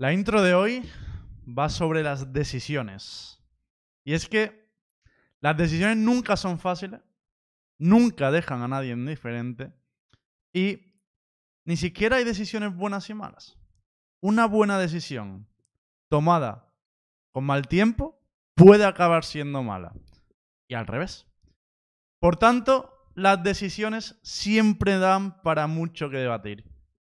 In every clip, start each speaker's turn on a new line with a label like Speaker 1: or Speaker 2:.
Speaker 1: La intro de hoy va sobre las decisiones. Y es que las decisiones nunca son fáciles, nunca dejan a nadie indiferente y ni siquiera hay decisiones buenas y malas. Una buena decisión tomada con mal tiempo puede acabar siendo mala. Y al revés. Por tanto, las decisiones siempre dan para mucho que debatir.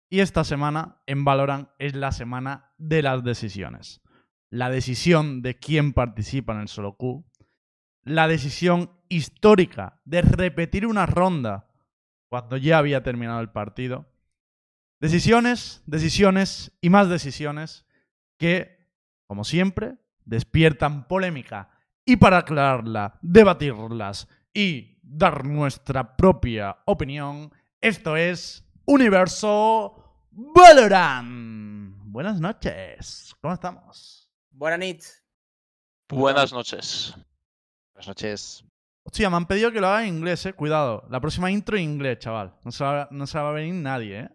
Speaker 1: Y esta semana en Valorant es la semana de las decisiones. La decisión de quién participa en el solo Q. La decisión histórica de repetir una ronda cuando ya había terminado el partido. Decisiones, decisiones y más decisiones que, como siempre, despiertan polémica. Y para aclararla, debatirlas y dar nuestra propia opinión, esto es Universo Valorant. Buenas noches, ¿cómo estamos?
Speaker 2: Buenas noches.
Speaker 3: Buenas noches.
Speaker 4: Buenas noches.
Speaker 1: Hostia, me han pedido que lo haga en inglés, eh. Cuidado. La próxima intro en inglés, chaval. No se va, no se va a venir nadie, eh.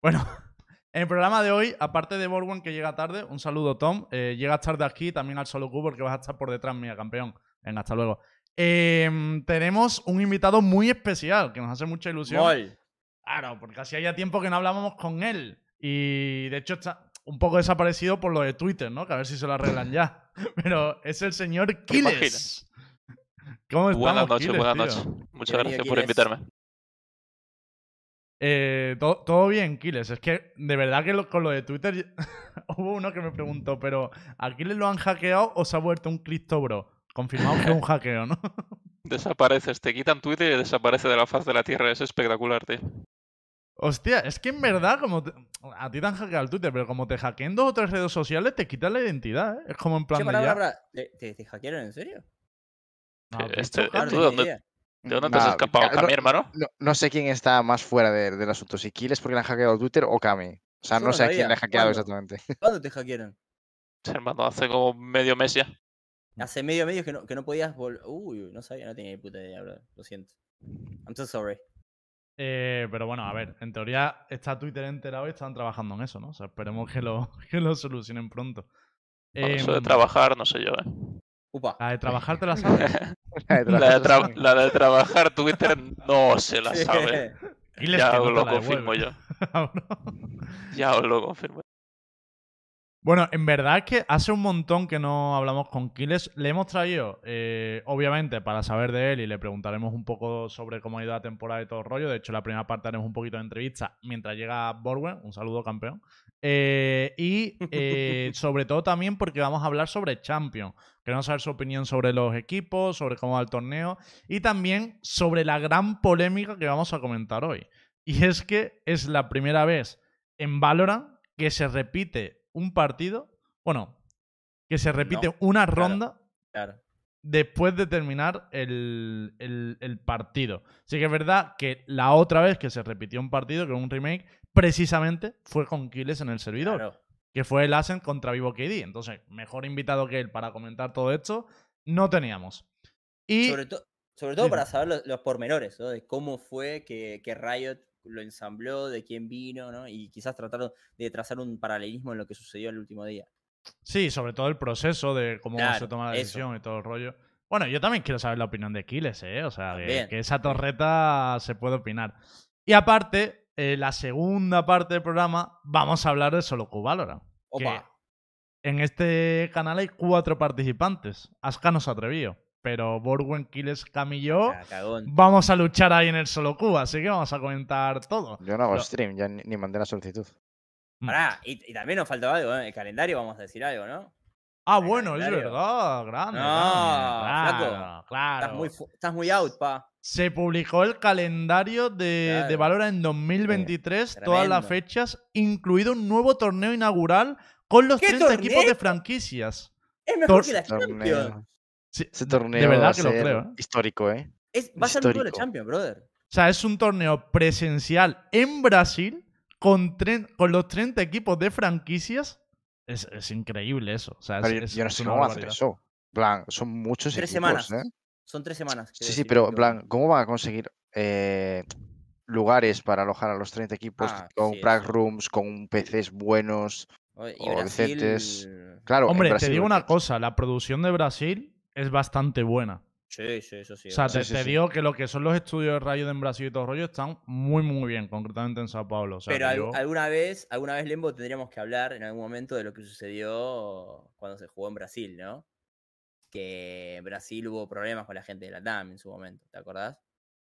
Speaker 1: Bueno, en el programa de hoy, aparte de Borwen que llega tarde, un saludo, Tom. Eh, llegas tarde aquí también al solo Q porque vas a estar por detrás mía, campeón. Venga, hasta luego. Em, tenemos un invitado muy especial que nos hace mucha ilusión. Claro, porque hacía ya tiempo que no hablábamos con él. Y de hecho está un poco desaparecido por lo de Twitter, ¿no? Que a ver si se lo arreglan ya. Pero es el señor
Speaker 3: ¿Te
Speaker 1: Kiles. ¿Cómo estamos,
Speaker 3: Buenas noches,
Speaker 1: Kiles,
Speaker 3: buenas
Speaker 1: tío?
Speaker 3: noches. Muchas gracias por invitarme.
Speaker 1: Eh, todo, todo bien, Kiles. Es que de verdad que lo- con lo de Twitter hubo uno que me preguntó, pero ¿a Kiles lo han hackeado o se ha vuelto un Cristo Bro? Confirmado que es un hackeo, ¿no?
Speaker 3: Desapareces, te quitan Twitter y desaparece de la faz de la Tierra. Es espectacular, tío.
Speaker 1: Hostia, es que en verdad, como te- a ti te han hackeado el Twitter, pero como te hackeen dos o tres redes sociales, te quitan la identidad, ¿eh? Es como en plan
Speaker 2: Che,
Speaker 1: de
Speaker 2: pará,
Speaker 1: ya.
Speaker 2: pará, pará. ¿Te, te, te hackearon en serio?
Speaker 3: ¿tú dónde-. ¿De dónde te has
Speaker 4: Nah,
Speaker 3: escapado?
Speaker 4: ca-
Speaker 3: ¿Cami, hermano?
Speaker 4: No, no sé quién está más fuera de- del asunto, si Kiles porque le han hackeado Twitter o Kami. O sea, no
Speaker 2: no
Speaker 4: sé a quién le ha hackeado
Speaker 2: ¿Cuándo?
Speaker 4: exactamente.
Speaker 2: ¿Cuándo te hackearon?
Speaker 3: Hermano, hace como medio mes ya.
Speaker 2: Hace medio medio que no, que no podías volver. Uy, no sabía, no tenía ni puta idea, bro. Lo siento. I'm so sorry.
Speaker 1: Eh, pero bueno, a ver, en teoría está Twitter enterado y están trabajando en eso, ¿no? O sea, esperemos que lo, que lo solucionen pronto.
Speaker 3: Bueno, eso de
Speaker 1: Em,
Speaker 3: trabajar, no sé yo, ¿eh?
Speaker 2: Upa.
Speaker 1: La de trabajar te la sabes.
Speaker 4: La de
Speaker 3: La de,
Speaker 4: trabajar
Speaker 3: tra-
Speaker 4: sí.
Speaker 3: la de trabajar Twitter no se la sabe. Ya
Speaker 1: no
Speaker 3: os lo confirmo yo. Ya os lo confirmo.
Speaker 1: Bueno, en verdad es que hace un montón que no hablamos con Kiles. Le hemos traído, eh, obviamente, para saber de él y le preguntaremos un poco sobre cómo ha ido la temporada y todo el rollo. De hecho, la primera parte haremos un poquito de entrevista mientras llega Borwen. Un saludo, campeón. Eh, y eh, sobre todo también porque vamos a hablar sobre Champions. Queremos saber su opinión sobre los equipos, sobre cómo va el torneo y también sobre la gran polémica que vamos a comentar hoy. Y es que es la primera vez en Valorant que se repite un partido, bueno, que se repite
Speaker 2: No,
Speaker 1: una ronda
Speaker 2: Claro.
Speaker 1: después de terminar el, el- el partido. Sí que es verdad que la otra vez que se repitió un partido, que era un remake, precisamente fue con Kiles en el servidor,
Speaker 2: claro.
Speaker 1: que fue el Ascent contra Vivo KD. Entonces, mejor invitado que él para comentar todo esto, no teníamos. Y
Speaker 2: Sobre, to- sobre todo para saber los, los pormenores, ¿no? De cómo fue que, que Riot lo ensambló, de quién vino, ¿no? Y quizás tratar de trazar un paralelismo en lo que sucedió el último día.
Speaker 1: Sí, sobre todo el proceso de cómo se toma la
Speaker 2: eso.
Speaker 1: decisión y todo el rollo. Bueno, yo también quiero saber la opinión de Kiles, ¿eh? O sea, que, esa torreta se puede opinar. Y aparte, eh, la segunda parte del programa, vamos a hablar de Solo Valorant. que
Speaker 2: Opa.
Speaker 1: en este canal hay cuatro participantes. Aska no se atrevió, pero Borwen, Kiles, Cam y yo
Speaker 2: Ah,
Speaker 1: vamos a luchar ahí en el Solo Q, así que vamos a comentar todo.
Speaker 4: Yo no hago stream, ya ni, ni mandé la solicitud.
Speaker 2: Pará, y, y también nos faltaba algo, ¿eh? El calendario, vamos a decir algo, ¿no?
Speaker 1: Ah,
Speaker 2: el
Speaker 1: bueno, es verdad, grande.
Speaker 2: No,
Speaker 1: grande,
Speaker 2: flaco.
Speaker 1: claro, claro.
Speaker 2: Estás, muy, estás muy out, pa.
Speaker 1: Se publicó el calendario de, de. Valorant en 2023,
Speaker 2: Eh,
Speaker 1: todas las fechas, incluido un nuevo torneo inaugural con los
Speaker 2: ¿Qué
Speaker 1: 30 equipos de franquicias.
Speaker 2: Es mejor
Speaker 1: Tor-
Speaker 2: que la Champions.
Speaker 1: Sí,
Speaker 4: Ese torneo
Speaker 1: de
Speaker 4: va
Speaker 1: verdad
Speaker 4: a
Speaker 1: que lo
Speaker 4: ser
Speaker 1: creo. ¿eh?
Speaker 4: histórico, ¿eh?
Speaker 2: Es, va a ser la
Speaker 4: Histórico.
Speaker 2: Champions, brother.
Speaker 1: O sea, es un torneo presencial en Brasil con, tre- con los 30 equipos de franquicias. Es, es increíble eso. O sea, es,
Speaker 4: Pero yo-
Speaker 1: es-
Speaker 4: yo no sé cómo van a hacer eso. En plan, son muchos
Speaker 2: Tres
Speaker 4: equipos,
Speaker 2: semanas.
Speaker 4: ¿eh?
Speaker 2: Son tres semanas.
Speaker 4: Sí, sí, pero en plan, ¿cómo van a conseguir eh, lugares para alojar a los 30 equipos
Speaker 2: Ah,
Speaker 4: con
Speaker 2: sí,
Speaker 4: prac rooms, con PCs buenos?
Speaker 2: Y
Speaker 4: o
Speaker 2: Brasil.
Speaker 4: decentes. Claro,
Speaker 1: Hombre, te digo una cosa, la producción de Brasil es bastante buena.
Speaker 2: Sí, sí, eso sí.
Speaker 1: o sea, te.
Speaker 4: Sí, sí,
Speaker 1: te
Speaker 4: sí.
Speaker 1: digo que lo que son los estudios de radio en Brasil y todo el rollo están muy, muy bien, concretamente en Sao Paulo. O sea,
Speaker 2: Pero
Speaker 1: que
Speaker 2: al-
Speaker 1: yo-
Speaker 2: alguna vez, alguna vez, Lembo, tendríamos que hablar en algún momento de lo que sucedió cuando se jugó en Brasil, ¿no? Que en Brasil hubo problemas con la gente de la TAM en su momento, ¿te acordás?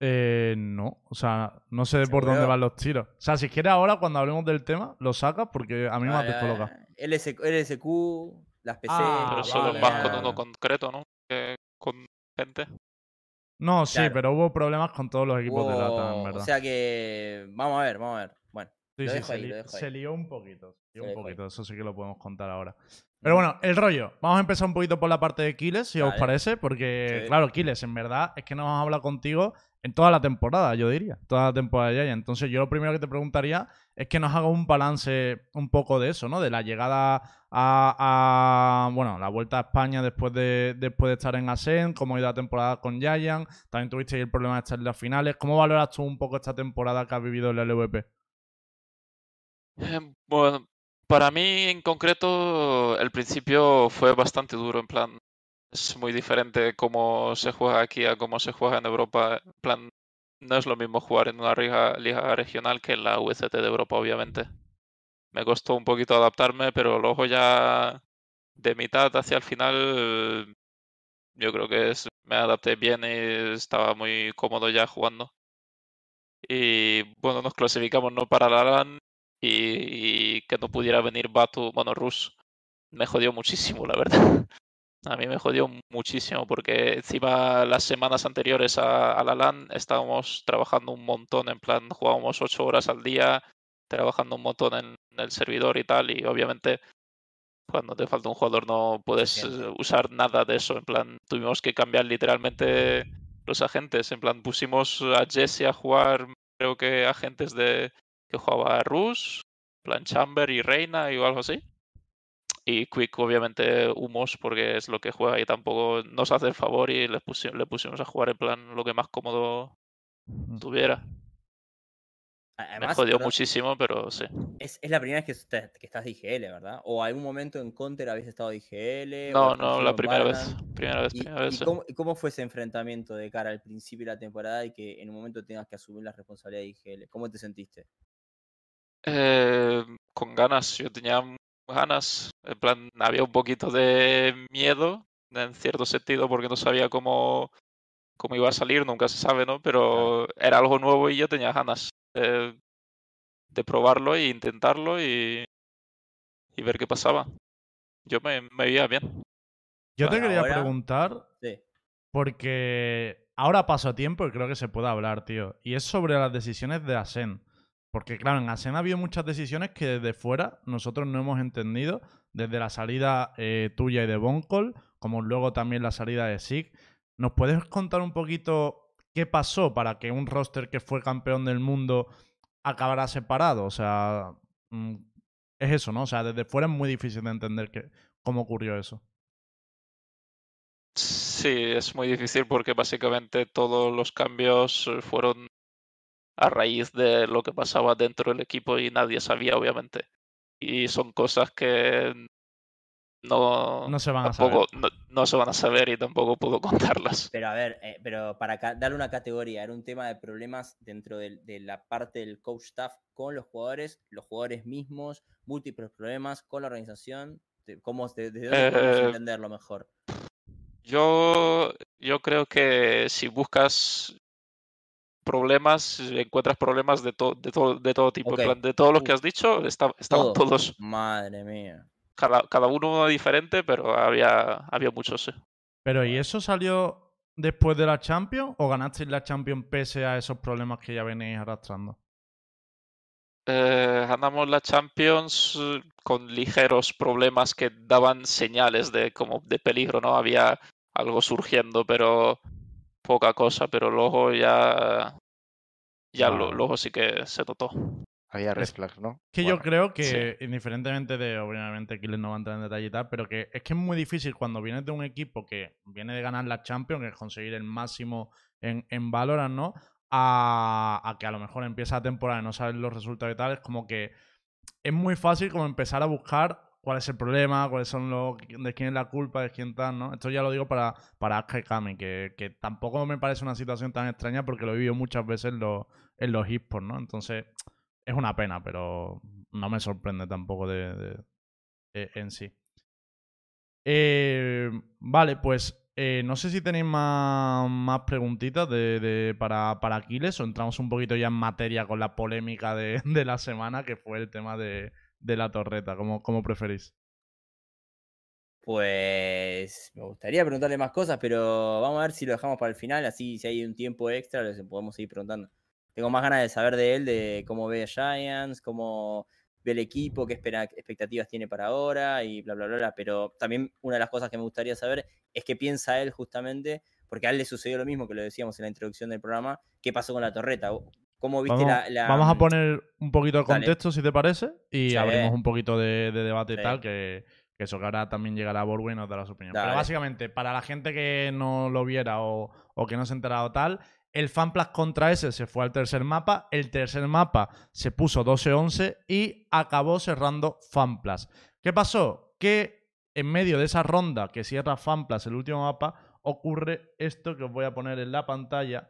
Speaker 1: Eh, no, o sea, no sé por dónde
Speaker 2: ¿Seguro?
Speaker 1: van los tiros. O sea, si quieres ahora, cuando hablemos del tema, lo sacas porque a mí me descolocado.
Speaker 2: vale. LS LSQ, las PC.
Speaker 1: Ah,
Speaker 3: Pero solo
Speaker 2: máquinas.
Speaker 3: con uno concreto, ¿no? Que con gente.
Speaker 1: No, sí,
Speaker 2: Claro.
Speaker 1: pero hubo problemas con todos los equipos de lata, en verdad.
Speaker 2: O sea que. Vamos a ver, vamos a ver. Bueno,
Speaker 1: sí,
Speaker 2: lo
Speaker 1: sí,
Speaker 2: dejo
Speaker 1: se,
Speaker 2: ahí,
Speaker 1: li-
Speaker 2: lo dejo
Speaker 1: se
Speaker 2: ahí.
Speaker 1: lió un poquito. se lió un
Speaker 2: ahí.
Speaker 1: poquito, eso sí que lo podemos contar ahora. Pero bueno, el rollo. Vamos a empezar un poquito por la parte de Kiles, si os parece, porque,
Speaker 2: Sí.
Speaker 1: claro, Kiles, en verdad, es que no hemos hablado contigo en toda la temporada, yo diría. Toda la temporada ya. Entonces, yo lo primero que te preguntaría es que nos haga un balance un poco de eso, ¿no? De la llegada a, bueno, la vuelta a España después de, después de estar en Asen, cómo ha ido la temporada con Giant, también tuviste el problema de estar en las finales. ¿Cómo valoras tú un poco esta temporada que has vivido en la LVP?
Speaker 3: Eh, Bueno, para mí en concreto el principio fue bastante duro, en plan, es muy diferente cómo se juega aquí a cómo se juega en Europa. En plan, no es lo mismo jugar en una liga, regional que en la VCT de Europa, obviamente. Me costó un poquito adaptarme, pero luego ya de mitad hacia el final yo creo que me adapté bien y estaba muy cómodo ya jugando. Y bueno, nos clasificamos no para la LAN y, y que no pudiera venir Batu, bueno, Rus, me jodió muchísimo, la verdad. A mí me jodió muchísimo porque encima las semanas anteriores a, a la LAN estábamos trabajando un montón, en plan jugábamos ocho horas al día, trabajando un montón en, en el servidor y tal, y obviamente cuando te falta un jugador no puedes eh, usar nada de eso, en plan tuvimos que cambiar literalmente los agentes, en plan pusimos a Jesse a jugar, creo que agentes de que jugaba Rus, en plan Chamber y Reina y o algo así. Y Quick, obviamente, humos, porque es lo que juega y tampoco nos hace el favor y le, pusi- le pusimos a jugar en plan lo que más cómodo tuviera. Me jodió muchísimo, pero sí.
Speaker 2: es, es la primera vez que, estás- que estás de IGL, ¿verdad? ¿O algún momento en Counter habéis estado de IGL?
Speaker 3: No, no, la primera vez. Primera vez,
Speaker 2: ¿Y,
Speaker 3: primera vez.
Speaker 2: y
Speaker 3: sí.
Speaker 2: cómo, cómo fue ese enfrentamiento de cara al principio de la temporada y que en un momento tengas que asumir la responsabilidad de IGL? ¿Cómo te sentiste?
Speaker 3: Eh, con ganas, yo tenía ganas. En plan, había un poquito de miedo, en cierto sentido, porque no sabía cómo, cómo iba a salir, nunca se sabe, ¿no? Pero era algo nuevo y yo tenía ganas de, de probarlo e intentarlo y, y ver qué pasaba. Yo me, me veía bien.
Speaker 1: Yo te quería
Speaker 2: ahora-
Speaker 1: preguntar,
Speaker 2: Sí.
Speaker 1: porque ahora paso a tiempo y creo que se puede hablar, tío. Y es sobre las decisiones de Asen. Porque, claro, en Asen ha habido muchas decisiones que desde fuera nosotros no hemos entendido. Desde la salida eh, tuya y de Boncol, como luego también la salida de Sig. ¿Nos puedes contar un poquito qué pasó para que un roster que fue campeón del mundo acabara separado? O sea, mm, es eso, ¿no? O sea, desde fuera es muy difícil de entender que, cómo ocurrió eso.
Speaker 3: Sí, es muy difícil porque básicamente todos los cambios eh, fueron a raíz de lo que pasaba dentro del equipo y nadie sabía, obviamente. Y son cosas que no,
Speaker 1: No se van a saber.
Speaker 3: tampoco, no, no se van a saber y tampoco puedo contarlas.
Speaker 2: Pero a ver, eh, pero para darle una categoría, era un tema de problemas dentro de, la parte del coach staff con los jugadores, los jugadores mismos, múltiples problemas con la organización. ¿Cómo, de, de dónde podemos
Speaker 3: Eh,
Speaker 2: entenderlo mejor?
Speaker 3: Yo, yo creo que si buscas problemas, encuentras problemas de, to- de, todo de todo tipo. En plan, de todos los que
Speaker 2: Uf.
Speaker 3: has dicho, esta- estaban
Speaker 2: Todo.
Speaker 3: todos.
Speaker 2: Madre mía.
Speaker 3: Cada, cada uno diferente, pero había, había muchos, sí.
Speaker 1: Pero ¿y eso salió después de la Champions o ganasteis la Champions pese a esos problemas que ya venéis arrastrando?
Speaker 3: Eh, ganamos la Champions eh, con ligeros problemas que daban señales de como de peligro, ¿no? Había algo surgiendo, pero poca cosa, pero luego ya ya lo- luego sí que se notó.
Speaker 4: Había red flags, ¿no?
Speaker 1: Que yo creo que, indiferentemente de, obviamente, Kiles no va a entrar en detalle y tal, pero que es que es muy difícil cuando vienes de un equipo que viene de ganar la Champions, que es conseguir el máximo en, en Valorant, ¿no? A, a que a lo mejor empieza la temporada y no sabes los resultados y tal, es como que es muy fácil como empezar a buscar cuál es el problema, cuáles son los. de quién es la culpa, de quién tal, ¿no? Esto ya lo digo para, para Asuka y que, que tampoco me parece una situación tan extraña porque lo he vivido muchas veces en los, en los esports, ¿no? Entonces, es una pena, pero no me sorprende tampoco de, de- eh, en sí. Eh, vale, pues eh, no sé si tenéis más, más preguntitas de, de- para, para Aquiles o entramos un poquito ya en materia con la polémica de, de la semana, que fue el tema de, de la torreta. ¿Cómo, cómo preferís?
Speaker 2: Pues me gustaría preguntarle más cosas, pero vamos a ver si lo dejamos para el final, así si hay un tiempo extra, les podemos seguir preguntando. Tengo más ganas de saber de él, de cómo ve a Giants, cómo ve el equipo, qué espera, expectativas tiene para ahora y bla, bla, bla, bla. Pero también una de las cosas que me gustaría saber es qué piensa él justamente, porque a él le sucedió lo mismo que lo decíamos en la introducción del programa, qué pasó con la torreta, ¿cómo viste
Speaker 1: Vamos,
Speaker 2: la, la-
Speaker 1: vamos a poner un poquito de
Speaker 2: Dale.
Speaker 1: contexto, si te parece, y
Speaker 2: Sí.
Speaker 1: abrimos un poquito de, de debate y tal, que, que eso que ahora también llegará a Borgo y nos dará su opinión. Pero básicamente, para la gente que no lo viera o, o que no se ha enterado tal, el FanPlus contra ese se fue al tercer mapa, el tercer mapa se puso 12-11 y acabó cerrando FanPlus. ¿Qué pasó? Que en medio de esa ronda que cierra FanPlus, el último mapa, ocurre esto que os voy a poner en la pantalla,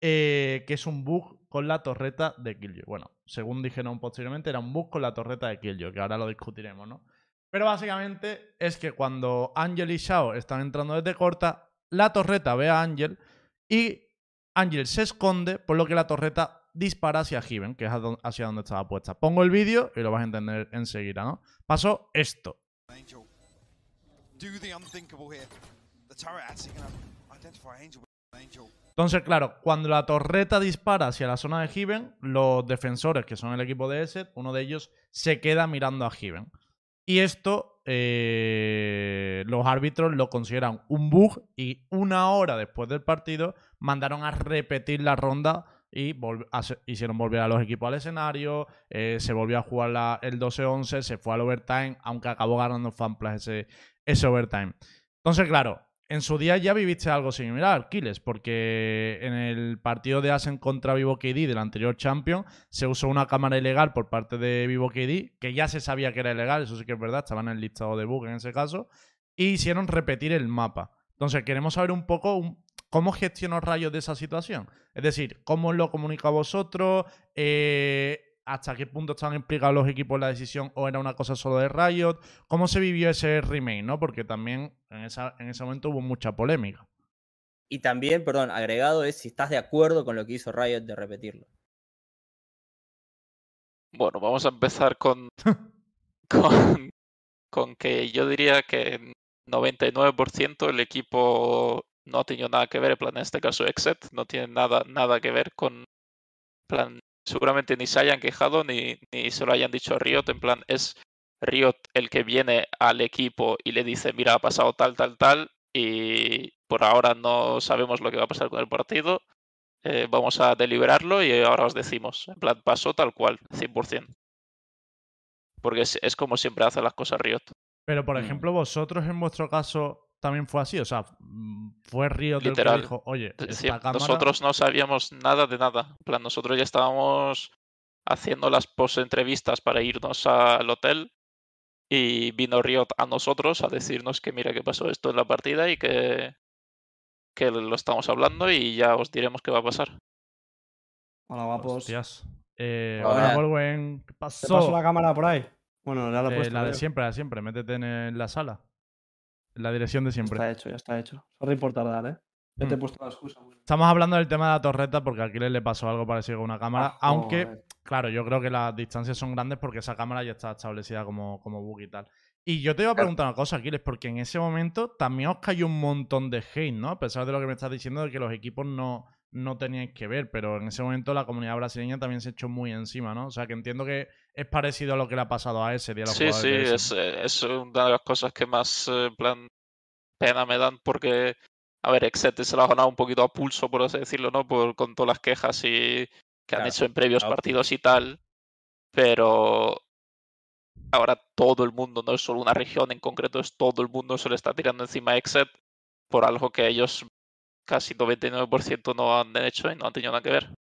Speaker 1: eh, que es un bug con la torreta de Killjoy. Bueno, según dijeron posteriormente, era un bug con la torreta de Killjoy, que ahora lo discutiremos, ¿no? Pero básicamente es que cuando Ángel y Shao están entrando desde corta, la torreta ve a Ángel y Ángel se esconde, por lo que la torreta dispara hacia Given, que es hacia donde estaba puesta. Pongo el vídeo y lo vas a entender enseguida, ¿no? Pasó esto.
Speaker 5: Angel. Angel Angel.
Speaker 1: Entonces, claro, cuando la torreta dispara hacia la zona de Given, los defensores, que son el equipo de Esset, uno de ellos se queda mirando a Given. Y esto, eh, los árbitros lo consideran un bug y una hora después del partido mandaron a repetir la ronda y hicieron volver a los equipos al escenario, eh, se volvió a jugar la- el 12-11, se fue al overtime, aunque acabó ganando FanPlus ese, ese overtime. Entonces, claro, en su día ya viviste algo similar, Aquiles, porque en el partido de Asen contra Vivo KD del anterior Champion se usó una cámara ilegal por parte de Vivo KD, que ya se sabía que era ilegal, eso sí que es verdad, estaba en el listado de bug en ese caso, y hicieron repetir el mapa. Entonces, queremos saber un poco cómo gestionó Rayos de esa situación. Es decir, cómo lo comunica a vosotros, Eh, hasta qué punto estaban implicados los equipos en la decisión o era una cosa solo de Riot, cómo se vivió ese remake, ¿no? Porque también en, esa, en ese momento hubo mucha polémica.
Speaker 2: Y también, perdón, agregado es si estás de acuerdo con lo que hizo Riot de repetirlo.
Speaker 3: Bueno, vamos a empezar con, con, con que yo diría que en 99% el equipo no ha tenido nada que ver, en plan, en este caso Exet, no tiene nada, nada que ver con, plan, seguramente ni se hayan quejado ni, ni se lo hayan dicho a Riot, en plan, es Riot el que viene al equipo y le dice, mira, ha pasado tal, tal, tal, y por ahora no sabemos lo que va a pasar con el partido, eh, vamos a deliberarlo y ahora os decimos. En plan, pasó tal cual, 100%. Porque es, es como siempre hace las cosas Riot.
Speaker 1: Pero, por
Speaker 2: Mm.
Speaker 1: ejemplo, vosotros en vuestro caso también fue así. O sea, mm, fue Riot el que dijo, oye, esta
Speaker 3: Sí,
Speaker 1: cámara...
Speaker 3: Nosotros no sabíamos nada de nada. En plan, nosotros ya estábamos haciendo las post-entrevistas para irnos al hotel y vino Riot a nosotros a decirnos que mira que pasó esto en la partida y que, que lo estamos hablando y ya os diremos qué va a pasar.
Speaker 6: Hola, guapos.
Speaker 1: Hostias. Eh,
Speaker 2: Hola.
Speaker 1: hola. ¿Qué
Speaker 6: ¿Te
Speaker 1: pasó?
Speaker 6: la cámara por ahí? Bueno, ya lo he
Speaker 1: Eh,
Speaker 6: puesto.
Speaker 1: la de siempre, la de siempre. Métete en, la sala. La dirección de
Speaker 6: Ya
Speaker 1: siempre.
Speaker 6: está hecho, ya está hecho. Sorry por tardar, ¿eh? Ya te he
Speaker 1: Mm.
Speaker 6: puesto la excusa.
Speaker 1: Estamos hablando del tema de la torreta porque a Aquiles le pasó algo parecido con una cámara.
Speaker 6: Ah,
Speaker 1: aunque,
Speaker 6: joder.
Speaker 1: claro, yo creo que las distancias son grandes porque esa cámara ya está establecida como, como bug y tal. Y yo te iba a preguntar una cosa, Aquiles, porque en ese momento también os cayó un montón de hate, ¿no? A pesar de lo que me estás diciendo de que los equipos no, no teníais que ver, pero en ese momento la comunidad brasileña también se echó muy encima, ¿no? O sea, que entiendo que es parecido a lo que le ha pasado a ese día a los
Speaker 3: Sí, sí, es, eh, es una de las cosas que más, eh, en plan, pena me dan porque, a ver, Exete se la ha ganado un poquito a pulso, por así decirlo, ¿no? Por, con todas las quejas y que han hecho en previos
Speaker 2: claro.
Speaker 3: partidos y tal, pero ahora todo el mundo, no es solo una región en concreto, es todo el mundo se le está tirando encima a Exet por algo que ellos casi 99% no han hecho y no han tenido nada que ver.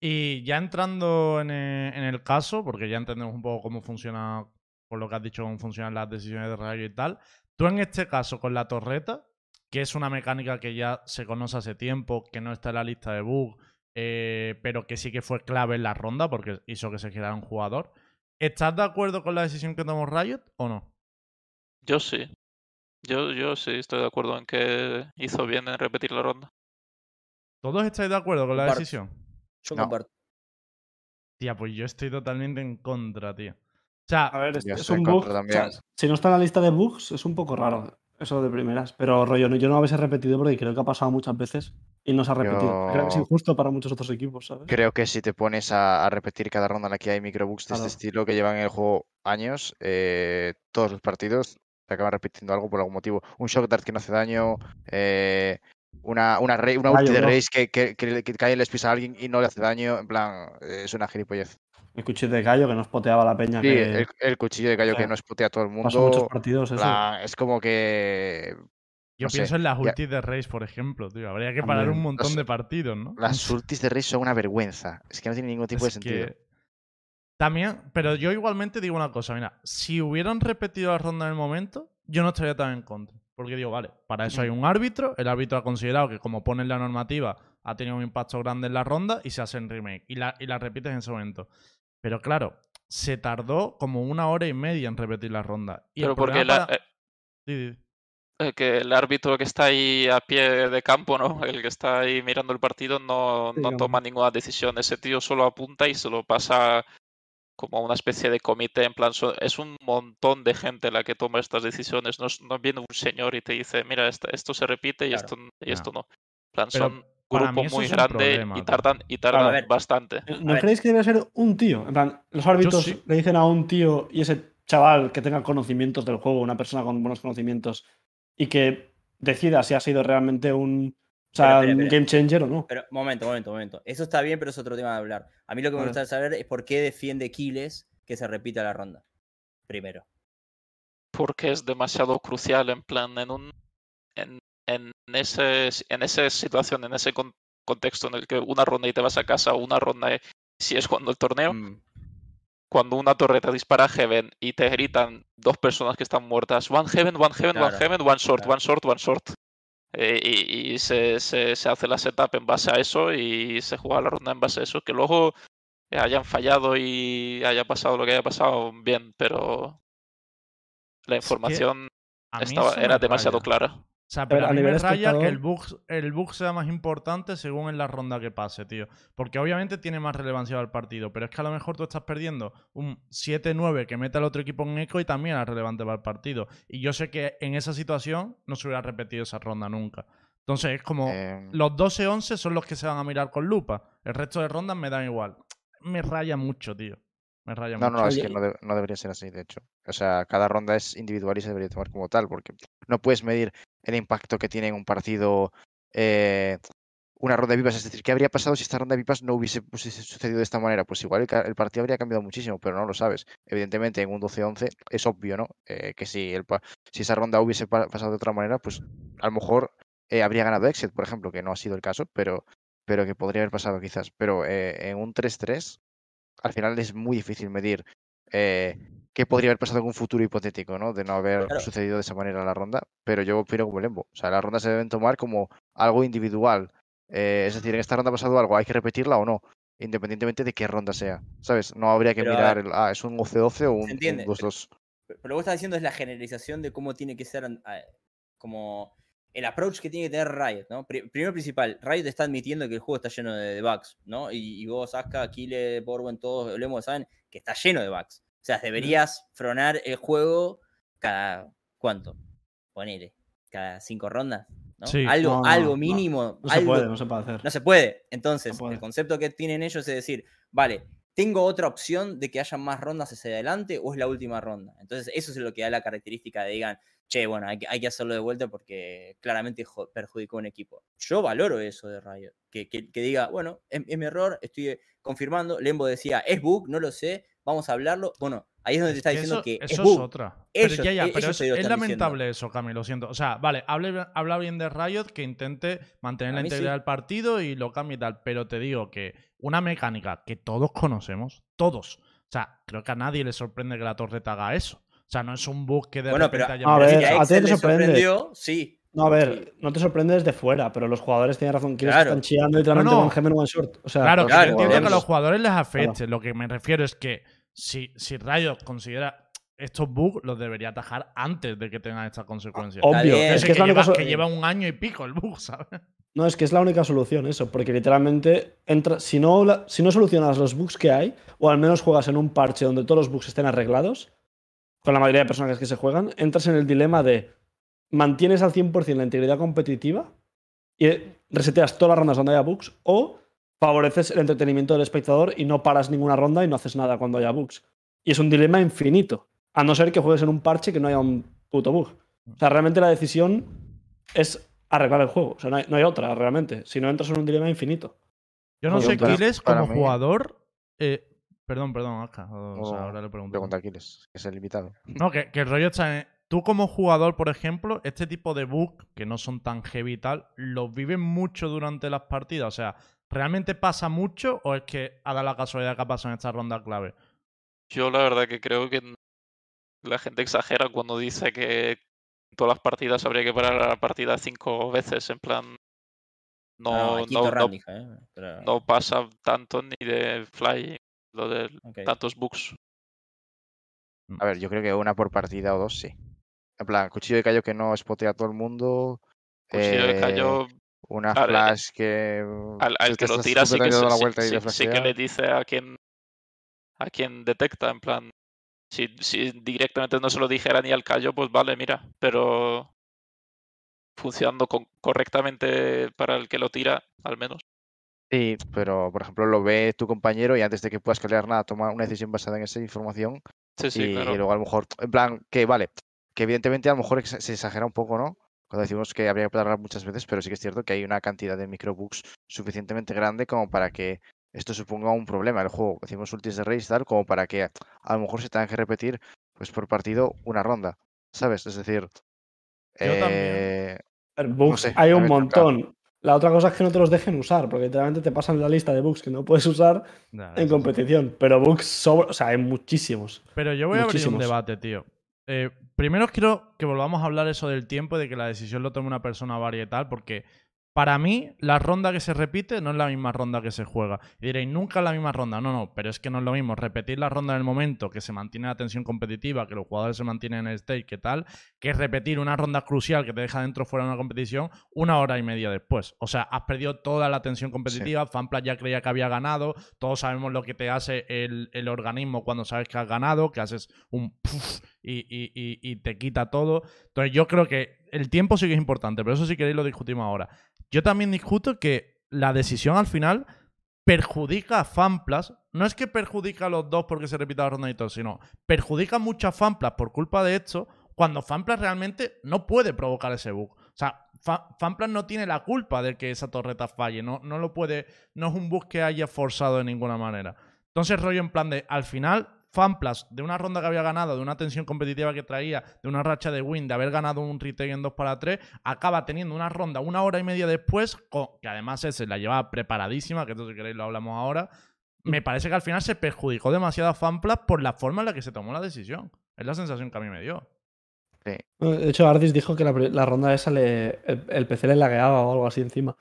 Speaker 1: Y ya entrando en e- en el, caso, porque ya entendemos un poco cómo funciona, por lo que has dicho, cómo funcionan las decisiones de Rayo y tal, tú en este caso con la torreta, que es una mecánica que ya se conoce hace tiempo, que no está en la lista de bugs, eh, pero que sí que fue clave en la ronda porque hizo que se quedara un jugador. ¿Estás de acuerdo con la decisión que tomó Riot o no?
Speaker 3: Yo sí. Yo, yo sí estoy de acuerdo en que hizo bien en repetir la ronda.
Speaker 1: ¿Todos estáis de acuerdo con la
Speaker 2: Comparto.
Speaker 1: decisión?
Speaker 2: Yo
Speaker 4: No.
Speaker 2: comparto.
Speaker 1: Tía, pues yo estoy totalmente en contra, tío. O sea,
Speaker 6: A ver, es, es
Speaker 4: estoy
Speaker 6: un
Speaker 4: en
Speaker 6: bug. o sea, si no está en la lista de bugs, es un poco raro. Eso de primeras. Pero rollo, no- yo no lo hubiese repetido porque creo que ha pasado muchas veces y no se ha repetido. Creo que es injusto para muchos otros equipos, ¿sabes?
Speaker 4: Creo que si te pones a, a repetir cada ronda en la que hay microbugs de
Speaker 6: Claro.
Speaker 4: este estilo que llevan en el juego años, eh, todos los partidos se acaban repitiendo algo por algún motivo. Un shock dart que no hace daño, eh, una, una, una ulti de race que, que, que, que cae y les pisa a alguien y no le hace daño. En plan, eh, es una gilipollez.
Speaker 6: El cuchillo de gallo que nos poteaba la peña.
Speaker 4: Sí,
Speaker 6: que
Speaker 4: el, el cuchillo de gallo
Speaker 6: o
Speaker 4: que
Speaker 6: sea,
Speaker 4: nos putea a todo el
Speaker 6: pasó muchos
Speaker 4: mundo.
Speaker 6: partidos eso.
Speaker 4: es como que
Speaker 1: yo
Speaker 4: no sé,
Speaker 1: pienso en las
Speaker 4: ya-
Speaker 1: ultis de Race, por ejemplo, tío. Habría que parar un montón de partidos, ¿no?
Speaker 4: las ultis de race son una vergüenza. Es que no tiene ningún tipo de sentido.
Speaker 1: También, pero yo igualmente digo una cosa, mira, si hubieran repetido la ronda en el momento, yo no estaría tan en contra. Porque digo, vale, para eso hay un árbitro, el árbitro ha considerado que como pone la normativa, ha tenido un impacto grande en la ronda y se hace en remake. Y la, y la repites en ese momento. Pero claro, se tardó como una hora y media en repetir la ronda. Y
Speaker 3: Pero porque la-
Speaker 1: para-
Speaker 3: eh,
Speaker 1: Sí, sí, sí.
Speaker 3: eh, que el árbitro que está ahí a pie de campo, ¿no? El que está ahí mirando el partido no,
Speaker 6: Sí,
Speaker 3: no toma ninguna decisión. Ese tío solo apunta y se lo pasa como una especie de comité. En plan, es un montón de gente la que toma estas decisiones. No, es- no viene un señor y te dice, mira, esto, esto se repite y,
Speaker 2: Claro.
Speaker 3: esto, y
Speaker 1: No.
Speaker 3: esto no. En plan,
Speaker 1: Pero
Speaker 3: son grupo muy grande
Speaker 1: problema,
Speaker 3: y tardan, y tardan
Speaker 2: ver.
Speaker 3: bastante.
Speaker 6: ¿No
Speaker 2: ver.
Speaker 6: creéis que debe ser un tío? En plan, los árbitros
Speaker 1: sí.
Speaker 6: le dicen a un tío y ese chaval que tenga conocimientos del juego, una persona con buenos conocimientos, y que decida si ha sido realmente un, o sea, un game changer o no.
Speaker 2: Pero, momento, momento, momento. Eso está bien, pero es otro tema de hablar. A mí lo que me gustaría saber es por qué defiende Kiles que se repita la ronda. Primero.
Speaker 3: porque es demasiado crucial en plan en un en, en ese en esa situación en ese con- contexto en el que una ronda y te vas a casa una ronda si es cuando el torneo
Speaker 2: Mm,
Speaker 3: cuando una torreta dispara a Heaven y te gritan dos personas que están muertas one Heaven one Heaven one Heaven one short
Speaker 2: claro.
Speaker 3: one short one short Eh, y, y se, se, se hace la setup en base a eso y se juega la ronda en base a eso que luego hayan fallado y haya pasado lo que haya pasado bien pero la
Speaker 1: Es que
Speaker 3: información estaba, era demasiado
Speaker 1: raya.
Speaker 3: clara.
Speaker 1: O sea, pero a
Speaker 6: a
Speaker 1: mí me
Speaker 6: nivel
Speaker 1: raya que el bug, el bug sea más importante según en la ronda que pase, tío. Porque obviamente tiene más relevancia al partido, pero es que a lo mejor tú estás perdiendo un 7-9 que mete al otro equipo en eco y también es relevante para el partido. Y yo sé que en esa situación no se hubiera repetido esa ronda nunca. Entonces es como
Speaker 4: Em,
Speaker 1: los 12-11 son los que se van a mirar con lupa. El resto de rondas me dan igual. Me raya mucho, tío. Me raya
Speaker 4: No,
Speaker 1: mucho.
Speaker 4: no, es que no, de- no debería ser así, de hecho. O sea, cada ronda es individual y se debería tomar como tal, porque no puedes medir el impacto que tiene en un partido eh, una ronda de pipas. Es decir, ¿qué habría pasado si esta ronda de pipas no hubiese, hubiese sucedido de esta manera? Pues igual el, el partido habría cambiado muchísimo, pero no lo sabes. Evidentemente, en un 12-11 es obvio, ¿no? Eh, que si, el, pa- si esa ronda hubiese pa- pasado de otra manera, pues a lo mejor eh, habría ganado Exit, por ejemplo, que no ha sido el caso, pero, pero que podría haber pasado quizás. Pero eh, en un 3-3 al final es muy difícil medir eh, qué podría haber pasado en un futuro hipotético, ¿no? De no haber
Speaker 2: Claro.
Speaker 4: sucedido de esa manera la ronda. Pero yo opino como Lembo. O sea, las rondas se deben tomar como algo individual. Eh, es decir, en esta ronda ha pasado algo, ¿hay que repetirla o no? Independientemente de qué ronda sea. ¿Sabes? No habría que
Speaker 2: Pero,
Speaker 4: mirar el, ah, es un 12-12 o un, un
Speaker 2: entiende,
Speaker 4: 2-2.
Speaker 2: Pero lo que estás diciendo es la generalización de cómo tiene que ser a- como el approach que tiene que tener Riot, ¿no? Pri- primero principal, Riot está admitiendo que el juego está lleno de, bugs, ¿no? Y, y vos, Aska, Kile, Borwen, todos, Olemo, saben que está lleno de bugs. O sea, deberías fronar el juego cada, ¿cuánto? Ponele, cada cinco rondas, ¿no?
Speaker 1: Sí.
Speaker 2: Algo,
Speaker 6: No,
Speaker 2: algo
Speaker 6: no.
Speaker 2: mínimo.
Speaker 6: No se
Speaker 2: algo-
Speaker 6: puede, no se puede hacer.
Speaker 2: no se puede. Entonces,
Speaker 6: puede.
Speaker 2: el concepto que tienen ellos es decir, vale, ¿tengo otra opción de que haya más rondas hacia adelante o es la última ronda? Entonces, eso es lo que da la característica de digan, che, bueno, hay que, hay que hacerlo de vuelta porque claramente perjudicó a un equipo. Yo valoro eso de Riot, que, que- que diga, bueno, es, es mi error, estoy confirmando. Lembo decía, es bug, no lo sé, vamos a hablarlo. Bueno, ahí es donde te está diciendo
Speaker 1: eso,
Speaker 2: que es
Speaker 1: eso
Speaker 2: bug.
Speaker 1: otra. Pero ya, ya,
Speaker 2: e-
Speaker 1: pero es,
Speaker 2: lo
Speaker 1: es lamentable eso, Cami, lo siento. O sea, vale, hable- habla bien de Riot que intente mantener
Speaker 2: A
Speaker 1: la integridad
Speaker 2: sí.
Speaker 1: del partido y lo cambie y tal. Pero te digo que una mecánica que todos conocemos, todos. O sea, creo que a nadie le sorprende que la torreta haga eso. O sea, no es un bug que de
Speaker 2: Bueno,
Speaker 1: repente
Speaker 2: pero
Speaker 1: haya
Speaker 6: A ver,
Speaker 2: a
Speaker 6: a ti te
Speaker 2: sorprendió, sí.
Speaker 6: No, a ver, no te sorprende desde fuera, pero los jugadores tienen razón. Quieres
Speaker 2: Claro.
Speaker 6: están chillando literalmente
Speaker 1: No, no.
Speaker 6: one Gemen one short. O sea,
Speaker 1: Claro,
Speaker 2: Claro,
Speaker 1: entiendo que a los jugadores les afecte. Lo que me refiero es que si, si Riot considera estos bugs, los debería atajar antes de que tengan estas consecuencias.
Speaker 6: Obvio,
Speaker 2: bien.
Speaker 6: es
Speaker 1: que,
Speaker 6: que es la
Speaker 1: lleva,
Speaker 6: única so-
Speaker 1: que lleva un año y pico el bug, ¿sabes?
Speaker 6: No, es que es la única solución eso, porque literalmente entra, si, no, la- si no solucionas los bugs que hay, o al menos juegas en un parche donde todos los bugs estén arreglados, con la mayoría de personajes que se juegan, entras en el dilema de mantienes al 100% la integridad competitiva y reseteas todas las rondas donde haya bugs, o favoreces el entretenimiento del espectador y no paras ninguna ronda y no haces nada cuando haya bugs. Y es un dilema infinito, a no ser que juegues en un parche que no haya un puto bug. O sea, realmente la decisión es arreglar el juego. O sea, no hay, no hay otra realmente. Si no entras en un dilema infinito.
Speaker 1: Yo no sé, Kiles, como
Speaker 4: mí-
Speaker 1: jugador. eh, perdón, perdón, Aska. O sea,
Speaker 4: No,
Speaker 1: ahora le pregunto.
Speaker 4: Pregunta a Aquiles, que es el invitado.
Speaker 1: No, que, que el rollo está en. Tú, como jugador, por ejemplo, este tipo de bugs, que no son tan heavy y tal, ¿los vives mucho durante las partidas? O sea, ¿realmente pasa mucho o es que ha dado la casualidad que ha pasado en esta ronda clave?
Speaker 3: Yo la verdad que creo que la gente exagera cuando dice que en todas las partidas habría que parar a la partida cinco veces, en plan...
Speaker 2: No,
Speaker 3: No,
Speaker 2: aquí
Speaker 3: no,
Speaker 2: ¿eh? Pero-
Speaker 3: no pasa tanto ni de Fly, lo de
Speaker 2: ok.
Speaker 3: tantos bugs.
Speaker 4: A ver, yo creo que una por partida o dos, sí. En plan, cuchillo de callo que no spotea a todo el mundo.
Speaker 3: Cuchillo de
Speaker 4: eh,
Speaker 3: callo
Speaker 4: Una flash que.
Speaker 3: al, al que lo tira sí que, sí-
Speaker 4: vuelta y
Speaker 3: sí-
Speaker 4: le
Speaker 3: sí que le dice a quien a quien detecta, en plan, si, si directamente no se lo dijera ni al callo, pues vale, mira, pero funcionando con- correctamente para el que lo tira, al menos.
Speaker 4: Sí, pero por ejemplo lo ve tu compañero y antes de que puedas crear nada, toma una decisión basada en esa información
Speaker 3: Sí, sí,
Speaker 4: y,
Speaker 3: claro.
Speaker 4: luego a lo mejor, en plan, que vale, que evidentemente a lo mejor se exagera un poco, ¿no? Cuando decimos que habría que parar muchas veces, pero sí que es cierto que hay una cantidad de microbugs suficientemente grande como para que esto suponga un problema. El juego, decimos ultis de race tal, como para que a lo mejor se tenga que repetir pues por partido una ronda, ¿sabes? Es decir,
Speaker 1: Yo también.
Speaker 4: eh,
Speaker 6: bugs
Speaker 4: sé,
Speaker 6: hay un montón. La otra cosa es que no te los dejen usar, porque literalmente te pasan la lista de bugs que no puedes usar en competición. Pero bugs sobre. O sea, hay muchísimos.
Speaker 1: Pero yo voy a abrir un
Speaker 6: Muchísimos.
Speaker 1: debate, tío. Eh, primero quiero que volvamos a hablar eso del tiempo y de que la decisión lo tome una persona varietal, porque para mí la ronda que se repite no es la misma ronda que se juega. Y diréis, nunca es la misma ronda. No, no, pero es que no es lo mismo repetir la ronda en el momento, que se mantiene la tensión competitiva, que los jugadores se mantienen en el stage, que tal, que repetir una ronda crucial que te deja dentro fuera de una competición una hora y media después. O sea, has perdido toda la tensión competitiva, Fanplas ya creía que había ganado, todos sabemos lo que te hace el, el organismo cuando sabes que has ganado, que haces un puff y, y- y- y te quita todo. Entonces yo creo que el tiempo sí que es importante, pero eso si queréis lo discutimos ahora. Yo también discuto que la decisión al final perjudica a Fanplas. No es que perjudica a los dos porque se repita la ronda todo, sino perjudica mucho a Fanplas por culpa de esto cuando Fanplas realmente no puede provocar ese bug. O sea, Fa- Fanplas no tiene la culpa de que esa torreta falle. No, no lo puede. No es un bug que haya forzado de ninguna manera. Entonces, rollo en plan de, al final, Fanplas, de una ronda que había ganado, de una tensión competitiva que traía, de una racha de win, de haber ganado un retake en 2 para 3, acaba teniendo una ronda una hora y media después, con- que además ese la llevaba preparadísima, que esto si queréis lo hablamos ahora. Me parece que al final se perjudicó demasiado a Fanplas por la forma en la que se tomó la decisión. Es la sensación que a mí me dio.
Speaker 6: De hecho, Ardis dijo que la, la ronda esa le, el, el PC le lagueaba o algo así encima.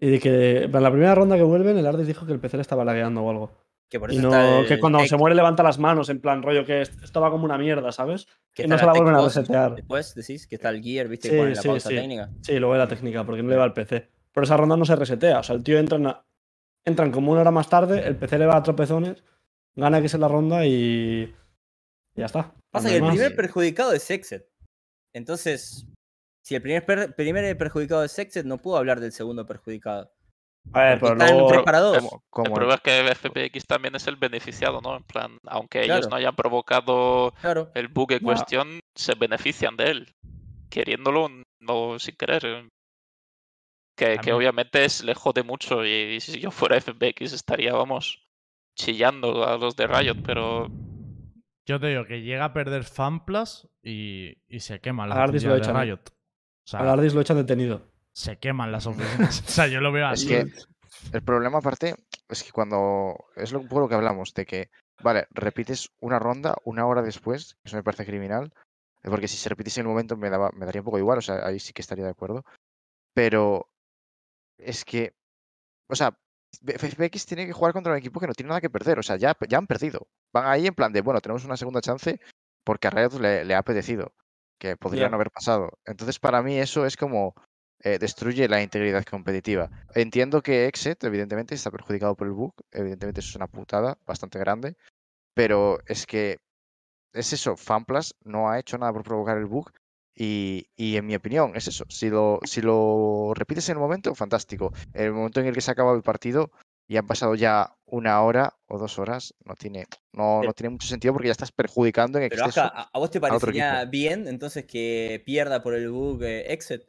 Speaker 6: Y de que en la primera ronda que vuelven, el Ardis dijo que el PC le estaba lagueando o algo.
Speaker 2: Que por
Speaker 6: Y no,
Speaker 2: está el
Speaker 6: que cuando se muere levanta las manos, en plan rollo que est- esto va como una mierda, ¿sabes?
Speaker 2: que
Speaker 6: y no se la vuelven a resetear.
Speaker 2: Después decís que está el gear, viste,
Speaker 6: Sí,
Speaker 2: pone la
Speaker 6: sí,
Speaker 2: pausa
Speaker 6: sí.
Speaker 2: técnica.
Speaker 6: Sí, luego de la técnica, porque no le va al PC. Pero esa ronda no se resetea. O sea, el tío entra en entran como una hora más tarde, el PC le va a tropezones, gana que es la ronda y. y ya está.
Speaker 2: Pasa que el primer perjudicado es Exet. Entonces, si el primer, per- primer perjudicado es Exet, no puedo hablar del segundo perjudicado.
Speaker 6: A ver, pero luego.
Speaker 2: tres para dos.
Speaker 4: como, como
Speaker 3: el
Speaker 4: el-
Speaker 3: problema es que FPX también es el beneficiado, ¿no? En plan, aunque ellos
Speaker 2: Claro.
Speaker 3: no hayan provocado
Speaker 2: Claro.
Speaker 3: el bug en cuestión, se benefician de él. queriéndolo, no sin querer. Que, que obviamente es, le jode mucho y, si yo fuera FBX estaría, vamos, chillando a los de Riot, pero
Speaker 1: Yo te digo que llega a perder FanPlus y, y se
Speaker 6: lo
Speaker 1: oficinas de
Speaker 6: ¿eh?
Speaker 1: Riot. O sea,
Speaker 6: A Lardis lo echan detenido.
Speaker 1: Se queman las oficinas. o sea, yo lo veo
Speaker 4: Es
Speaker 1: así.
Speaker 4: que el problema aparte es que cuando es lo, un poco lo que hablamos de que, vale, repites una ronda una hora después, eso me parece criminal, porque si se repitiese en el momento me, daba, me daría un poco igual, o sea, ahí sí que estaría de acuerdo, pero es que, o sea, FBX tiene que jugar contra un equipo que no tiene nada que perder, o sea, ya, ya han perdido. Van ahí en plan de, bueno, tenemos una segunda chance porque a Riot le, le ha apetecido, que podría no haber pasado. Entonces, para mí eso es como eh, destruye la integridad competitiva. Entiendo que Exet, evidentemente, está perjudicado por el bug. Evidentemente, eso es una putada bastante grande. Pero es que es eso. FanPlus no ha hecho nada por provocar el bug. Y, y en mi opinión, es eso. Si lo, si lo repites en el momento, fantástico. En el momento en el que se ha acabado el partido y han pasado ya una hora o dos horas, no tiene, no, no
Speaker 2: Pero-
Speaker 4: tiene mucho sentido porque ya estás perjudicando en
Speaker 2: Pero
Speaker 4: exceso.
Speaker 2: Aja, ¿a, vos te parecería bien entonces que pierda por el bug eh, Exit?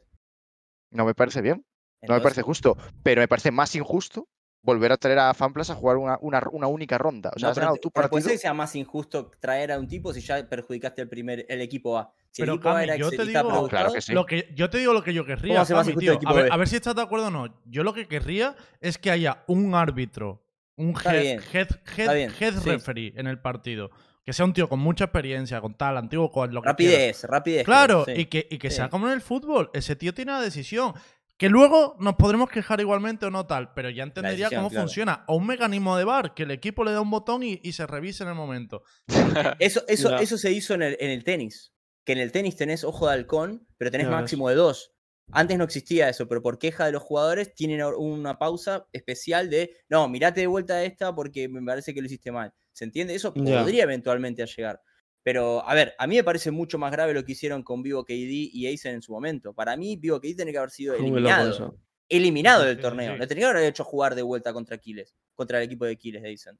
Speaker 4: No me parece bien. No me parece justo, pero me parece más injusto volver a traer a FanPlus a jugar una, una, una única ronda. O sea,
Speaker 2: no,
Speaker 4: has ganado
Speaker 2: te-
Speaker 4: tu
Speaker 2: pero puede
Speaker 4: partido.
Speaker 2: ser que sea más injusto traer a un tipo si ya perjudicaste el primer el equipo A. Si
Speaker 1: Pero,
Speaker 2: el equipo A
Speaker 1: Cami,
Speaker 2: era
Speaker 1: yo te digo-
Speaker 4: No, claro que sí.
Speaker 1: Lo que, yo te digo lo que yo querría.
Speaker 2: ¿Cómo hace más
Speaker 1: Cami, tío. a, ver,
Speaker 2: B?
Speaker 1: a ver si estás de acuerdo o no. Yo lo que querría es que haya un árbitro, un head,
Speaker 2: sí.
Speaker 1: referee en el partido. Que sea un tío con mucha experiencia, con tal, antiguo, con lo que
Speaker 2: rapidez, rapidez.
Speaker 1: Claro,
Speaker 2: creo, sí.
Speaker 1: y que, y que
Speaker 2: Sí.
Speaker 1: sea como en el fútbol. Ese tío tiene la decisión. Que luego nos podremos quejar igualmente o no tal, pero ya entendería
Speaker 2: decisión,
Speaker 1: cómo
Speaker 2: claro.
Speaker 1: funciona. O un mecanismo de bar, que el equipo le da un botón y, y se revise en el momento.
Speaker 2: Eso, eso, eso se hizo en el, en el tenis. Que en el tenis tenés ojo de halcón, pero tenés
Speaker 6: Ya ves.
Speaker 2: máximo de dos. Antes no existía eso, pero por queja de los jugadores tienen una pausa especial de no, mirate de vuelta esta porque me parece que lo hiciste mal. ¿Se entiende? Eso podría eventualmente llegar. Pero, a ver, a mí me parece mucho más grave lo que hicieron con Vivo KD y Aizen en su momento. Para mí, Vivo KD tiene que haber sido eliminado. Eliminado del torneo. Le tenía que haber hecho jugar de vuelta contra Aquiles. Contra el equipo de Aquiles de Aizen.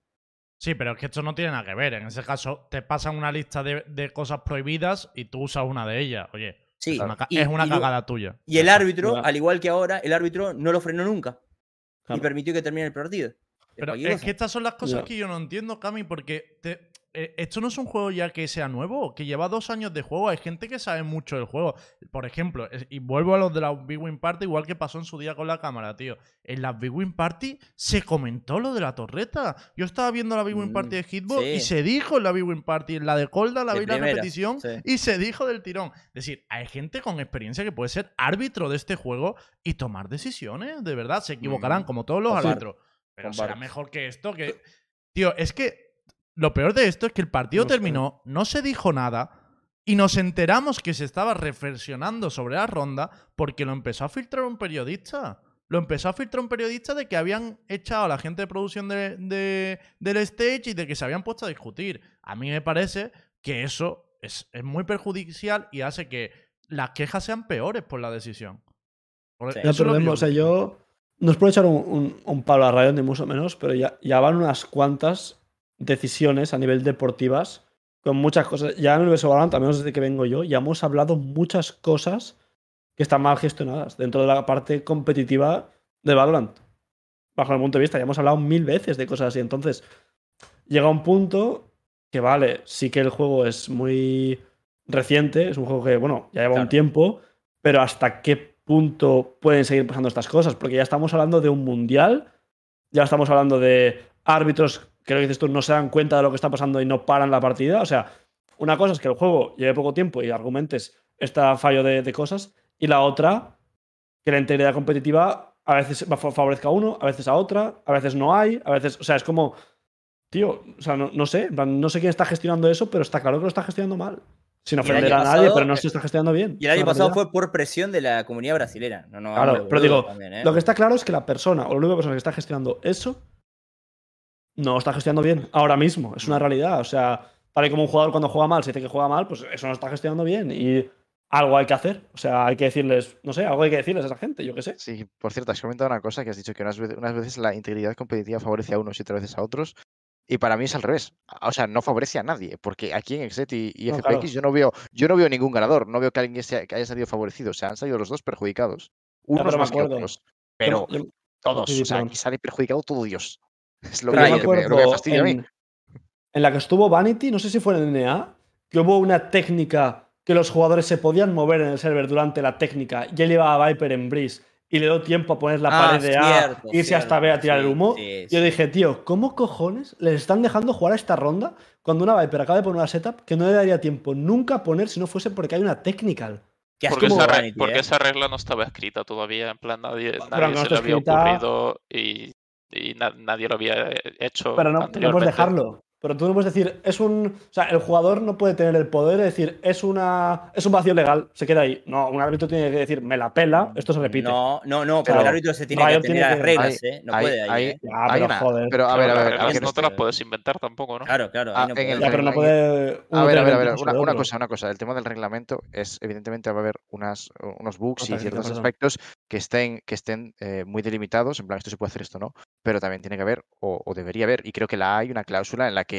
Speaker 1: Sí, pero es que esto no tiene nada que ver. En ese caso, te pasan una lista de, de cosas prohibidas y tú usas una de ellas. Oye,
Speaker 2: Sí,
Speaker 1: es una, ca-
Speaker 2: y-
Speaker 1: es una
Speaker 2: y luego-
Speaker 1: cagada tuya.
Speaker 2: Y el árbitro, al igual que ahora, el árbitro no lo frenó nunca. Y permitió que termine el partido.
Speaker 1: Pero es que estas son las cosas que yo no entiendo, Cami, porque te- esto no es un juego ya que sea nuevo, que lleva dos años de juego. Hay gente que sabe mucho del juego. Por ejemplo, y vuelvo a los de la Big Win Party, igual que pasó en su día con la cámara, tío. En la Big Win Party se comentó lo de la torreta. Yo estaba viendo la Big Win
Speaker 2: Mm,
Speaker 1: Party de Hitbox y se dijo en la Big Win Party, en la de Colda, la
Speaker 2: De
Speaker 1: vi la
Speaker 2: primeras,
Speaker 1: repetición
Speaker 2: sí.
Speaker 1: y se dijo del tirón. Es decir, hay gente con experiencia que puede ser árbitro de este juego y tomar decisiones, de verdad. Se equivocarán,
Speaker 2: Mm,
Speaker 1: como todos los árbitros. Pero será mejor que esto que. Tío, es que. Lo peor de esto es que el partido
Speaker 6: No sé.
Speaker 1: terminó, no se dijo nada. Y nos enteramos que se estaba reflexionando sobre la ronda porque lo empezó a filtrar un periodista. Lo empezó a filtrar un periodista de que habían echado a la gente de producción de, de- del stage y de que se habían puesto a discutir. A mí me parece que eso es, es muy perjudicial y hace que las quejas sean peores por la decisión. Por-
Speaker 2: Sí.
Speaker 1: eso
Speaker 6: o sea, yo. No es por echar un, un, un palo a Riot, ni mucho menos, pero ya, ya van unas cuantas decisiones a nivel deportivas con muchas cosas. Ya en el universo Valorant, al menos desde que vengo yo, ya hemos hablado muchas cosas que están mal gestionadas dentro de la parte competitiva de Valorant. Bajo el punto de vista, ya hemos hablado mil veces de cosas así. Entonces, llega un punto que, vale, sí que el juego es muy reciente, es un juego que, bueno, ya lleva un tiempo, pero hasta qué punto pueden seguir pasando estas cosas, porque ya estamos hablando de un mundial, ya estamos hablando de árbitros lo que dices tú no se dan cuenta de lo que está pasando y no paran la partida. O sea, una cosa es que el juego lleve poco tiempo y argumentes este fallo de, de cosas, y la otra, que la integridad competitiva a veces favorezca a uno, a veces a otra, a veces no hay, a veces, o sea, es como, tío, o sea, no, no sé, no sé quién está gestionando eso, pero está claro que lo está gestionando mal. Sin ofender a nadie,
Speaker 2: pasado-
Speaker 6: pero no se está gestionando bien.
Speaker 2: Y el año pasado
Speaker 6: realidad.
Speaker 2: fue por presión de la comunidad brasilera. No, no,
Speaker 6: Claro, pero digo,
Speaker 2: también, ¿eh?
Speaker 6: Lo que está claro es que la persona o la única persona que está gestionando eso no está gestionando bien ahora mismo. Es una realidad. O sea, tal y como un jugador cuando juega mal se dice que juega mal, pues eso no está gestionando bien. Y algo hay que hacer. O sea, hay que decirles, no sé, algo hay que decirles a esa gente, yo qué sé.
Speaker 4: Sí, por cierto, has comentado una cosa que has dicho que unas veces, unas veces la integridad competitiva favorece a unos y otras veces a otros. Y para mí es al revés. O sea, no favorece a nadie, porque aquí en Exet y, y
Speaker 6: No,
Speaker 4: FPX
Speaker 6: claro.
Speaker 4: yo no veo, yo no veo ningún ganador, no veo que alguien sea- que haya salido favorecido. O sea, han salido los dos perjudicados. Unos
Speaker 6: me
Speaker 4: más que otros. Pero
Speaker 6: Yo- yo-
Speaker 4: todos,
Speaker 6: sí, sí,
Speaker 4: o sea, aquí sale perjudicado todo Dios. Es lo que,
Speaker 6: me
Speaker 4: me, lo que me
Speaker 6: acuerdo
Speaker 4: fastidia a mí.
Speaker 6: en, la que estuvo Vanity, no sé si fue en el NA, que hubo una técnica que los jugadores se podían mover en el server durante la técnica y él iba a Viper en Breeze y le dio tiempo a poner la
Speaker 2: Ah,
Speaker 6: pared de A,
Speaker 2: cierto,
Speaker 6: irse hasta B a tirar el humo.
Speaker 2: sí,
Speaker 6: Yo
Speaker 2: sí.
Speaker 6: dije, tío, ¿cómo cojones les están dejando jugar a esta ronda cuando una Viper acaba de poner una setup que no le daría tiempo nunca a poner si no fuese porque hay una technical?
Speaker 2: Qué
Speaker 3: Porque,
Speaker 2: asco
Speaker 3: esa,
Speaker 2: Vanity,
Speaker 3: porque
Speaker 2: ¿eh?
Speaker 3: esa regla no estaba escrita todavía, en plan nadie, nadie
Speaker 6: no
Speaker 3: se le había
Speaker 6: escrita-
Speaker 3: ocurrido y, y na- nadie lo había hecho
Speaker 6: Pero no, puedes dejarlo. Pero tú no puedes decir, es un. O sea, el jugador no puede tener el poder de decir, es una. Es un vacío legal, se queda ahí. No, un árbitro tiene que decir, me la pela, esto se repite.
Speaker 2: No, no, no, pero
Speaker 6: Claro.
Speaker 2: el árbitro se tiene que
Speaker 6: tiene
Speaker 2: a las
Speaker 6: que-
Speaker 2: reglas,
Speaker 4: Hay-
Speaker 2: ¿eh? No
Speaker 4: hay-
Speaker 2: puede ahí,
Speaker 4: hay-
Speaker 2: ¿eh?
Speaker 4: Hay
Speaker 6: pero
Speaker 4: una-
Speaker 6: joder.
Speaker 4: pero a ver, a ver, a ver,
Speaker 3: no te las puedes inventar tampoco, ¿no?
Speaker 2: Claro, claro.
Speaker 4: Ah,
Speaker 2: ahí no puede.
Speaker 6: Ya, pero no puede.
Speaker 4: A ver, a
Speaker 6: tener
Speaker 4: ver, a ver, una, cosa, una cosa. El tema del reglamento es, evidentemente, va a haber unas, unos bugs y ciertos
Speaker 6: perdón.
Speaker 4: aspectos que estén, que estén eh, muy delimitados, en plan, esto se puede hacer, esto no, pero también tiene que haber, o, o debería haber, y creo que la hay una cláusula en la que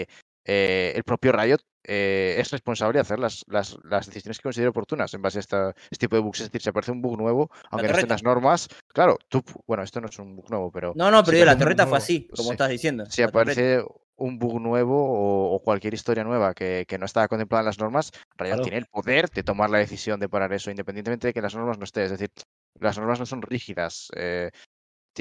Speaker 4: eh, el propio Riot eh, es responsable de hacer las, las, las decisiones que considere oportunas en base a esta- este tipo de bugs. Es decir, si aparece un bug nuevo, aunque no esté en
Speaker 2: torreta.
Speaker 4: las normas, claro, tú, bueno, esto no es un bug nuevo, pero
Speaker 2: No, no, pero la torreta fue así, como
Speaker 4: Sí.
Speaker 2: estás diciendo.
Speaker 4: si
Speaker 2: torreta.
Speaker 4: aparece un bug nuevo o, o cualquier historia nueva que, que no estaba contemplada en las normas, Riot
Speaker 6: Claro.
Speaker 4: tiene el poder de tomar la decisión de parar eso, independientemente de que las normas no estén. Es decir, las normas no son rígidas. eh,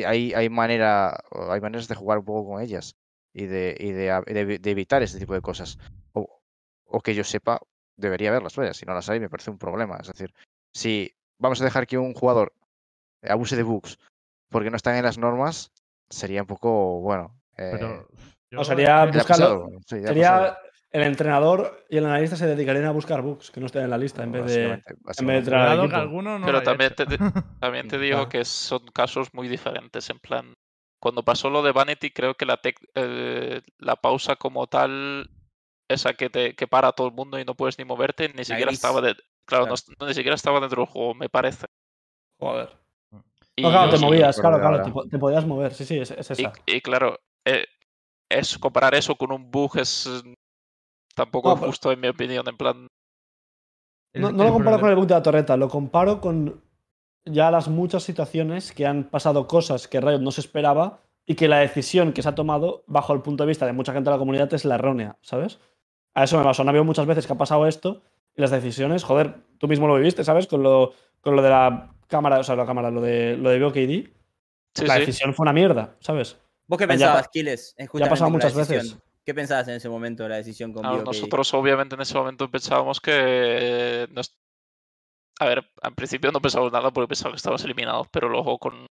Speaker 4: hay, hay, manera, hay maneras de jugar un poco con ellas y de, y de, evitar este tipo de cosas. O, o que yo sepa, debería haberlas, vaya. Si no las hay, me parece un problema. Es decir, si vamos a dejar que un jugador abuse de bugs porque no están en las normas, sería un poco, bueno. eh,
Speaker 1: Pero. yo-
Speaker 6: O sería buscarlo-
Speaker 4: sí.
Speaker 6: Sería el entrenador y el analista se dedicarían a buscar bugs que no estén en la lista en vez de. En vez de
Speaker 1: no
Speaker 3: Pero también te, también te digo que son casos muy diferentes. En plan, cuando pasó lo de Vanity, creo que la, tec- eh, la pausa como tal, esa que te que para a todo el mundo y no puedes ni moverte, ni siquiera estaba de, claro,
Speaker 2: Claro.
Speaker 3: No, est- ni siquiera estaba dentro del juego, me parece.
Speaker 6: Joder.
Speaker 3: Y,
Speaker 6: No, claro, te movías, claro, claro, te, po- te podías mover, sí, sí, es, es
Speaker 3: y-
Speaker 6: esa.
Speaker 3: y claro, eh, es comparar eso con un bug es tampoco
Speaker 6: No,
Speaker 3: es
Speaker 6: pero-
Speaker 3: justo en mi opinión. En plan,
Speaker 6: No, no lo comparo con el bug de la torreta, lo comparo con ya las muchas situaciones que han pasado cosas que Riot no se esperaba y que la decisión que se ha tomado, bajo el punto de vista de mucha gente de la comunidad, es la errónea, ¿sabes? A eso me pasó. No ha habido muchas veces que ha pasado esto y las decisiones, joder, tú mismo lo viviste, ¿sabes? Con lo, con lo de la cámara, o sea, la cámara, lo de, lo de BOKD,
Speaker 3: sí,
Speaker 6: la
Speaker 3: sí.
Speaker 6: decisión fue una mierda, ¿sabes?
Speaker 2: ¿Vos qué
Speaker 6: Ya
Speaker 2: pensabas, Kiles?
Speaker 6: Ya ha pasado muchas
Speaker 2: decisión?
Speaker 6: veces.
Speaker 2: ¿Qué pensabas en ese momento de la decisión con
Speaker 3: Claro,
Speaker 2: BioKD?
Speaker 3: nosotros obviamente en ese momento pensábamos que... A ver, al principio no pensábamos nada porque pensábamos que estábamos eliminados, pero luego con...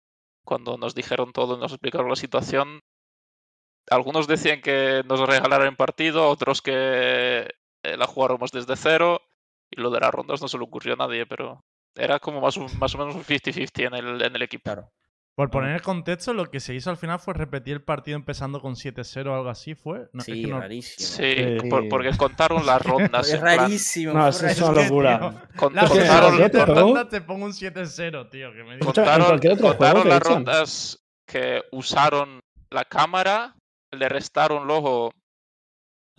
Speaker 3: cuando nos dijeron todo y nos explicaron la situación, algunos decían que nos regalaran el partido, otros que eh, la jugáramos desde cero, y lo de las rondas no se le ocurrió a nadie, pero era como más, un- más o menos un 50-50 en el, en el equipo.
Speaker 2: Claro.
Speaker 1: Por poner el contexto, lo que se hizo al final fue repetir el partido empezando con 7-0 o algo así, ¿fue. No, es
Speaker 2: sí,
Speaker 1: que no-
Speaker 2: rarísimo.
Speaker 3: Sí,
Speaker 6: Sí.
Speaker 3: por- porque contaron las rondas.
Speaker 2: Es
Speaker 3: en plan,
Speaker 2: rarísimo.
Speaker 6: No,
Speaker 2: fue
Speaker 6: es- es una locura.
Speaker 3: con-
Speaker 1: la
Speaker 6: Es que
Speaker 1: primera
Speaker 6: ¿sabes
Speaker 3: contaron,
Speaker 6: qué te
Speaker 1: ronda
Speaker 6: pegó?
Speaker 1: te pongo un 7-0, tío. Que me
Speaker 6: en
Speaker 3: contaron, contaron las rondas que usaron la cámara, le restaron luego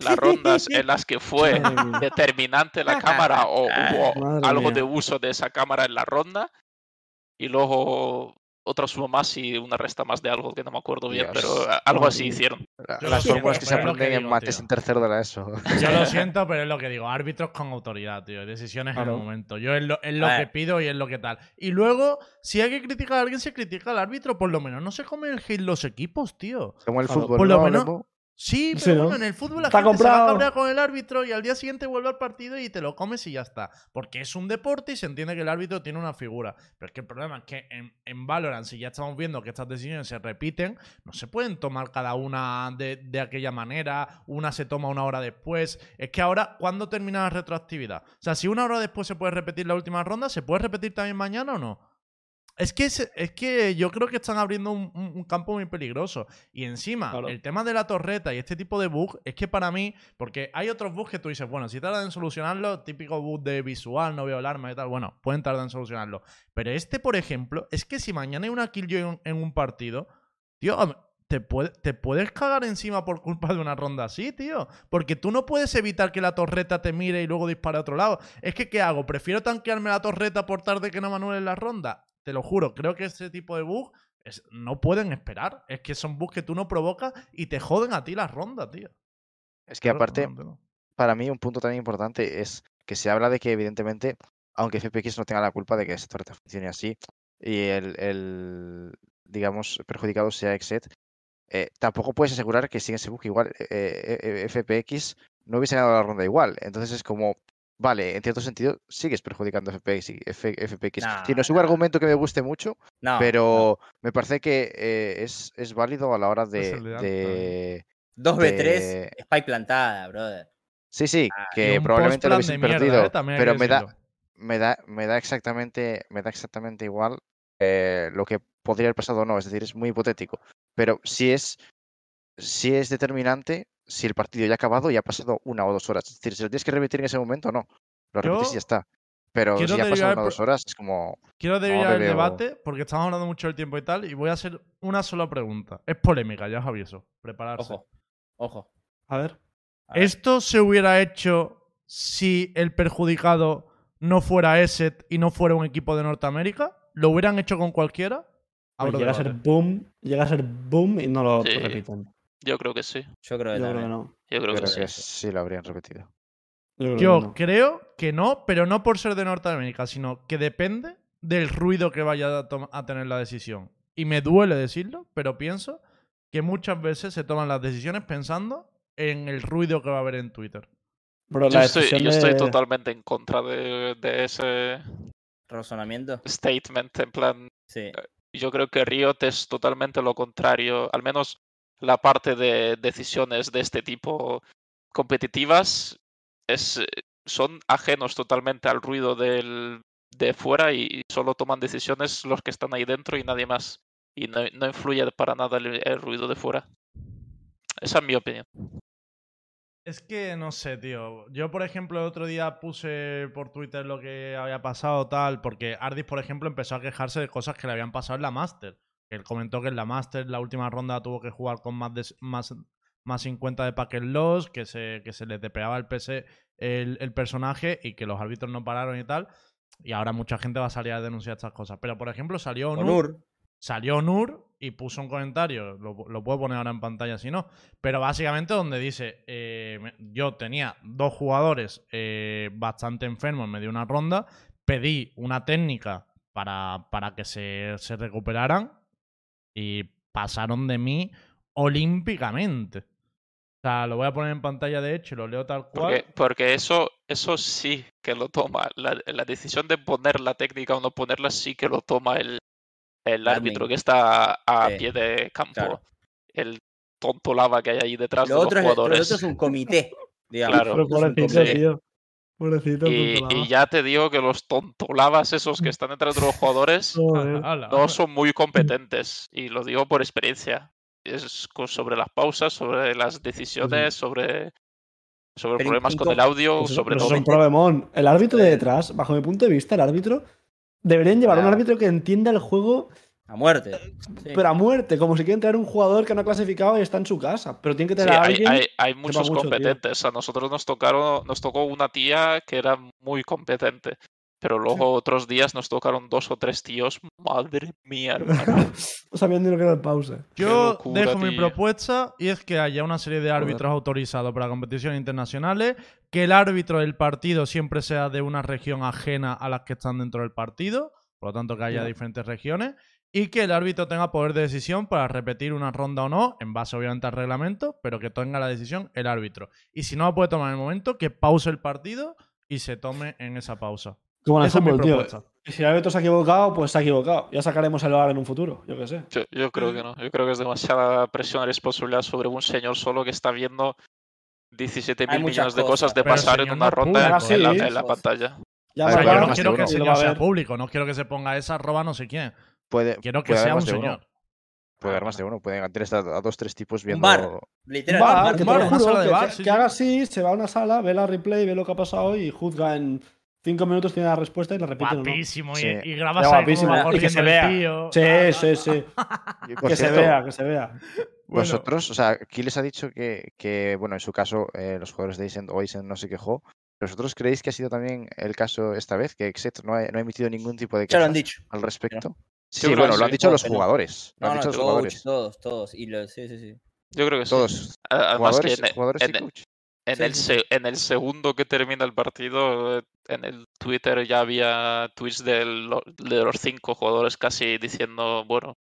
Speaker 3: las rondas en las que fue determinante la cámara o hubo
Speaker 6: Madre
Speaker 3: algo
Speaker 6: mía.
Speaker 3: de uso de esa cámara en la ronda y luego otra suma más y una resta más de algo que no me acuerdo bien,
Speaker 4: Dios.
Speaker 3: pero algo así hicieron.
Speaker 1: Yo
Speaker 4: Las fórmulas
Speaker 1: siento,
Speaker 4: que se aprenden en mates
Speaker 1: tío.
Speaker 4: en tercero de la ESO.
Speaker 1: Yo lo siento, pero es lo que digo. Árbitros con autoridad, tío. Decisiones en
Speaker 6: Claro.
Speaker 1: el momento. Yo es lo, es lo que pido y es lo que tal. Y luego, si hay que criticar a alguien, se critica al árbitro. Por lo menos no se comen el hate los equipos, tío.
Speaker 4: Como el fútbol,
Speaker 1: por lo
Speaker 4: ¿no,
Speaker 1: menos-? Sí, pero
Speaker 6: Sí, ¿no?
Speaker 1: bueno, en el fútbol la
Speaker 6: Está
Speaker 1: gente se va a
Speaker 6: comprado.
Speaker 1: cabrear con el árbitro y al día siguiente vuelve al partido y te lo comes y ya está. Porque es un deporte y se entiende que el árbitro tiene una figura. Pero es que el problema es que en, en Valorant, si ya estamos viendo que estas decisiones se repiten, no se pueden tomar cada una de, de aquella manera, una se toma una hora después. Es que ahora, ¿cuándo termina la retroactividad? O sea, si una hora después se puede repetir la última ronda, ¿se puede repetir también mañana o no? Es que, es, es que yo creo que están abriendo un, un- un campo muy peligroso. Y encima,
Speaker 6: Claro.
Speaker 1: el tema de la torreta y este tipo de bug es que para mí, porque hay otros bugs que tú dices, bueno, si tardan en solucionarlo, típico bug de visual, no veo el arma y tal, bueno, pueden tardar en solucionarlo. Pero este, por ejemplo, es que si mañana hay una kill en, en un partido, tío, te, puede- te puedes cagar encima por culpa de una ronda así, tío. Porque tú no puedes evitar que la torreta te mire y luego dispare a otro lado. Es que, ¿qué hago? ¿Prefiero tanquearme la torreta por tarde que no me en la ronda? Te lo juro, creo que ese tipo de bug es- no pueden esperar. Es que son bugs que tú no provocas y te joden a ti la ronda, tío.
Speaker 4: Es que
Speaker 1: Claro,
Speaker 4: aparte,
Speaker 1: no
Speaker 4: para mí un punto también importante es que se habla de que evidentemente, aunque FPX no tenga la culpa de que esta torreta funcione así y el, el, digamos, perjudicado sea Exet, eh, tampoco puedes asegurar que sin ese bug igual eh, eh, FPX no hubiese ganado la ronda igual. Entonces es como, vale, en cierto sentido sigues perjudicando a FPX. FPX. No es un
Speaker 2: nah.
Speaker 4: argumento que me guste mucho,
Speaker 2: No,
Speaker 4: pero me parece que eh, es, es válido a la hora de,
Speaker 1: de Ant
Speaker 4: de-
Speaker 2: 2v3,
Speaker 4: de-
Speaker 2: spike plantada, brother.
Speaker 4: Sí, sí,
Speaker 2: Ah,
Speaker 4: que probablemente lo hubiesen perdido,
Speaker 1: ¿eh?
Speaker 4: Pero me da, me da, me da exactamente, me da exactamente igual eh, lo que podría haber pasado o no, es decir, es muy hipotético. Pero si es, si es determinante, si el partido ya ha acabado y ha pasado una o dos horas. Es decir, si lo tienes que repetir en ese momento, no. Lo repites y ya está. Pero si ya ha pasado
Speaker 1: derivar
Speaker 4: una o dos horas, es como.
Speaker 1: Quiero desviar el
Speaker 4: veo-
Speaker 1: debate porque estamos hablando mucho del tiempo y tal. Y voy a hacer una sola pregunta. Es polémica, ya os aviso. Prepararse.
Speaker 2: Ojo, ojo.
Speaker 6: A ver.
Speaker 2: A ver.
Speaker 1: ¿Esto se hubiera hecho si el perjudicado no fuera ESET y no fuera un equipo de Norteamérica? ¿Lo hubieran hecho con cualquiera?
Speaker 6: Pues llega a ser boom, llega a ser boom y no lo
Speaker 3: Sí.
Speaker 6: repiten.
Speaker 3: Yo creo que sí.
Speaker 2: Yo creo que
Speaker 6: Yo creo que
Speaker 2: también.
Speaker 6: no.
Speaker 3: Yo creo
Speaker 4: Yo
Speaker 3: que
Speaker 4: creo
Speaker 3: sí.
Speaker 4: que sí lo habrían repetido.
Speaker 6: Yo creo que no.
Speaker 1: creo que no, pero no por ser de Norteamérica, sino que depende del ruido que vaya a, a tener la decisión. Y me duele decirlo, pero pienso que muchas veces se toman las decisiones pensando en el ruido que va a haber en Twitter.
Speaker 6: Pero
Speaker 3: Yo
Speaker 6: la
Speaker 3: estoy, totalmente en contra de, de ese
Speaker 2: Razonamiento.
Speaker 3: statement. En plan,
Speaker 2: Sí.
Speaker 3: yo creo que Riot es totalmente lo contrario. Al menos la parte de decisiones de este tipo competitivas es, eh, son ajenos totalmente al ruido del, de fuera y solo toman decisiones los que están ahí dentro y nadie más. Y no, no influye para nada el, el ruido de fuera. Esa es mi opinión.
Speaker 1: Es que no sé, tío. Yo, por ejemplo, el otro día puse por Twitter lo que había pasado, tal, porque Ardis, por ejemplo, empezó a quejarse de cosas que le habían pasado en la Master. Él comentó que en la Master, la última ronda, tuvo que jugar con más de más, más 50 de packet loss, que se, que se le tepeaba el PC el, el personaje y que los árbitros no pararon y tal. Y ahora mucha gente va a salir a denunciar estas cosas. Pero, por ejemplo, salió Onur,
Speaker 2: Onur.
Speaker 1: salió Nur y puso un comentario, lo, lo puedo poner ahora en pantalla si no, pero básicamente donde dice, eh, yo tenía dos jugadores eh, bastante enfermos en medio de una ronda, pedí una técnica para, para que se, se recuperaran y pasaron de mí olímpicamente. O sea, lo voy a poner en pantalla de hecho y lo leo tal cual.
Speaker 3: Porque, porque eso, eso sí que lo toma. La, la decisión de poner la técnica o no ponerla sí que lo toma el, el árbitro que está a
Speaker 2: Sí,
Speaker 3: pie de campo.
Speaker 2: claro.
Speaker 3: El tonto lava que hay ahí detrás
Speaker 2: Lo
Speaker 3: de los
Speaker 2: otro, es, lo
Speaker 3: jugadores.
Speaker 2: otro es un comité. Digamos.
Speaker 3: Claro.
Speaker 6: Pero
Speaker 2: Es un
Speaker 6: pobrecito,
Speaker 2: comité.
Speaker 6: tío. Pobrecito.
Speaker 3: Y, ya te digo que los tontolavas esos que están detrás de los jugadores no son muy competentes. Y lo digo por experiencia. Es sobre las pausas, sobre las decisiones, sobre, sobre
Speaker 2: Pero
Speaker 3: problemas con el audio,
Speaker 6: Pues eso-
Speaker 3: sobre todo.
Speaker 6: es un problemón. El árbitro de detrás, bajo mi punto de vista, el árbitro deberían llevar un
Speaker 2: Claro.
Speaker 6: árbitro que entienda el juego,
Speaker 2: A muerte. Sí.
Speaker 6: pero a muerte, como si quieren traer un jugador que no ha clasificado y está en su casa. Pero tiene que
Speaker 3: Sí,
Speaker 6: tener a
Speaker 3: hay,
Speaker 6: alguien.
Speaker 3: hay- hay muchos
Speaker 6: mucho, tío.
Speaker 3: competentes. A nosotros nos tocaron, nos tocó una tía que era muy competente. Pero luego otros días nos tocaron dos o tres tíos. Madre mía, hermano.
Speaker 6: no sabían ni lo que era el pause.
Speaker 3: Qué
Speaker 1: Yo
Speaker 3: locura,
Speaker 1: dejo mi propuesta y es que haya una serie de árbitros autorizados para competiciones internacionales, que el árbitro del partido siempre sea de una región ajena a las que están dentro del partido, por lo tanto que haya
Speaker 6: Ya.
Speaker 1: diferentes regiones, y que el árbitro tenga poder de decisión para repetir una ronda o no, en base obviamente al reglamento, pero que tenga la decisión el árbitro. Y si no la puede tomar en el momento, que pause el partido y se tome en esa pausa.
Speaker 6: Como en el
Speaker 1: Esa es mi
Speaker 6: fútbol, tío. si el árbitro se ha equivocado, pues se ha equivocado. Ya sacaremos el VAR en un futuro, yo qué sé.
Speaker 3: Yo, yo creo que no. Yo creo que es demasiada presión y responsabilidad sobre un señor solo que está viendo 17
Speaker 2: Hay
Speaker 3: mil millones de cosas de pasar en una ronda en,
Speaker 6: público,
Speaker 3: en la,
Speaker 6: sí.
Speaker 3: en la pantalla.
Speaker 6: Ya
Speaker 1: O sea, yo no quiero que el señor sea público, no quiero que se ponga esa arroba no sé quién.
Speaker 4: Puede,
Speaker 1: Quiero que
Speaker 4: puede
Speaker 1: sea un
Speaker 4: más de uno.
Speaker 1: señor.
Speaker 4: Puede haber más de uno. Pueden tener a, a dos, tres tipos viendo.
Speaker 2: bar. Literal.
Speaker 6: Va,
Speaker 2: bar
Speaker 6: que
Speaker 1: bar,
Speaker 6: lo
Speaker 1: una
Speaker 6: juro,
Speaker 1: sala de
Speaker 6: que,
Speaker 1: bar,
Speaker 6: que-
Speaker 1: sí,
Speaker 6: que
Speaker 1: sí.
Speaker 6: haga así, se va a una sala, ve la replay, ve lo que ha pasado y juzga en cinco minutos, tiene la respuesta y la repite o no.
Speaker 1: Guapísimo. Y,
Speaker 4: Sí.
Speaker 1: y grabas ahí
Speaker 6: guapísimo. Y que se vea.
Speaker 1: tío.
Speaker 6: Sí, sí, sí. Que se vea, que se vea.
Speaker 1: Bueno,
Speaker 4: Vosotros, o sea, aquí les ha dicho que, que, bueno, en su caso, eh, los jugadores de Ascent o Ascent no se quejó. ¿Vosotros creéis que ha sido también el caso esta vez? Que Exet no ha, no ha emitido ningún tipo de queja
Speaker 2: han dicho.
Speaker 4: al respecto. Sí, bueno, lo han dicho los
Speaker 2: no.
Speaker 4: jugadores. Lo han
Speaker 2: no,
Speaker 4: dicho los
Speaker 2: coach,
Speaker 4: jugadores.
Speaker 2: todos, todos. Y lo, sí, sí, sí.
Speaker 3: Yo creo que sí.
Speaker 4: Todos.
Speaker 3: Además que
Speaker 4: Jugadores,
Speaker 3: en,
Speaker 4: jugadores
Speaker 3: en
Speaker 4: y coach.
Speaker 3: en
Speaker 2: Sí,
Speaker 3: el,
Speaker 2: sí,
Speaker 3: se- en el segundo que termina el partido, eh, en el Twitter ya había tweets de, lo- de los cinco jugadores casi diciendo, bueno,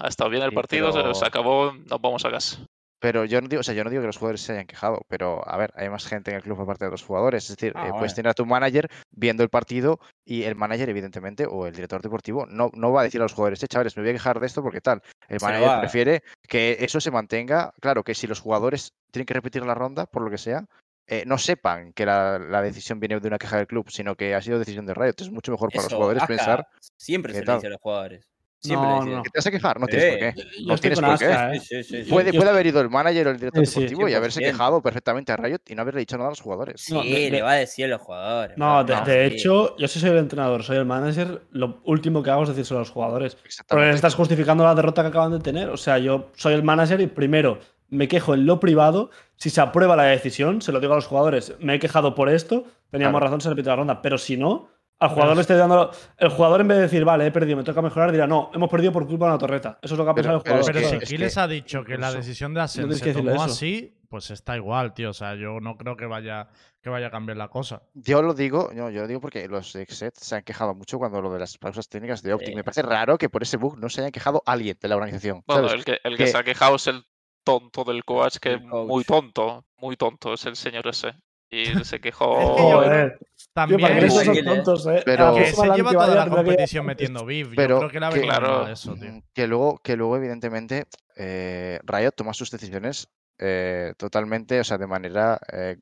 Speaker 3: ha estado bien el
Speaker 4: Sí,
Speaker 3: partido, se- se
Speaker 4: pero-
Speaker 3: acabó, nos vamos a casa.
Speaker 4: Pero yo no digo, o sea, yo no digo que los jugadores se hayan quejado, pero a ver, hay más gente en el club aparte de los jugadores. Es decir,
Speaker 2: Ah,
Speaker 4: eh, puedes tener a tu manager viendo el partido y el manager, evidentemente, o el director deportivo, no, no va a decir a los jugadores, eh, chavales, me voy a quejar de esto porque tal. El
Speaker 2: lo
Speaker 4: manager
Speaker 2: va
Speaker 4: prefiere que eso se mantenga. Claro, que si los jugadores tienen que repetir la ronda, por lo que sea, eh, no sepan que la, la decisión viene de una queja del club, sino que ha sido decisión de Riot. Es mucho mejor para los jugadores pensar
Speaker 2: Siempre
Speaker 4: ¿qué
Speaker 2: se
Speaker 4: tal?
Speaker 2: dice a los jugadores. Siempre
Speaker 6: No, no.
Speaker 4: que te vas a quejar, no tienes por qué. No tienes por qué.
Speaker 6: ¿eh?
Speaker 2: Sí, sí, sí, sí.
Speaker 4: Puede, haber ido el manager o el director
Speaker 6: Sí, sí,
Speaker 4: deportivo y haberse
Speaker 2: 100%.
Speaker 4: quejado perfectamente a Riot y no haberle dicho nada a los jugadores.
Speaker 2: Sí,
Speaker 6: No, de- de-
Speaker 2: le va a decir a los jugadores.
Speaker 6: No, de,
Speaker 2: no,
Speaker 6: de
Speaker 2: sí.
Speaker 6: hecho, yo sí soy el entrenador, soy el manager. Lo último que hago es decírselo a los jugadores. Porque les estás justificando la derrota que acaban de tener. O sea, yo soy el manager y primero me quejo en lo privado. Si se aprueba la decisión, se lo digo a los jugadores. Me he quejado por esto, teníamos
Speaker 4: Claro.
Speaker 6: razón, se repite la ronda. Pero si no, al jugador le estoy dando. El jugador, en vez de decir, vale, he perdido, me toca mejorar, dirá, no, hemos perdido por culpa de una torreta. Eso es lo que ha
Speaker 4: Pero-
Speaker 6: pensado el
Speaker 4: pero
Speaker 6: jugador.
Speaker 1: Pero
Speaker 4: que-
Speaker 1: si Kiles
Speaker 4: que
Speaker 1: ha dicho que la decisión de Ascent
Speaker 6: tienes
Speaker 1: se tomó
Speaker 6: eso.
Speaker 1: así, pues está igual, tío. O sea, yo no creo que vaya, que vaya a cambiar la cosa.
Speaker 4: Yo lo digo, no, yo lo digo porque los Exet se han quejado mucho cuando lo de las pausas técnicas de Optic. Me parece raro que por ese bug no se hayan quejado alguien de la organización.
Speaker 3: Bueno,
Speaker 4: ¿sabes?
Speaker 3: el que, el que
Speaker 4: Que-
Speaker 3: se ha quejado es el tonto del coach, que es muy tonto, muy tonto, es el señor ese. Y se quejó.
Speaker 6: Tío,
Speaker 1: También
Speaker 6: son tontos, eh.
Speaker 4: Pero-
Speaker 6: la
Speaker 1: que se lleva toda la competición metiendo beef.
Speaker 4: Pero
Speaker 1: yo creo que le ha
Speaker 4: que-
Speaker 3: Claro.
Speaker 1: eso, tío.
Speaker 4: Que luego, que luego evidentemente, eh, Riot toma sus decisiones eh, totalmente, o sea, de manera, eh,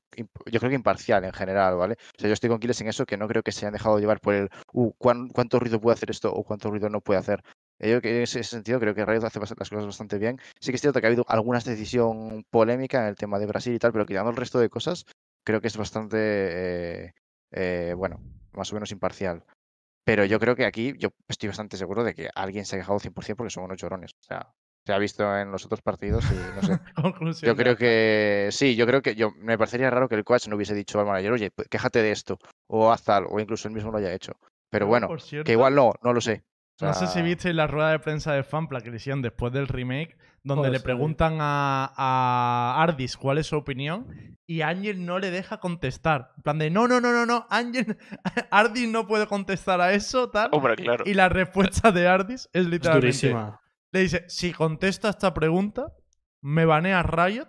Speaker 4: yo creo que imparcial en general, ¿vale? O sea, yo estoy con Kiles en eso, que no creo que se hayan dejado llevar por el, uh, ¿cuán- ¿cuánto ruido puede hacer esto o cuánto ruido no puede hacer? Eh, Yo que en ese sentido creo que Riot hace las cosas bastante bien. Sí que es cierto que ha habido alguna decisión polémica en el tema de Brasil y tal, pero quitando el resto de cosas, creo que es bastante, eh, eh, bueno, más o menos imparcial. Pero yo creo que aquí yo estoy bastante seguro de que alguien se ha quejado 100% porque son unos llorones. O sea, se ha visto en los otros partidos y no sé.
Speaker 1: Conclusión
Speaker 4: Yo creo que sí, yo creo que yo me parecería raro que el coach no hubiese dicho al manager, oye, quéjate de esto, o haz tal, o incluso él mismo lo haya hecho. Pero bueno,
Speaker 1: cierto,
Speaker 4: que igual no, no lo sé. O
Speaker 1: No sé si
Speaker 4: sea,
Speaker 1: visteis la rueda de prensa de Fanpla que le hicieron después del remake, donde
Speaker 6: Joder,
Speaker 1: le
Speaker 6: sí.
Speaker 1: preguntan a, a Ardis cuál es su opinión y Ángel no le deja contestar. En plan de, no, no, no, no, no, Ángel, Ardis no puede contestar a eso, tal.
Speaker 3: Hombre, claro.
Speaker 1: Y la respuesta de Ardis es
Speaker 6: Es
Speaker 1: literalmente,
Speaker 6: durísima.
Speaker 1: le dice, si contesta esta pregunta, me banea Riot,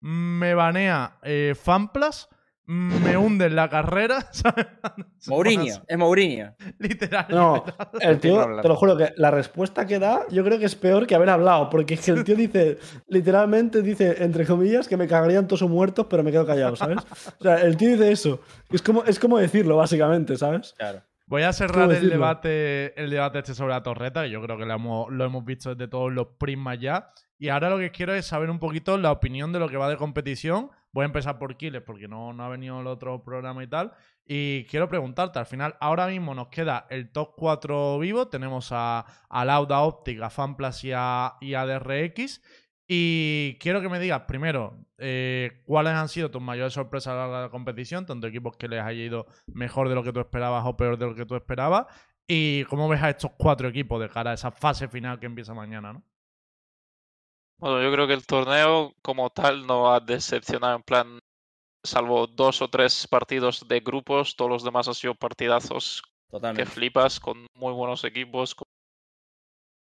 Speaker 1: me banea eh, Fanplas, me hunde en la carrera, ¿sabes?
Speaker 2: Mourinho, es Mourinho.
Speaker 1: Literal.
Speaker 6: No, el tío, te lo juro que la respuesta que da, yo creo que es peor que haber hablado, porque es que el tío dice, literalmente dice, entre comillas, que me cagarían todos muertos, pero me quedo callado, ¿sabes? O sea, el tío dice eso. Es como, es como decirlo, básicamente, ¿sabes?
Speaker 2: Claro.
Speaker 1: Voy a cerrar el debate, el debate este sobre la torreta, que yo creo que lo hemos, lo hemos visto desde todos los prismas ya. Y ahora lo que quiero es saber un poquito la opinión de lo que va de competición. Voy a empezar por Kiles, porque no, no ha venido el otro programa y tal. Y quiero preguntarte, al final, ahora mismo nos queda el top 4 vivo. Tenemos a, a Lauda Optic, a Fanplas y a, y DRX. Y quiero que me digas primero eh, cuáles han sido tus mayores sorpresas a la competición, tanto equipos que les haya ido mejor de lo que tú esperabas o peor de lo que tú esperabas, y cómo ves a estos cuatro equipos de cara a esa fase final que empieza mañana, ¿no?
Speaker 3: Bueno, yo creo que el torneo como tal no ha decepcionado en plan, salvo dos o tres partidos de grupos, todos los demás han sido partidazos que flipas, con muy buenos equipos, con,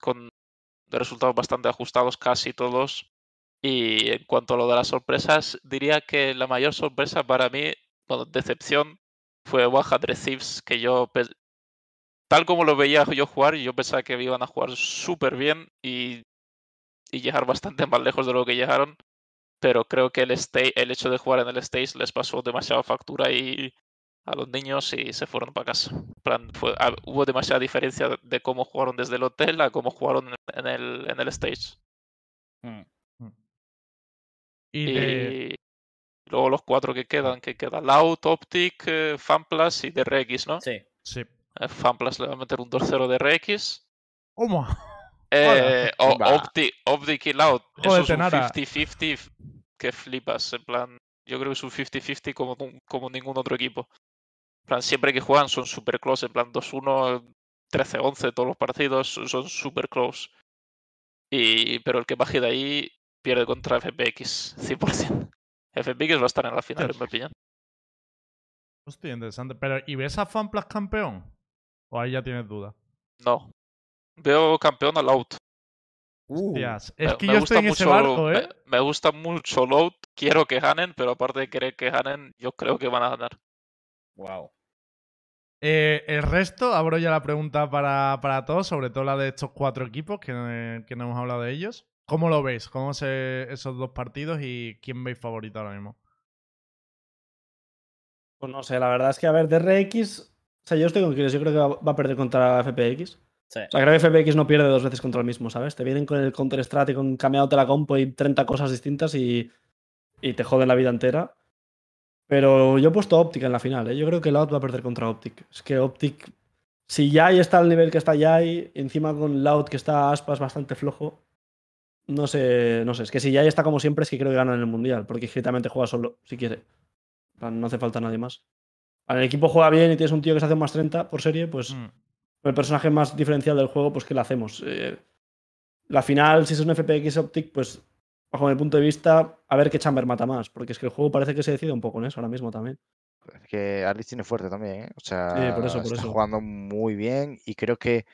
Speaker 3: con resultados bastante ajustados casi todos. Y en cuanto a lo de las sorpresas, diría que la mayor sorpresa para mí, bueno, decepción, fue Baja Thieves, que yo, tal como lo veía yo jugar, yo pensaba que iban a jugar súper bien y, y llegar bastante más lejos de lo que llegaron. Pero creo que el, sta- el hecho de jugar en el stage les pasó demasiada factura y a los niños y se fueron para casa. Plan, fue- ah, hubo demasiada diferencia de- cómo jugaron desde el hotel a cómo jugaron en- el, en el stage.
Speaker 2: Mm.
Speaker 1: Y
Speaker 3: Y luego los cuatro que quedan, que queda Loud, Optic, eh, Fanplas y DRX, ¿no?
Speaker 2: Sí.
Speaker 1: Sí.
Speaker 3: Eh, Fanplas le va a meter un 2-0 de RX.
Speaker 1: ¿Cómo?
Speaker 3: Eh, o-. Opti, Optic y Loud.
Speaker 1: Joder,
Speaker 3: Eso es un
Speaker 1: Tenara.
Speaker 3: 50-50 f- que flipas. En plan, yo creo que es un 50-50 como, como ningún otro equipo. En plan, siempre que juegan son super close. En plan, 2-1, 13-11, todos los partidos son- super close. Y, pero el que baje de ahí pierde contra FPX, 100%. FPX va a estar en la final, en mi opinión.
Speaker 1: Hostia, interesante. Pero, ¿y ves a Fanplas campeón? ¿O ahí ya tienes dudas?
Speaker 3: No. Veo campeón a Loud.
Speaker 2: Uh,
Speaker 1: Hostias, es que
Speaker 3: me
Speaker 1: yo
Speaker 3: gusta
Speaker 1: estoy en ese barco,
Speaker 3: me-
Speaker 1: ¿eh?
Speaker 3: Me, gusta mucho Loud. Quiero que ganen, pero aparte de querer que ganen, yo creo que van a ganar.
Speaker 2: wow.
Speaker 1: Eh, el resto, abro ya la pregunta para, para todos, sobre todo la de estos cuatro equipos, que, que no hemos hablado de ellos. ¿Cómo lo veis? ¿Cómo se esos dos partidos y quién veis favorito ahora mismo?
Speaker 6: Pues no sé, la verdad es que, a ver, DRX. O sea, yo estoy con Kiros, yo creo que va, va a perder contra FPX.
Speaker 2: Sí.
Speaker 6: O sea, creo que FPX no pierde dos veces contra el mismo, ¿sabes? Te vienen con el counter strat y con cambiándote la compo y 30 cosas distintas y, y te joden la vida entera. Pero yo he puesto Optic en la final, ¿eh? Yo creo que Loud va a perder contra Optic. Es que Optic, si Yai está al nivel que está Yai, encima con Loud que está aspas bastante flojo, no sé, no sé. Es que si Yai está como siempre, es que creo que gana en el Mundial, porque directamente juega solo, si quiere. No hace falta nadie más. Al equipo juega bien y tienes un tío que se hace un más 30 por serie, pues
Speaker 1: Mm.
Speaker 6: El personaje más diferencial del juego, pues ¿qué le hacemos? Eh, la final, si es un FPX Optic, pues bajo mi punto de vista, a ver qué Chamber mata más, porque es que el juego parece que se decide un poco en eso ahora mismo también.
Speaker 4: Es que Arlis tiene fuerte también, ¿eh? O sea,
Speaker 6: por eso, por
Speaker 4: está
Speaker 6: eso.
Speaker 4: jugando muy bien y creo que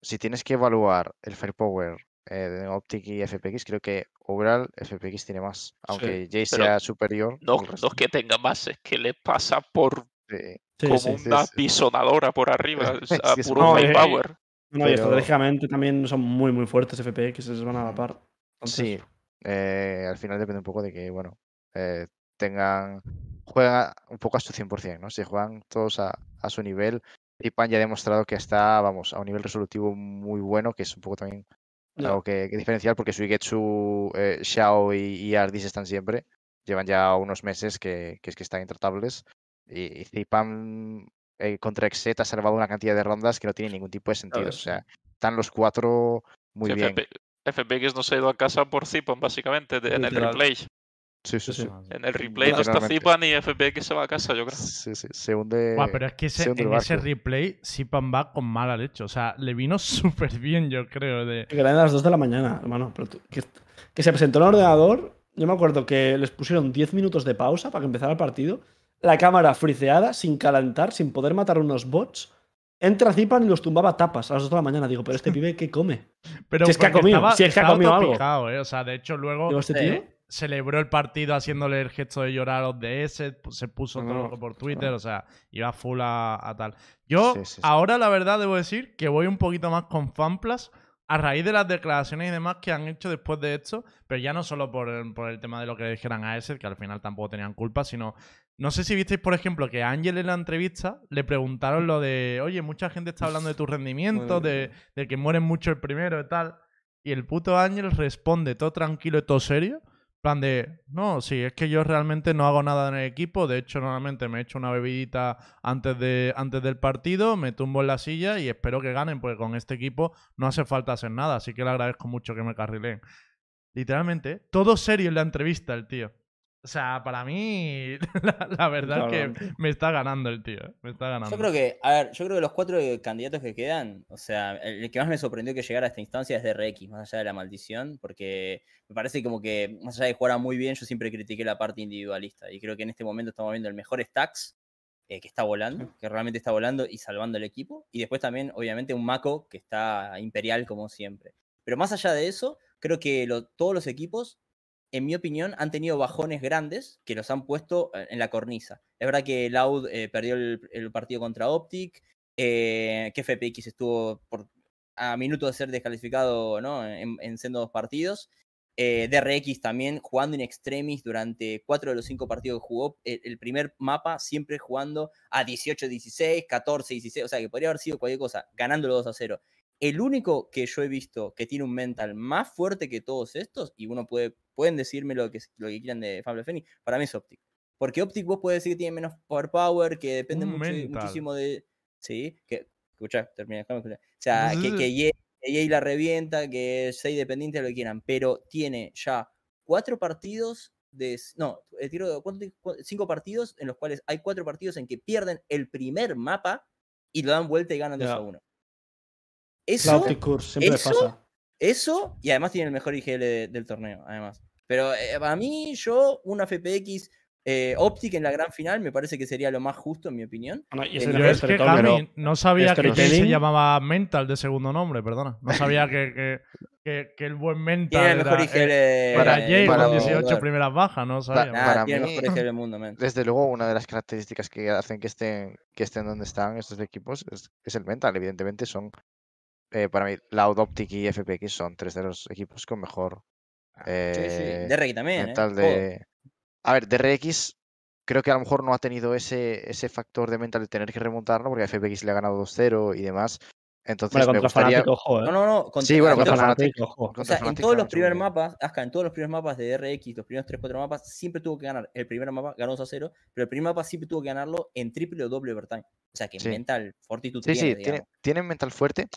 Speaker 4: si tienes que evaluar el firepower eh, de Optic y FPX, creo que overall FPX tiene más. Aunque Jay sea superior.
Speaker 3: No, no es que tenga más, es que le pasa por
Speaker 4: Sí,
Speaker 6: Sí,
Speaker 3: como
Speaker 6: sí.
Speaker 3: una
Speaker 4: sí.
Speaker 3: pisonadora por arriba, a
Speaker 4: que es
Speaker 3: puro
Speaker 6: muy-
Speaker 3: firepower.
Speaker 6: No, y estratégicamente también son muy, muy fuertes FPX, se van a la par. Entonces,
Speaker 4: Sí, eh, al final depende un poco de que, bueno, eh, tengan, juegan un poco a su 100%, ¿no? Si juegan todos a, a su nivel, Pan ya ha demostrado que está, vamos, a un nivel resolutivo muy bueno, que es un poco también algo que, que diferencial, porque Suigetsu, eh, Xiao y, y Ardis están siempre, llevan ya unos meses que, que es que están intratables, y, y Zipan eh, contra Exet ha salvado una cantidad de rondas que no tiene ningún tipo de sentido, o sea, están los cuatro muy
Speaker 3: Sí,
Speaker 4: bien.
Speaker 3: FP FPX no se ha ido a casa por Zipan, básicamente, de- en el replay.
Speaker 4: Sí, sí,
Speaker 6: Sí.
Speaker 3: En el replay no está. Zipan y FPX se va a casa, yo creo.
Speaker 4: Sí, sí, se hunde.
Speaker 1: Guau, pero es que ese- en ese replay Sipan va con mala leche. O sea, le vino súper bien, yo creo. De...
Speaker 6: Que eran las 2 de la mañana, hermano. Pero tú- que, que se presentó en el ordenador. Yo me acuerdo que les pusieron 10 minutos de pausa para que empezara el partido. La cámara friseada, sin calentar, sin poder matar unos bots. Entra Zipan y los tumbaba tapas a las 2 de la mañana. Digo, pero este pibe, ¿qué come?
Speaker 1: Pero
Speaker 6: Si es que ha comido,
Speaker 1: estaba-
Speaker 6: si es que ha comido algo.
Speaker 1: ¿eh? O sea, de hecho, luego
Speaker 6: Digo, este
Speaker 1: celebró el partido haciéndole el gesto de llorar a los DS, pu- se puso
Speaker 6: No,
Speaker 1: todo loco por. Twitter, o sea, iba full a, a tal. Yo
Speaker 4: Sí, sí, sí.
Speaker 1: ahora la verdad debo decir que voy un poquito más con Fanplas a raíz de las declaraciones y demás que han hecho después de esto, pero ya no solo por el, por el tema de lo que dijeran a ese, que al final tampoco tenían culpa, sino no sé si visteis, por ejemplo, que a Ángel en la entrevista le preguntaron lo de, oye, mucha gente está hablando de tu rendimiento, de, de que mueren mucho el primero y tal. Y el puto Ángel responde todo tranquilo y todo serio. Plan de, no, sí, es que yo realmente no hago nada en el equipo. De hecho, normalmente me echo una bebidita antes, de, antes del partido, me tumbo en la silla y espero que ganen, porque con este equipo no hace falta hacer nada. Así que le agradezco mucho que me carrileen. Literalmente, todo serio en la entrevista el tío. O sea, para mí, la, la verdad es que me está ganando el tío. Me está ganando.
Speaker 2: Yo creo que, a ver, yo creo que los cuatro candidatos que quedan, o sea, el que más me sorprendió que llegara a esta instancia es DRX, más allá de la maldición, porque me parece como que, más allá de jugar muy bien, yo siempre critiqué la parte individualista. Y creo que en este momento estamos viendo el mejor stacks eh, que está volando, que realmente está volando y salvando el equipo. Y después también, obviamente, un Mako que está imperial como siempre. Pero más allá de eso, creo que lo- todos los equipos en mi opinión, han tenido bajones grandes que los han puesto eh, en la cornisa. Es verdad que Loud eh, perdió el, partido contra Optic, eh, que FPX estuvo a minuto de ser descalificado en, en sendos partidos. Eh, DRX también jugando en extremis durante cuatro de los cinco partidos que jugó. El, el primer mapa siempre jugando a 18-16, 14-16, o sea que podría haber sido cualquier cosa, ganándolo 2 a 0. El único que yo he visto que tiene un mental más fuerte que todos estos, y uno puede, pueden decirme lo que, lo que quieran de Fable Fenix, para mí es Optic. Porque Optic vos puedes decir que tiene menos power power, que depende mucho, muchísimo de. Sí, que. Escucha, termina. escuchar. O sea, que, que Ye la revienta, que es 6 dependiente, lo que quieran, pero tiene ya cuatro partidos de. No, tiro, ¿cuánto ti- cu- cinco partidos en los cuales hay cuatro partidos en que pierden el primer mapa y lo dan vuelta y ganan 2
Speaker 6: Ya.
Speaker 2: a 1. Eso,
Speaker 6: siempre
Speaker 2: eso-
Speaker 6: pasa.
Speaker 2: eso, y además tiene el mejor IGL de- del torneo, además. Pero eh, para mí, yo, una FPX eh, Optic en la gran final me parece que sería lo más justo, en mi opinión.
Speaker 6: Bueno, y el
Speaker 1: Yo
Speaker 6: mejor
Speaker 1: es que. Cami, no sabía que se llamaba Mental de segundo nombre, perdona. No sabía que, que, que- que el buen Mental
Speaker 2: Tiene el mejor
Speaker 1: era,
Speaker 2: IGL.
Speaker 1: era
Speaker 4: para-
Speaker 1: Jay
Speaker 4: para
Speaker 1: con
Speaker 4: mí-
Speaker 1: 18 primeras bajas, no sabía.
Speaker 4: Nah, para
Speaker 2: el
Speaker 4: mí-
Speaker 2: mejor IGL del mundo, man.
Speaker 4: Desde luego, una de las características que hacen que estén, que estén donde están estos equipos es, es el mental. Evidentemente, son eh, para mí, Loud Optic y FPX son tres de los equipos con mejor
Speaker 2: Sí, sí.
Speaker 4: eh,
Speaker 2: DRX también, ¿eh?
Speaker 4: mental
Speaker 2: Todo.
Speaker 4: de. A ver, DRX creo que a lo mejor no ha tenido ese, ese factor de mental de tener que remontarlo, porque a FPX le ha ganado 2-0 y demás. Entonces,
Speaker 6: Vale,
Speaker 4: me
Speaker 6: contra
Speaker 4: gustaría.
Speaker 6: Ojo, eh.
Speaker 2: No, no, no.
Speaker 4: Sí, bueno,
Speaker 2: contra-
Speaker 4: contra. Fnatic,
Speaker 6: ojo.
Speaker 2: O sea, en todos los primeros mapas, Aska, en todos los primeros mapas de DRX, los primeros 3-4 mapas, siempre tuvo que ganar el primer mapa, ganó 2 a 0, pero el primer mapa siempre tuvo que ganarlo en triple o doble overtime. O sea que
Speaker 4: Sí.
Speaker 2: mental, fortitud
Speaker 4: Sí,
Speaker 2: tiene,
Speaker 4: sí, tiene, tienen mental fuerte,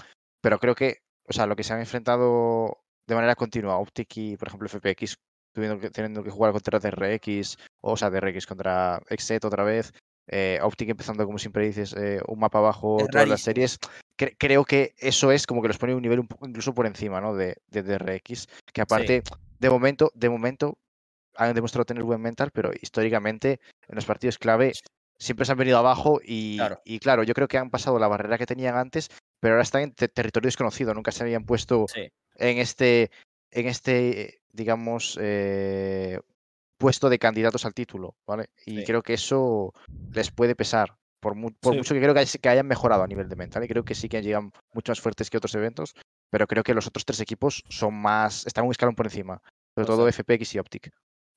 Speaker 4: pero creo que, o sea, lo que se han enfrentado de manera continua, Optic y, por ejemplo, FPX, teniendo que, teniendo que jugar contra DRX, o sea, DRX contra Exet otra vez, eh, Optic empezando, como siempre dices, eh, un mapa abajo todas las series, cre- creo que eso es como que los pone un nivel un poco incluso por encima, ¿no? De, de DRX, que aparte, de momento, de momento, han demostrado tener buen mental, pero históricamente, en los partidos clave, siempre se han venido abajo y
Speaker 2: Claro.
Speaker 4: y claro, yo creo que han pasado la barrera que tenían antes, pero ahora están en te- territorio desconocido, nunca se habían puesto
Speaker 2: Sí.
Speaker 4: en este, en este, digamos, eh, puesto de candidatos al título, ¿vale? Y
Speaker 2: Sí.
Speaker 4: creo que eso les puede pesar, por, mu- por
Speaker 6: Sí.
Speaker 4: mucho que creo que, hay- que hayan mejorado a nivel de mental, y creo que sí que llegan mucho más fuertes que otros eventos, pero creo que los otros tres equipos son más, están un escalón por encima, sobre todo. FPX y Optic.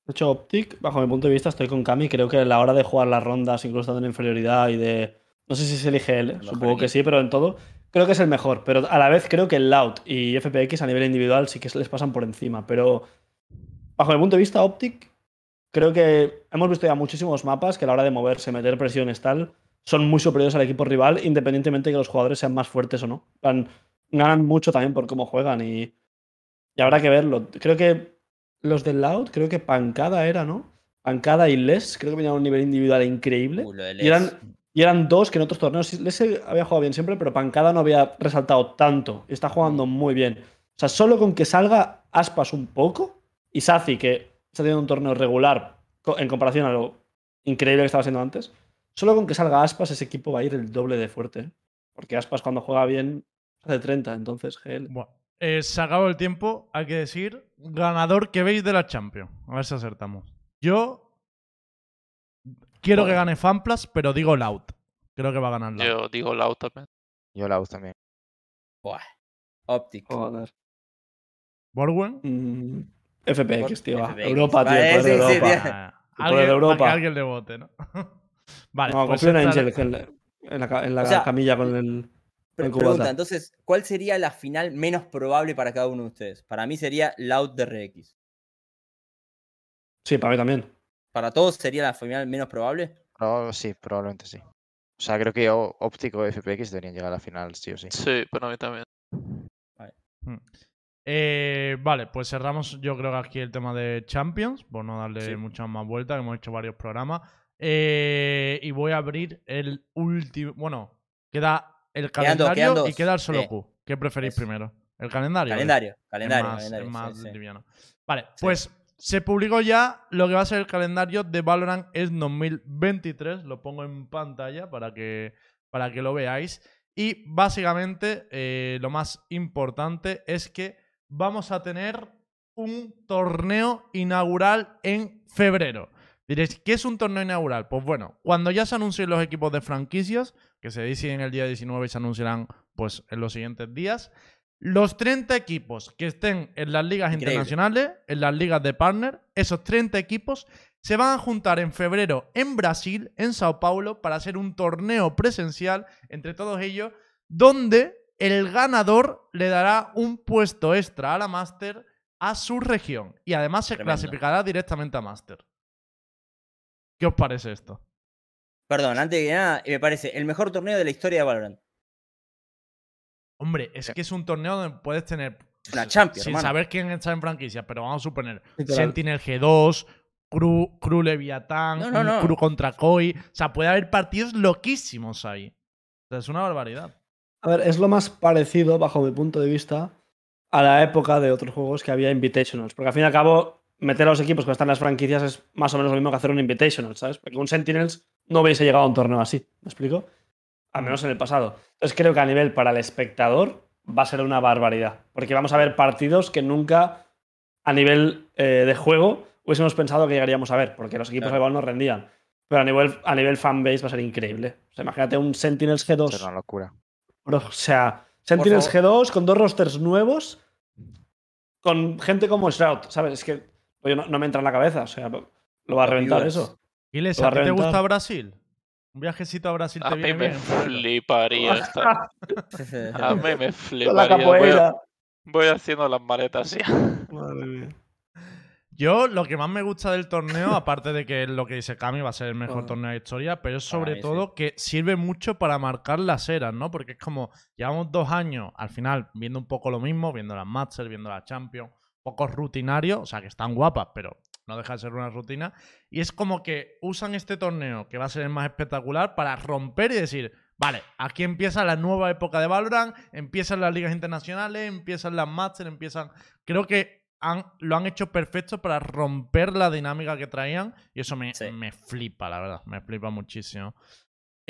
Speaker 6: De hecho, Optic, bajo mi punto de vista, estoy con Cami. Creo que a la hora de jugar las rondas, incluso estando en inferioridad y de. No sé si se elige él, supongo que sí, pero en todo. Creo que es el mejor. Pero a la vez creo que el Loud y FPX a nivel individual sí que se les pasan por encima. Pero bajo mi punto de vista, Optic, creo que hemos visto ya muchísimos mapas que a la hora de moverse, meter presiones, tal, son muy superiores al equipo rival, independientemente de que los jugadores sean más fuertes o no. Ganan mucho también por cómo juegan y, y habrá que verlo. Creo que los del Loud, creo que Pancada era, ¿no? Pancada y Les, creo que venían a un nivel individual increíble.
Speaker 2: Uh,
Speaker 6: y, eran. Y eran dos que en otros torneos. Les había jugado bien siempre, pero Pancada no había resaltado tanto. Y está jugando muy bien. O sea, solo con que salga Aspas un poco y Sazi, que está teniendo un torneo regular en comparación a lo increíble que estaba siendo antes, solo con que salga Aspas, ese equipo va a ir el doble de fuerte. ¿eh? Porque Aspas, cuando juega bien, hace 30, entonces GL.
Speaker 1: Bueno, eh, se acabó el tiempo, hay que decir, ganador que veis de la Champions. A ver si acertamos. Yo quiero que gane Fanplas, pero digo Loud. Creo que va a ganar Loud.
Speaker 3: Yo digo Loud también.
Speaker 4: Yo Loud también.
Speaker 2: Buah. Optic.
Speaker 6: Joder.
Speaker 1: Borwen.
Speaker 6: Mm, FPX, tío. va.
Speaker 2: FPX.
Speaker 6: Europa, tío.
Speaker 2: Vale,
Speaker 6: de
Speaker 2: sí, sí,
Speaker 6: Europa.
Speaker 2: tío.
Speaker 6: El poder
Speaker 1: alguien,
Speaker 6: de
Speaker 1: para que
Speaker 6: Europa.
Speaker 1: alguien le vote, ¿no? vale,
Speaker 6: No,
Speaker 1: pues
Speaker 6: confío en Angel en la, en la ca- en la
Speaker 2: O sea,
Speaker 6: camilla con el. En
Speaker 2: pregunta, entonces, ¿cuál sería la final menos probable para cada uno de ustedes? Para mí sería Loud DRX.
Speaker 6: Sí, para mí también.
Speaker 2: ¿Para todos sería la final menos probable?
Speaker 4: Pero sí, probablemente sí. O sea, creo que O- Optic o FPX deberían llegar a la final, sí o sí.
Speaker 3: Sí, para mí también.
Speaker 1: Eh, vale, pues cerramos yo creo que aquí el tema de Champions, por no darle
Speaker 2: Sí.
Speaker 1: muchas más vueltas, que hemos hecho varios programas. Eh, y voy a abrir el último... Bueno, queda el
Speaker 2: Quedan dos,
Speaker 1: calendario y queda el solo
Speaker 2: Sí.
Speaker 1: Q. ¿Qué preferís
Speaker 2: Eso.
Speaker 1: primero? ¿El calendario?
Speaker 2: Calendario,
Speaker 1: Es
Speaker 2: calendario,
Speaker 1: más,
Speaker 2: calendario.
Speaker 1: es más
Speaker 2: sí, sí.
Speaker 1: liviano. Vale,
Speaker 2: Sí.
Speaker 1: pues se publicó ya lo que va a ser el calendario de Valorant es 2023. Lo pongo en pantalla para que, para que lo veáis. Y básicamente eh, lo más importante es que vamos a tener un torneo inaugural en febrero. Diréis, ¿qué es un torneo inaugural? Pues bueno, cuando ya se anuncien los equipos de franquicias, que se deciden el día 19 y se anunciarán pues en los siguientes días, los 30 equipos que estén en las ligas
Speaker 2: Increíble.
Speaker 1: internacionales, en las ligas de partner, esos 30 equipos se van a juntar en febrero en Brasil, en Sao Paulo, para hacer un torneo presencial entre todos ellos, donde el ganador le dará un puesto extra a la Master a su región. Y además se
Speaker 2: Tremendo.
Speaker 1: clasificará directamente a Master. ¿Qué os parece esto?
Speaker 2: Perdón, antes que nada, me parece el mejor torneo de la historia de Valorant.
Speaker 1: Hombre, es que es un torneo donde puedes tener.
Speaker 2: La Champions,
Speaker 1: Sin
Speaker 2: hermano.
Speaker 1: saber quién está en franquicia, pero vamos a suponer.
Speaker 6: Literal.
Speaker 1: Sentinel G2, Cru, Cru Leviatán,
Speaker 2: No, no,
Speaker 1: un
Speaker 2: no.
Speaker 1: Cru contra Koi. O sea, puede haber partidos loquísimos ahí. O sea, es una barbaridad.
Speaker 6: A ver, es lo más parecido, bajo mi punto de vista, a la época de otros juegos que había Invitationals. Porque al fin y al cabo, meter a los equipos que están en las franquicias es más o menos lo mismo que hacer un Invitational, ¿sabes? Porque un Sentinels no hubiese llegado a un torneo así, ¿me explico? Al menos en el pasado. Entonces creo que a nivel para el espectador va a ser una barbaridad. Porque vamos a ver partidos que nunca a nivel eh, de juego hubiésemos pensado que llegaríamos a ver, porque los equipos
Speaker 2: Claro.
Speaker 6: igual no rendían. Pero a nivel, a nivel fanbase va a ser increíble. O sea, imagínate un Sentinels G2
Speaker 4: Es una locura.
Speaker 6: Bro, o sea, Sentinels G2 con dos rosters nuevos, con gente como Shroud, ¿sabes? Es que oye, no, no me entra en la cabeza, o sea, lo va a reventar eso.
Speaker 1: Giles, ¿a
Speaker 6: a
Speaker 1: ti te gusta Brasil? Un viajecito a Brasil te
Speaker 3: A mí
Speaker 1: viene
Speaker 3: me fliparía estar. A mí me fliparía. Voy,
Speaker 6: capoeira.
Speaker 3: voy haciendo las maletas ya.
Speaker 6: Madre mía.
Speaker 1: Yo lo que más me gusta del torneo, aparte de que lo que dice Cami va a ser el mejor
Speaker 6: Ah.
Speaker 1: torneo de historia, pero es sobre
Speaker 2: mí sí.
Speaker 1: todo que sirve mucho para marcar las eras, ¿no? Porque es como, llevamos dos años al final viendo un poco lo mismo, viendo las Masters, viendo las Champions, poco rutinario, o sea que están guapas, pero no deja de ser una rutina. Y es como que usan este torneo, que va a ser el más espectacular, para romper y decir, vale, aquí empieza la nueva época de Valorant, empiezan las ligas internacionales, empiezan las Masters, empiezan... Creo que han, lo han hecho perfecto para romper la dinámica que traían y eso me,
Speaker 2: Sí.
Speaker 1: me flipa, la verdad, me flipa muchísimo.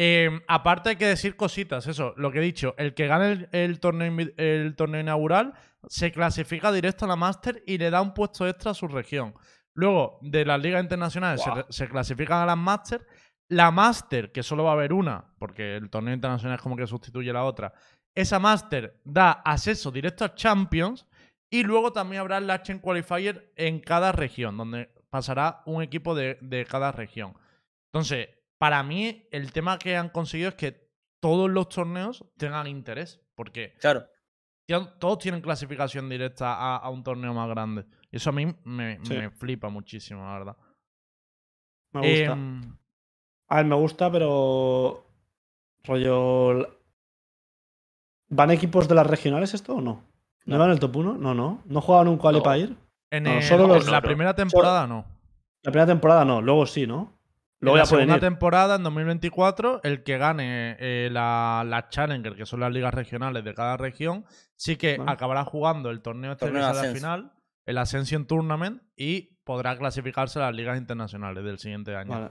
Speaker 1: Eh, aparte hay que decir cositas, eso, lo que he dicho, el que gane el, el torneo, el torneo inaugural se clasifica directo a la Master y le da un puesto extra a su región. Luego, de las ligas internacionales se, clasifican a las Master. La Master, que solo va a haber una, porque el torneo internacional es como que sustituye a la otra, esa Master da acceso directo a Champions y luego también habrá el Action Qualifier en cada región, donde pasará un equipo de, de cada región. Entonces, para mí, el tema que han conseguido es que todos los torneos tengan interés, porque
Speaker 2: Claro.
Speaker 1: todos tienen clasificación directa a, a un torneo más grande. Y eso a mí me,
Speaker 6: Sí.
Speaker 1: me flipa muchísimo, la verdad.
Speaker 6: Me gusta.
Speaker 1: Em,
Speaker 6: A ver, me gusta, pero. Rollo. ¿Van equipos de las regionales esto o no? ¿No,
Speaker 2: No.
Speaker 6: van en el top 1? No, no. ¿No jugaban un qualifier?
Speaker 1: en,
Speaker 6: No,
Speaker 1: el-
Speaker 6: solo
Speaker 1: en
Speaker 6: los-
Speaker 1: la primera temporada no.
Speaker 6: La primera temporada no, luego sí, ¿no? Luego
Speaker 1: en la segunda
Speaker 6: ir.
Speaker 1: temporada, en 2024, el que gane eh, la, la Challenger, que son las ligas regionales de cada región, sí que acabará jugando el torneo este
Speaker 2: Torneo
Speaker 1: que al
Speaker 2: ascenso.
Speaker 1: final, el Ascension Tournament, y podrá clasificarse a las ligas internacionales del siguiente año.
Speaker 6: Vale.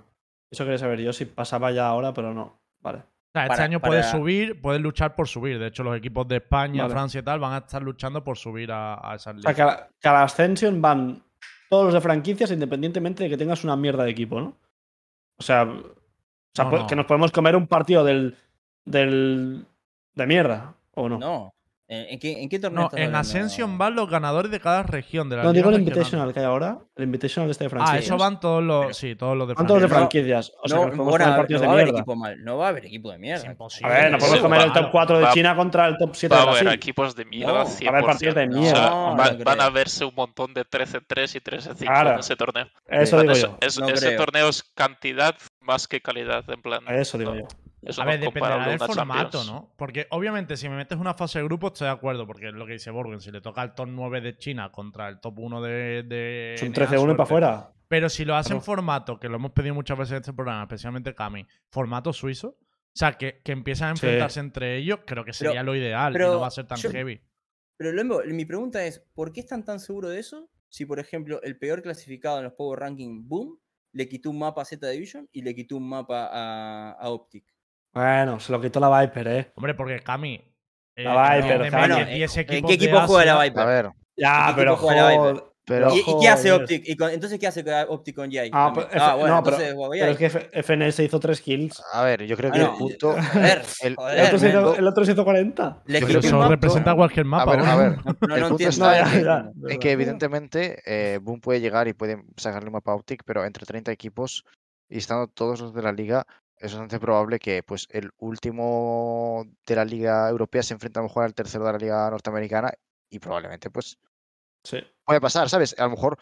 Speaker 6: Eso quería saber yo si pasaba ya ahora, pero no. Vale.
Speaker 1: O sea, este
Speaker 2: Para-
Speaker 1: año puedes subir, puedes luchar por subir. De hecho, los equipos de España,
Speaker 6: Vale.
Speaker 1: Francia y tal van a estar luchando por subir a, a esas
Speaker 6: O sea,
Speaker 1: ligas.
Speaker 6: que a, la- que a la Ascension van todos los de franquicias independientemente de que tengas una mierda de equipo, ¿no? O sea, o sea,
Speaker 1: No,
Speaker 6: po-
Speaker 1: no.
Speaker 6: que nos podemos comer un partido del. del. de mierda, ¿o no?
Speaker 2: No. ¿En, en qué, en qué torneo
Speaker 1: No,
Speaker 2: estás
Speaker 1: en
Speaker 2: hablando?
Speaker 1: Ascension van los ganadores de cada región. De las
Speaker 6: No, digo el. Invitational que hay ahora. El Invitational este de
Speaker 1: Ah,
Speaker 6: franquicias.
Speaker 1: eso van todos los. Sí, todos los de
Speaker 6: Van todos de
Speaker 1: franquicia.
Speaker 6: franquicias. O sea,
Speaker 2: no,
Speaker 6: nos podemos
Speaker 2: bueno,
Speaker 6: comer
Speaker 2: no
Speaker 6: partidos
Speaker 2: va a
Speaker 6: de
Speaker 2: haber
Speaker 6: mierda.
Speaker 2: equipo mal. No va a haber equipo de
Speaker 1: Es
Speaker 2: mierda.
Speaker 1: imposible.
Speaker 6: A ver, no podemos
Speaker 3: Sí,
Speaker 6: comer el
Speaker 3: va-
Speaker 6: top 4 de
Speaker 3: va-
Speaker 6: China contra el top 7
Speaker 3: Va
Speaker 6: de
Speaker 3: a haber
Speaker 6: Brasil.
Speaker 3: equipos de mierda.
Speaker 2: No,
Speaker 3: 100%.
Speaker 6: va a haber partidos de
Speaker 3: O sea,
Speaker 6: mierda.
Speaker 2: No,
Speaker 3: va-
Speaker 2: no
Speaker 3: van a verse un montón de 13-3 y 13-5
Speaker 6: Claro.
Speaker 3: en ese torneo.
Speaker 6: Eso digo yo.
Speaker 3: es-
Speaker 2: No
Speaker 3: ese torneo es cantidad más que calidad, en plan.
Speaker 6: Eso digo yo.
Speaker 3: Eso
Speaker 1: A ver, dependerá del formato,
Speaker 3: Champions.
Speaker 1: ¿no? Porque obviamente si me metes una fase de grupo estoy de acuerdo, porque es lo que dice Borgen, si le toca el top 9 de China contra el top 1 de... de
Speaker 6: Es un
Speaker 1: NA,
Speaker 6: 13-1 y para afuera.
Speaker 1: Pero si lo hacen
Speaker 6: Claro.
Speaker 1: formato, que lo hemos pedido muchas veces en este programa, especialmente Cami, formato suizo, o sea, que, que empiezan a
Speaker 6: Sí.
Speaker 1: enfrentarse entre ellos, creo que sería lo ideal y no va a ser tan
Speaker 2: yo-
Speaker 1: heavy.
Speaker 2: Pero Lembo, mi pregunta es, ¿por qué están tan seguros de eso? Si, por ejemplo, el peor clasificado en los Power Ranking, Boom, le quitó un mapa a Z Division y le quitó un mapa a, a Optic.
Speaker 6: Bueno, se lo quitó la Viper, ¿eh?
Speaker 1: Hombre, porque Cami... eh,
Speaker 6: La Viper, Bueno,
Speaker 1: que
Speaker 2: ¿en-
Speaker 1: 10
Speaker 2: ¿En
Speaker 1: equipos
Speaker 2: qué equipo juega la Viper?
Speaker 4: A ver,
Speaker 6: Ya,
Speaker 2: ¿Qué
Speaker 6: pero joder.
Speaker 2: Viper?
Speaker 4: pero
Speaker 2: ¿Y, y qué hace. Optic? ¿Y con- entonces qué hace con Optic con Jay?
Speaker 6: Ah, pues,
Speaker 2: Ah, bueno,
Speaker 6: no, pero,
Speaker 2: entonces juega
Speaker 6: pero es que F- FNS hizo 3 kills.
Speaker 4: a ver, yo creo
Speaker 2: Ah,
Speaker 4: que
Speaker 2: no.
Speaker 4: el punto.
Speaker 2: Joder,
Speaker 4: el-
Speaker 6: otro, se hizo, el otro se hizo 40.
Speaker 2: Le
Speaker 4: Yo creo que
Speaker 1: representa cualquier
Speaker 4: A
Speaker 1: mapa.
Speaker 4: ver,
Speaker 1: ¿no?
Speaker 4: a ver.
Speaker 2: No,
Speaker 4: el
Speaker 2: no
Speaker 4: punto
Speaker 2: entiendo.
Speaker 4: está
Speaker 6: No,
Speaker 4: en
Speaker 6: ya,
Speaker 4: que-
Speaker 6: ya.
Speaker 4: En que evidentemente eh, Boom puede llegar y puede sacarle un mapa Optic, pero entre 30 equipos y estando todos los de la liga, es bastante probable que pues el último de la liga europea se enfrente a lo mejor al tercero de la liga norteamericana y probablemente pues
Speaker 6: Sí.
Speaker 4: puede pasar, ¿sabes? A lo mejor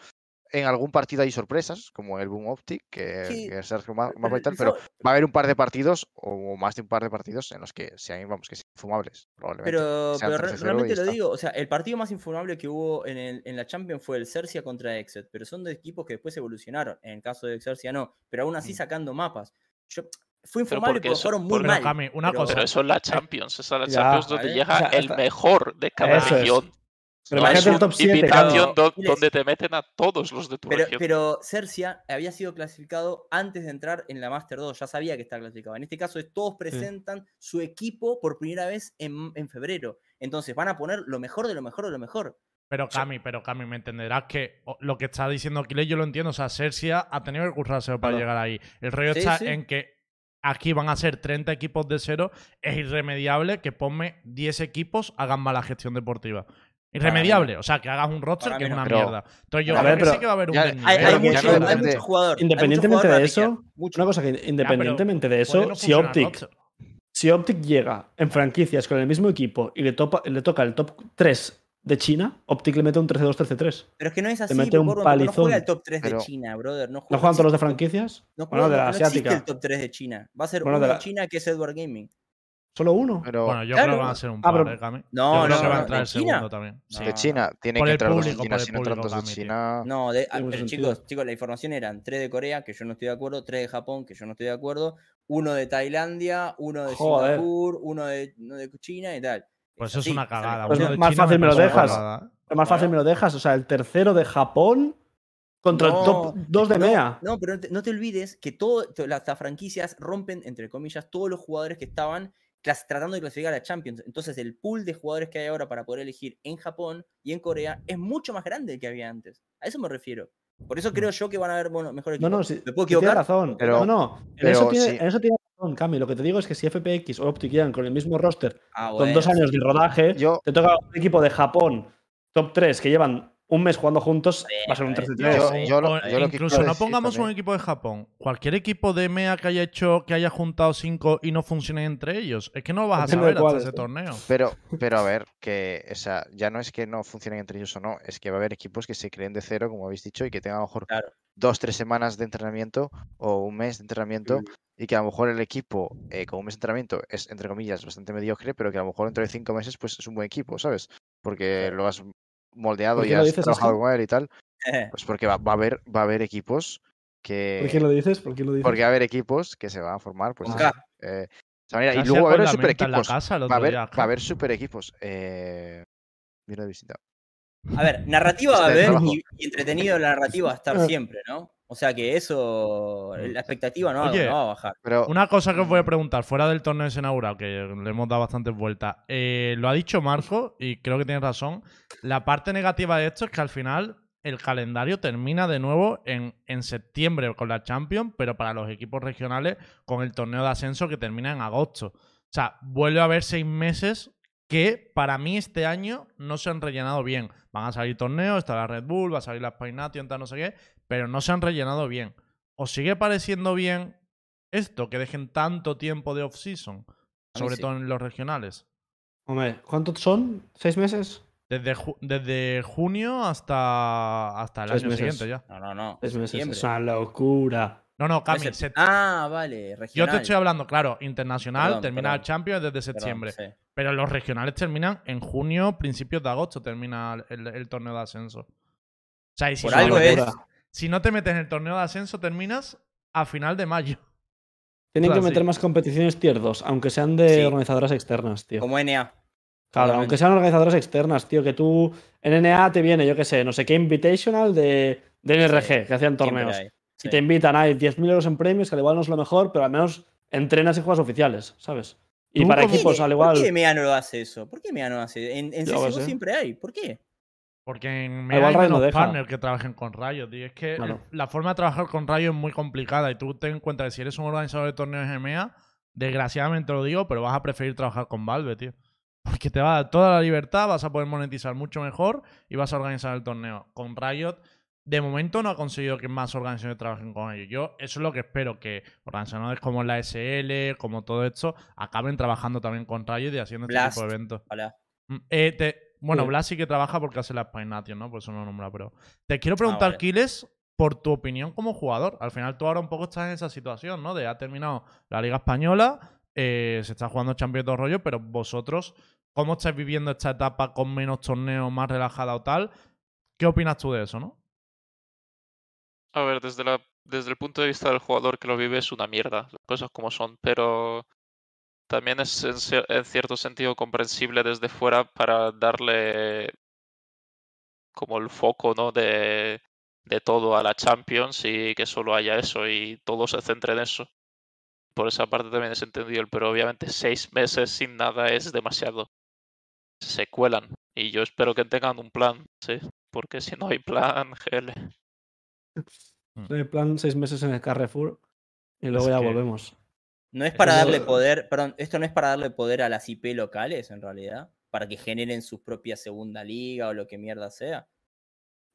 Speaker 4: en algún partido hay sorpresas, como el Boom Optic, que,
Speaker 2: Sí,
Speaker 4: que Sergio Ma-
Speaker 2: pero
Speaker 4: Mapa y tal,
Speaker 2: eso-
Speaker 4: pero va a haber un par de partidos, o más de un par de partidos, en los que sean, vamos, que sean infumables, probablemente.
Speaker 2: Pero,
Speaker 4: que sean
Speaker 2: pero re-
Speaker 4: 13-0 y
Speaker 2: realmente lo
Speaker 4: está.
Speaker 2: digo, o sea, el partido más infumable que hubo en, el- en la Champions fue el Cercia contra Exet, pero son de equipos que después evolucionaron. En el caso de Exercia no, pero aún así
Speaker 4: Mm.
Speaker 2: sacando mapas. Yo, fue
Speaker 3: Pero
Speaker 2: infumable
Speaker 3: porque
Speaker 2: porque
Speaker 3: eso-
Speaker 2: fueron muy mal.
Speaker 1: Cami, una
Speaker 2: pero-
Speaker 1: cosa.
Speaker 3: Pero eso es la Champions, esa es la
Speaker 6: Ya,
Speaker 3: Champions donde llega
Speaker 6: O sea,
Speaker 3: el mejor de cada
Speaker 6: Eso es.
Speaker 3: región.
Speaker 6: Pero
Speaker 3: No es una
Speaker 6: top 7,
Speaker 3: invitación
Speaker 2: claro.
Speaker 3: do- donde te meten a todos los de tu
Speaker 2: Pero,
Speaker 3: región.
Speaker 2: pero Cercia había sido clasificado antes de entrar en la Master 2, ya sabía que estaba clasificado. En este caso, es todos presentan su equipo por primera vez en, en febrero. Entonces van a poner lo mejor de lo mejor de lo mejor.
Speaker 1: Pero Cami, pero Cami, me entenderás que lo que está diciendo Aquiles yo lo entiendo. O sea, Sersia ha tenido que currárselo para
Speaker 6: Claro.
Speaker 1: llegar ahí. El rollo
Speaker 2: Sí,
Speaker 1: está
Speaker 2: sí.
Speaker 1: en que aquí van a ser 30 equipos de cero. Es irremediable que ponme 10 equipos hagan mala gestión deportiva. Irremediable. O sea, que hagas un roster que es una
Speaker 4: Pero-
Speaker 1: mierda. Entonces yo creo
Speaker 6: ver,
Speaker 1: que sí que va a haber un
Speaker 4: ya-
Speaker 1: desnivel.
Speaker 2: Hay,
Speaker 4: Pero
Speaker 2: hay
Speaker 4: ya no
Speaker 2: mucho, hay mucho jugador. hay mucho
Speaker 6: Independientemente
Speaker 2: jugador
Speaker 6: de eso, una cosa que independientemente de
Speaker 1: Puede
Speaker 6: eso,
Speaker 1: no
Speaker 6: si Optic,
Speaker 1: roster.
Speaker 6: si Optic llega en franquicias con el mismo equipo y le, topa- le toca el top 3 de China, Optic le mete un 13-2, 13-3.
Speaker 2: Pero es que no es así,
Speaker 6: mete un
Speaker 2: porque no juega
Speaker 6: palizón.
Speaker 2: el top 3
Speaker 4: Pero-
Speaker 2: de China, brother. No,
Speaker 6: ¿No
Speaker 2: juega-
Speaker 6: juegan todos los de franquicias?
Speaker 2: No,
Speaker 6: Bueno,
Speaker 2: juega-
Speaker 6: de la
Speaker 2: no existe
Speaker 6: asiática.
Speaker 2: el top 3 de China. Va a ser
Speaker 6: Bueno,
Speaker 2: uno
Speaker 6: de la-
Speaker 2: China que es Edward Gaming.
Speaker 6: ¿Solo uno?
Speaker 4: Pero
Speaker 1: Bueno, yo
Speaker 2: Claro.
Speaker 1: creo que van a ser un
Speaker 6: Ah,
Speaker 1: par,
Speaker 6: pero-
Speaker 1: ¿eh, Cami?
Speaker 2: No,
Speaker 1: yo creo
Speaker 2: no,
Speaker 1: que va a
Speaker 2: no,
Speaker 1: entrar
Speaker 2: ¿de
Speaker 1: el
Speaker 2: China?
Speaker 1: segundo también. Sí.
Speaker 2: No.
Speaker 4: de China tiene
Speaker 1: Por
Speaker 4: que
Speaker 1: el
Speaker 4: entrar dos de
Speaker 1: público,
Speaker 4: China, si no entran
Speaker 1: público,
Speaker 4: dos de. China.
Speaker 2: No, de- ah,
Speaker 6: mucho
Speaker 2: pero
Speaker 6: sentido.
Speaker 2: chicos, chicos, la información eran 3 de Corea, que yo no estoy de acuerdo, 3 de Japón, que yo no estoy de acuerdo, uno de Tailandia, uno de. Singapur, uno de, uno de China y tal.
Speaker 1: Pues eso es una cagada.
Speaker 6: Pues más
Speaker 1: China
Speaker 6: fácil me lo dejas.
Speaker 1: cagada.
Speaker 6: Lo más fácil me lo dejas. O sea, el tercero de Japón contra
Speaker 2: No,
Speaker 6: el top 2 de
Speaker 2: no,
Speaker 6: MEA.
Speaker 2: No, pero no te, no te olvides que todo, to- las, las franquicias rompen, entre comillas, todos los jugadores que estaban clas- tratando de clasificar a la Champions. Entonces, el pool de jugadores que hay ahora para poder elegir en Japón y en Corea es mucho más grande del que había antes. A eso me refiero. Por eso creo yo que van a haber bueno, mejores
Speaker 6: No, no, sí,
Speaker 2: ¿Me puedo equivocar?
Speaker 6: razón.
Speaker 4: Pero-
Speaker 6: no, no. En,
Speaker 4: pero
Speaker 6: eso tiene,
Speaker 4: sí.
Speaker 6: en eso tiene razón, Cami. Lo que te digo es que si FPX o Optic llegan con el mismo roster,
Speaker 2: Ah,
Speaker 6: con dos años de rodaje,
Speaker 4: Yo,
Speaker 6: te toca un equipo de Japón, top 3, que llevan un mes jugando juntos, va a ser un 3
Speaker 2: Bien,
Speaker 4: yo,
Speaker 2: Sí.
Speaker 4: yo lo, yo
Speaker 1: incluso no pongamos un equipo de Japón. Cualquier equipo de MEA que haya hecho, que haya juntado cinco y no funcione entre ellos. Es que no lo vas a saber hasta
Speaker 6: cuáles,
Speaker 1: ese
Speaker 6: ¿eh?
Speaker 1: torneo.
Speaker 4: Pero, pero a ver, que o sea, ya no es que no funcionen entre ellos o no, es que va a haber equipos que se creen de cero, como habéis dicho, y que tengan a lo mejor
Speaker 2: Claro.
Speaker 4: dos, tres semanas de entrenamiento o un mes de entrenamiento. Y que a lo mejor el equipo eh, con un mes de entrenamiento es, entre comillas, bastante mediocre, pero que a lo mejor dentro de cinco meses pues es un buen equipo, ¿sabes? Porque lo has moldeado
Speaker 6: ¿Por
Speaker 4: y has trabajado
Speaker 6: así?
Speaker 4: con él y tal. Pues porque va, va a haber, va a haber equipos que.
Speaker 6: ¿Por qué lo dices? ¿Por qué lo dices?
Speaker 4: Porque va a haber equipos que se van a formar, pues.
Speaker 2: K.
Speaker 4: eh. Y luego va a haber super
Speaker 1: menta en la
Speaker 4: equipos.
Speaker 1: casa
Speaker 4: Va a haber,
Speaker 1: día,
Speaker 4: va a haber super equipos. Eh, mira de visita.
Speaker 2: A ver, narrativa va a
Speaker 4: Está de
Speaker 2: haber y, y entretenido la narrativa va a estar siempre, ¿no? O sea que eso, la expectativa no, va-
Speaker 1: Oye,
Speaker 2: no va a bajar.
Speaker 4: Pero
Speaker 1: Una cosa que os voy a preguntar, fuera del torneo ese inaugural, que le hemos dado bastantes vueltas. eh, lo ha dicho Marco, y creo que tiene razón. La parte negativa de esto es que al final el calendario termina de nuevo en, en septiembre con la Champions, pero para los equipos regionales con el torneo de ascenso que termina en agosto. O sea, vuelve a haber seis meses que para mí este año no se han rellenado bien. Van a salir torneos, está la Red Bull, va a salir la tal no sé qué, pero no se han rellenado bien. ¿Os sigue pareciendo bien esto, que dejen tanto tiempo de off-season? Sobre
Speaker 2: sí.
Speaker 1: todo en los regionales.
Speaker 6: Hombre, ¿cuántos son? ¿Seis meses?
Speaker 1: Desde, ju- desde junio hasta, hasta el
Speaker 6: Seis
Speaker 1: año
Speaker 6: meses.
Speaker 1: siguiente ya.
Speaker 2: No, no, no.
Speaker 6: Seis meses.
Speaker 2: septiembre.
Speaker 6: Es una locura.
Speaker 1: No, no, Cami.
Speaker 2: sept- Ah, vale,
Speaker 1: yo
Speaker 2: regional.
Speaker 1: te estoy hablando, claro, internacional,
Speaker 2: Perdón,
Speaker 1: termina el. Champions desde
Speaker 2: Perdón,
Speaker 1: septiembre.
Speaker 2: sí.
Speaker 1: Pero los regionales terminan en junio, principios de agosto, termina el, el torneo de ascenso. O sea, y si
Speaker 2: Por algo es.
Speaker 1: Si no te metes en el torneo de ascenso, terminas a final de mayo.
Speaker 6: Tienen que
Speaker 1: sí.
Speaker 6: meter más competiciones tier 2, aunque sean de
Speaker 2: Sí.
Speaker 6: organizadoras externas, tío.
Speaker 2: Como NA.
Speaker 6: Claro, aunque sean organizadoras externas, tío, que tú en NA te viene, yo qué sé, no sé qué Invitational de, de NRG, que hacían torneos. Y te invitan, hay 10.000 euros en premios, que al igual no es lo mejor, pero al menos entrenas y juegas oficiales, ¿sabes? Y para equipos, al igual.
Speaker 2: ¿Por qué MEA no lo hace eso? ¿Por qué MEA no lo hace? En, en CSGO siempre hay. ¿Por qué?
Speaker 1: Porque en
Speaker 6: igual
Speaker 1: hay
Speaker 6: no
Speaker 1: menos
Speaker 6: deja.
Speaker 1: partners que trabajen con Riot, tío. Es que el- la forma de trabajar con Riot es muy complicada y tú ten en cuenta que si eres un organizador de torneos en MEA, desgraciadamente lo digo, pero vas a preferir trabajar con Valve, tío. Porque te va a dar toda la libertad, vas a poder monetizar mucho mejor y vas a organizar el torneo. Con Riot, de momento no ha conseguido que más organizaciones trabajen con ellos. Yo, eso es lo que espero, que organizaciones como la SL, como todo esto, acaben trabajando también con Riot y haciendo este tipo de eventos.
Speaker 2: Hola.
Speaker 1: Mm, eh, te- Bueno,
Speaker 6: Sí.
Speaker 1: Blas sí que trabaja porque hace la Spine Nation, ¿no? Por eso no lo nombra, pero. Te quiero preguntar,
Speaker 2: vale.
Speaker 1: Kiles, por tu opinión como jugador. Al final tú ahora un poco estás en esa situación, ¿no? De ha terminado la Liga Española, eh, se está jugando Champions todo rollo, pero vosotros, ¿cómo estáis viviendo esta etapa con menos torneos, más relajada o tal? ¿Qué opinas tú de eso, no?
Speaker 3: A ver, desde, la, desde el punto de vista del jugador que lo vive es una mierda, las cosas como son, pero también es en, cier- en cierto sentido comprensible desde fuera para darle como el foco, ¿no? De, de todo a la Champions y que solo haya eso y todo se centre en eso. Por esa parte también es entendible, pero obviamente seis meses sin nada es demasiado. Se cuelan y yo espero que tengan un plan, sí, porque si no hay plan, GL.
Speaker 6: En plan, seis meses en el Carrefour y luego
Speaker 1: Es
Speaker 6: ya
Speaker 1: que-
Speaker 6: volvemos.
Speaker 2: No es para darle poder, perdón, esto no es para darle poder a las IP locales, en realidad, para que generen su propia segunda liga o lo que mierda sea.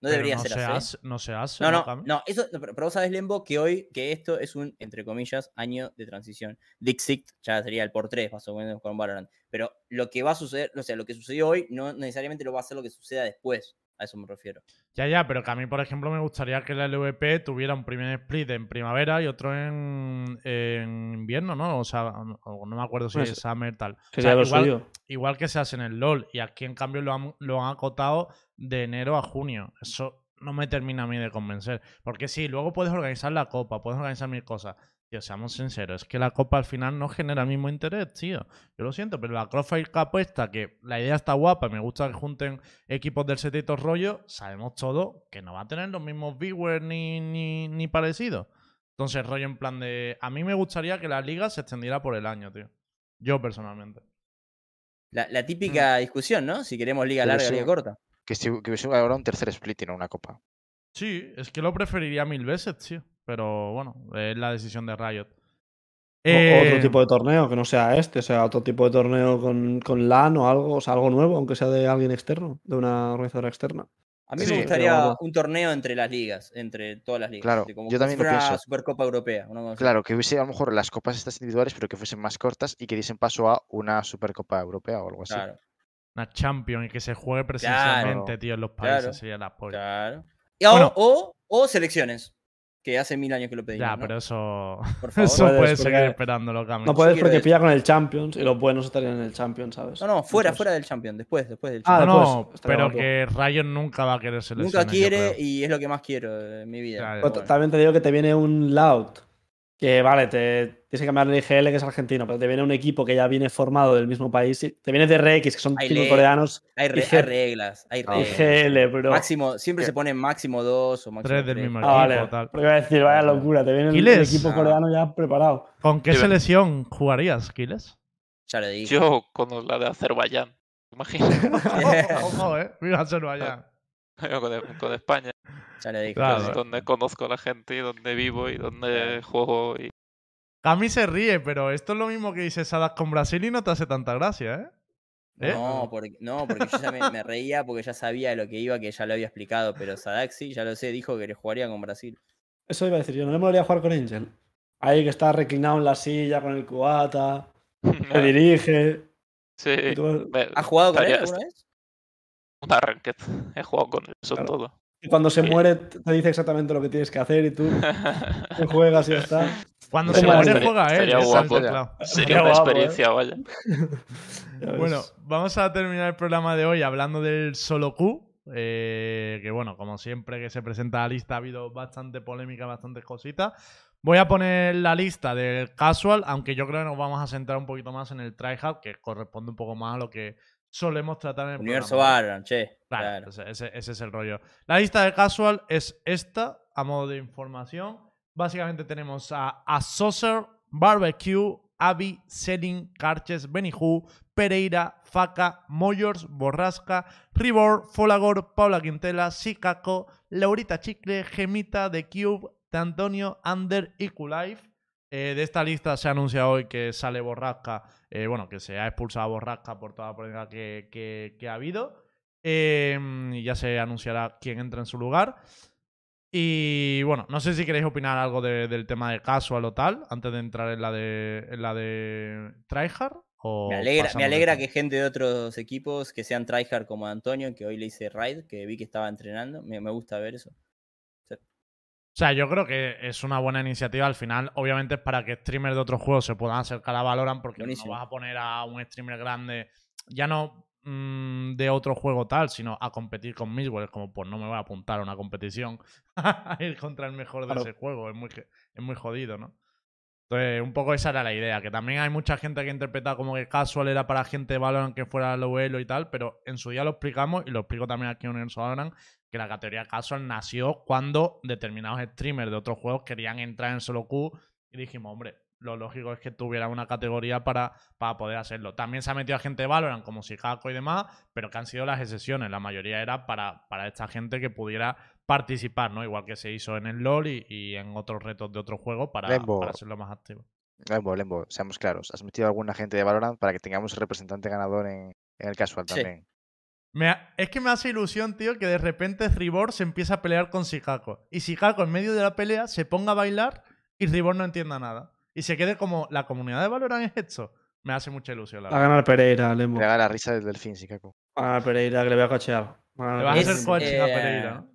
Speaker 2: No
Speaker 1: Pero
Speaker 2: debería
Speaker 1: no
Speaker 2: ser
Speaker 1: se
Speaker 2: así.
Speaker 1: hace, no se hace.
Speaker 2: No, no, no, eso, pero vos sabés, Lembo, que hoy, que esto es un, entre comillas, año de transición. Dixit ya sería el por tres, más o menos, con Valorant. Pero lo que va a suceder, o sea, lo que sucedió hoy no necesariamente lo va a ser lo que suceda después. A eso me refiero.
Speaker 1: Ya, ya, pero que a mí, por ejemplo, me gustaría que la LVP tuviera un primer split en primavera y otro en, en invierno, ¿no? O sea, o no me acuerdo si
Speaker 6: Pues,
Speaker 1: es Summer tal. O
Speaker 6: Sería
Speaker 1: sea,
Speaker 6: lo
Speaker 1: igual,
Speaker 6: suyo.
Speaker 1: igual que se hace en el LOL y aquí en cambio lo han, lo han acotado de enero a junio. Eso no me termina a mí de convencer. Porque sí, luego puedes organizar la copa, puedes organizar mil cosas. Tío, seamos sinceros, es que la copa al final no genera el mismo interés, tío. Yo lo siento, pero la Crossfire Cup esta, que la idea está guapa, me gusta que junten equipos del set y todo rollo, sabemos todo que no va a tener los mismos viewers ni, ni, ni parecido. Entonces, rollo en plan de... A mí me gustaría que la liga se extendiera por el año, tío. Yo personalmente.
Speaker 2: La, la típica discusión, ¿no? Si queremos liga
Speaker 4: Pero
Speaker 2: larga,
Speaker 4: eso-
Speaker 2: liga corta.
Speaker 4: Que, si, que hubiese ahora un tercer split y no una copa.
Speaker 1: Sí, es que lo preferiría mil veces, tío. Pero bueno, es la decisión de Riot.
Speaker 6: O-
Speaker 1: Eh,
Speaker 6: otro tipo de torneo que no sea este, o sea, otro tipo de torneo con, con LAN o algo, o sea, algo nuevo, aunque sea de alguien externo, de una organizadora externa.
Speaker 2: A mí
Speaker 1: Sí,
Speaker 2: me gustaría un torneo entre las ligas, entre todas las ligas.
Speaker 4: Claro,
Speaker 2: como
Speaker 4: yo también lo
Speaker 2: fuera
Speaker 4: pienso.
Speaker 2: Supercopa Europea. una cosa así.
Speaker 4: Claro, que hubiese a lo mejor las copas estas individuales, pero que fuesen más cortas y que diesen paso a una Supercopa Europea o algo así.
Speaker 2: Claro,
Speaker 1: Una Champion y que se juegue presencialmente,
Speaker 4: Claro.
Speaker 1: tío, en los países
Speaker 2: Claro.
Speaker 1: sería la polla.
Speaker 2: claro. Y o,
Speaker 1: Bueno.
Speaker 2: o, o selecciones, que hace mil años que lo pedimos.
Speaker 1: Ya,
Speaker 2: ¿no?
Speaker 1: pero eso.
Speaker 2: Por favor.
Speaker 1: Eso
Speaker 6: Puedes,
Speaker 1: puedes seguir
Speaker 6: porque-
Speaker 1: esperándolo, Cami.
Speaker 6: No puedes porque pilla con el Champions y los buenos estarían en el Champions, ¿sabes?
Speaker 2: No, no, fuera,
Speaker 6: Entonces,
Speaker 2: fuera del Champion, después, después del
Speaker 6: Ah,
Speaker 2: Champion.
Speaker 1: No,
Speaker 6: después,
Speaker 1: no,
Speaker 6: estaría
Speaker 1: pero que Riot nunca va a querer selecciones.
Speaker 2: Nunca quiere y es lo que más quiero en mi vida.
Speaker 1: Ya, ya.
Speaker 2: pero
Speaker 6: Pero
Speaker 2: bueno.
Speaker 6: También te digo que te viene un Loud, que vale, te tienes que cambiar el IGL, que es argentino, pero te viene un equipo que ya viene formado del mismo país. y Te viene de RX, que son
Speaker 2: Hay
Speaker 6: cinco
Speaker 2: ley.
Speaker 6: coreanos.
Speaker 2: Hay, re- hay reglas, hay
Speaker 4: Ah,
Speaker 2: reglas.
Speaker 6: IGL, bro.
Speaker 2: Máximo, siempre
Speaker 4: ¿Qué?
Speaker 2: se ponen máximo dos o máximo
Speaker 1: Tres del mismo
Speaker 6: Ah,
Speaker 1: equipo,
Speaker 6: vale.
Speaker 1: tal.
Speaker 6: Porque iba a decir, vaya locura, te viene el, el equipo
Speaker 2: Ah.
Speaker 6: coreano ya preparado.
Speaker 1: ¿Con qué selección jugarías, Kiles?
Speaker 2: Ya lo dije.
Speaker 3: Yo con la de Azerbaiyán, imagino,
Speaker 1: Ojo, eh. Viva Azerbaiyán.
Speaker 3: con, con España,
Speaker 2: Ya lo dije.
Speaker 1: Claro.
Speaker 3: es donde conozco a la gente y donde vivo y donde juego. Y...
Speaker 1: Cami se ríe, pero esto es lo mismo que dice Sadak con Brasil y no te hace tanta gracia, ¿eh? ¿Eh?
Speaker 2: No, porque, no, porque yo ya me, me reía porque ya sabía de lo que iba, que ya lo había explicado, pero Sadaxi, ya lo sé, dijo que le jugaría con Brasil.
Speaker 6: Eso iba a decir yo, no le molaría jugar con Angel. Ahí que está reclinado en la silla con el cubata, te dirige.
Speaker 3: sí,
Speaker 6: tú-
Speaker 3: me-
Speaker 2: ¿Has jugado con él alguna vez?
Speaker 3: una ranked. He jugado con él, eso es
Speaker 6: Claro.
Speaker 3: todo.
Speaker 6: Y cuando se muere te dice exactamente lo que tienes que hacer y tú te juegas y ya está.
Speaker 1: Cuando se muere juega ¿eh?
Speaker 3: guapo.
Speaker 1: Salto, claro.
Speaker 3: Sería una
Speaker 6: guapo, ¿eh?
Speaker 3: experiencia, vaya.
Speaker 1: Bueno, vamos a terminar el programa de hoy hablando del solo Q. eh, que bueno, como siempre que se presenta la lista ha habido bastante polémica, bastantes cositas. Voy a poner la lista del casual, aunque yo creo que nos vamos a centrar un poquito más en el tryhard, que corresponde un poco más a lo que solemos tratar en el
Speaker 2: Universo. Valorant, che.
Speaker 1: Claro,
Speaker 2: Claro.
Speaker 1: Ese, ese- es el rollo. La lista de casual es esta, a modo de información. Básicamente tenemos a, a Saucer, Barbecue, Avi, Selin, Carches, Benihu, Pereira, Faca, Moyors, Borrasca, Ribor, Folagor, Paula Quintela, Sikako, Laurita Chicle, Gemita, The Cube, de Antonio, Ander y Kulife. Eh, de esta lista se ha anunciado hoy que sale Borrasca, eh, bueno, que se ha expulsado a Borrasca por toda la polémica que, que- que ha habido. Eh, y ya se anunciará quién entra en su lugar. Y bueno, no sé si queréis opinar algo de- del tema de casual o tal, antes de entrar en la de, en la de Tryhard, o
Speaker 2: Me alegra, me que gente de otros equipos que sean tryhard como Antonio, que hoy le hice raid, que vi que estaba entrenando. Me, me gusta ver eso.
Speaker 1: O sea, yo creo que es una buena iniciativa. Al final, obviamente, es para que streamers de otros juegos se puedan acercar a Valorant, porque
Speaker 2: Buenísimo.
Speaker 1: no vas a poner a un streamer grande, ya no mm, de otro juego tal, sino a competir con Miswell. Es como, pues no me voy a apuntar a una competición a ir contra el mejor de
Speaker 6: Claro.
Speaker 1: ese juego. Es muy, es muy jodido, ¿no? Entonces, un poco esa era la idea. Que también hay mucha gente que interpreta como que casual era para gente de Valorant que fuera low elo y tal, pero en su día lo explicamos y lo explico también aquí en Universo Valorant que la categoría casual nació cuando determinados streamers de otros juegos querían entrar en solo Q y dijimos, hombre, lo lógico es que tuviera una categoría para, para poder hacerlo. También se ha metido a gente de Valorant como Sikaco y demás, pero que han sido las excepciones. La mayoría era para, para esta gente que pudiera participar, ¿no? Igual que se hizo en el LoL y, y en otros retos de otros juegos para,
Speaker 4: Lembo.
Speaker 1: para hacerlo más activo.
Speaker 4: Lembo, Lembo, seamos claros. Has metido a alguna gente de Valorant para que tengamos representante ganador en, en el casual
Speaker 2: Sí.
Speaker 4: también.
Speaker 1: Me ha- es que me hace ilusión, tío, que de repente Ribor se empieza a pelear con Sikako. Y Sikako en medio de la pelea se ponga a bailar y Ribor no entienda nada. Y se quede como, ¿la comunidad de Valorant es esto? Me hace mucha ilusión, la
Speaker 6: Va a ganar Pereira, Lembo.
Speaker 4: Le haga la risa del delfín, Sikaku.
Speaker 6: Va a ganar Pereira, que le voy a cochear. Va a ganar
Speaker 1: Le vas a
Speaker 2: Es,
Speaker 1: hacer coaching a
Speaker 2: eh,
Speaker 1: Pereira, ¿no?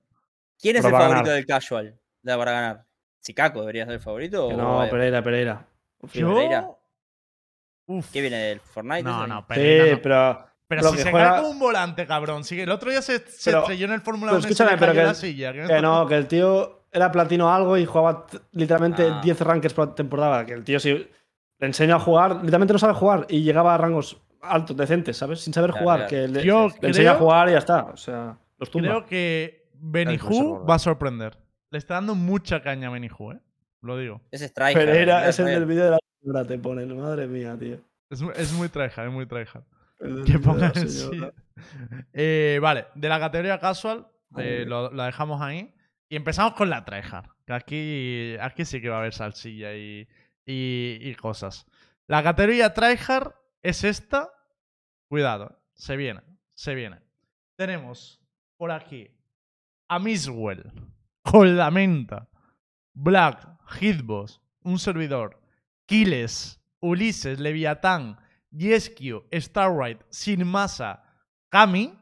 Speaker 2: ¿Quién es
Speaker 6: Pero
Speaker 2: el
Speaker 6: va
Speaker 2: favorito
Speaker 6: ganar.
Speaker 2: del casual de- para ganar? ¿Sicaco debería ser el favorito? O
Speaker 6: no? Pereira, Pereira.
Speaker 2: Pereira.
Speaker 1: Uf.
Speaker 2: ¿Qué viene del Fortnite?
Speaker 1: No, no,
Speaker 6: Sí,
Speaker 1: Pereira no.
Speaker 6: pero.
Speaker 1: Pero
Speaker 6: lo
Speaker 1: si
Speaker 6: que
Speaker 1: se
Speaker 6: juega-
Speaker 1: cae como un volante, cabrón. El otro día se, se
Speaker 6: Pero-
Speaker 1: estrelló en el Fórmula
Speaker 6: pero
Speaker 1: 1 y se le cayó
Speaker 6: que-
Speaker 1: la silla. que
Speaker 6: Que no, que el tío era platino algo y jugaba literalmente
Speaker 2: Ah.
Speaker 6: 10 rankings por temporada. Que el tío, si le enseño a jugar, literalmente no sabe jugar y llegaba a rangos altos, decentes, ¿sabes? Sin saber
Speaker 2: Claro,
Speaker 6: jugar.
Speaker 2: claro.
Speaker 6: Que le,
Speaker 1: Yo
Speaker 6: le enseña a jugar y ya está. O sea, los tumba.
Speaker 1: Creo que
Speaker 4: Borja.
Speaker 1: va a sorprender. Le está dando mucha caña a Benihú, ¿eh? Lo digo.
Speaker 2: Es tryhard.
Speaker 6: Pereira es el del vídeo de la te ponen. Madre mía, tío.
Speaker 1: Es, es muy tryhard, es muy tryhard.
Speaker 6: El
Speaker 1: Que pongan
Speaker 6: señora.
Speaker 1: Eh, vale, de la categoría casual, eh, lo, la dejamos ahí. Y empezamos con la tryhard. Que aquí, aquí sí que va a haber salsilla y, y, y cosas. La categoría tryhard es esta. Cuidado, se viene, se viene. Tenemos por aquí a Miswell, con la menta, Black, Hitbox, un servidor, Kiles, Ulises, Leviatán, Yesquio, Starlight, Sin Masa, Kami,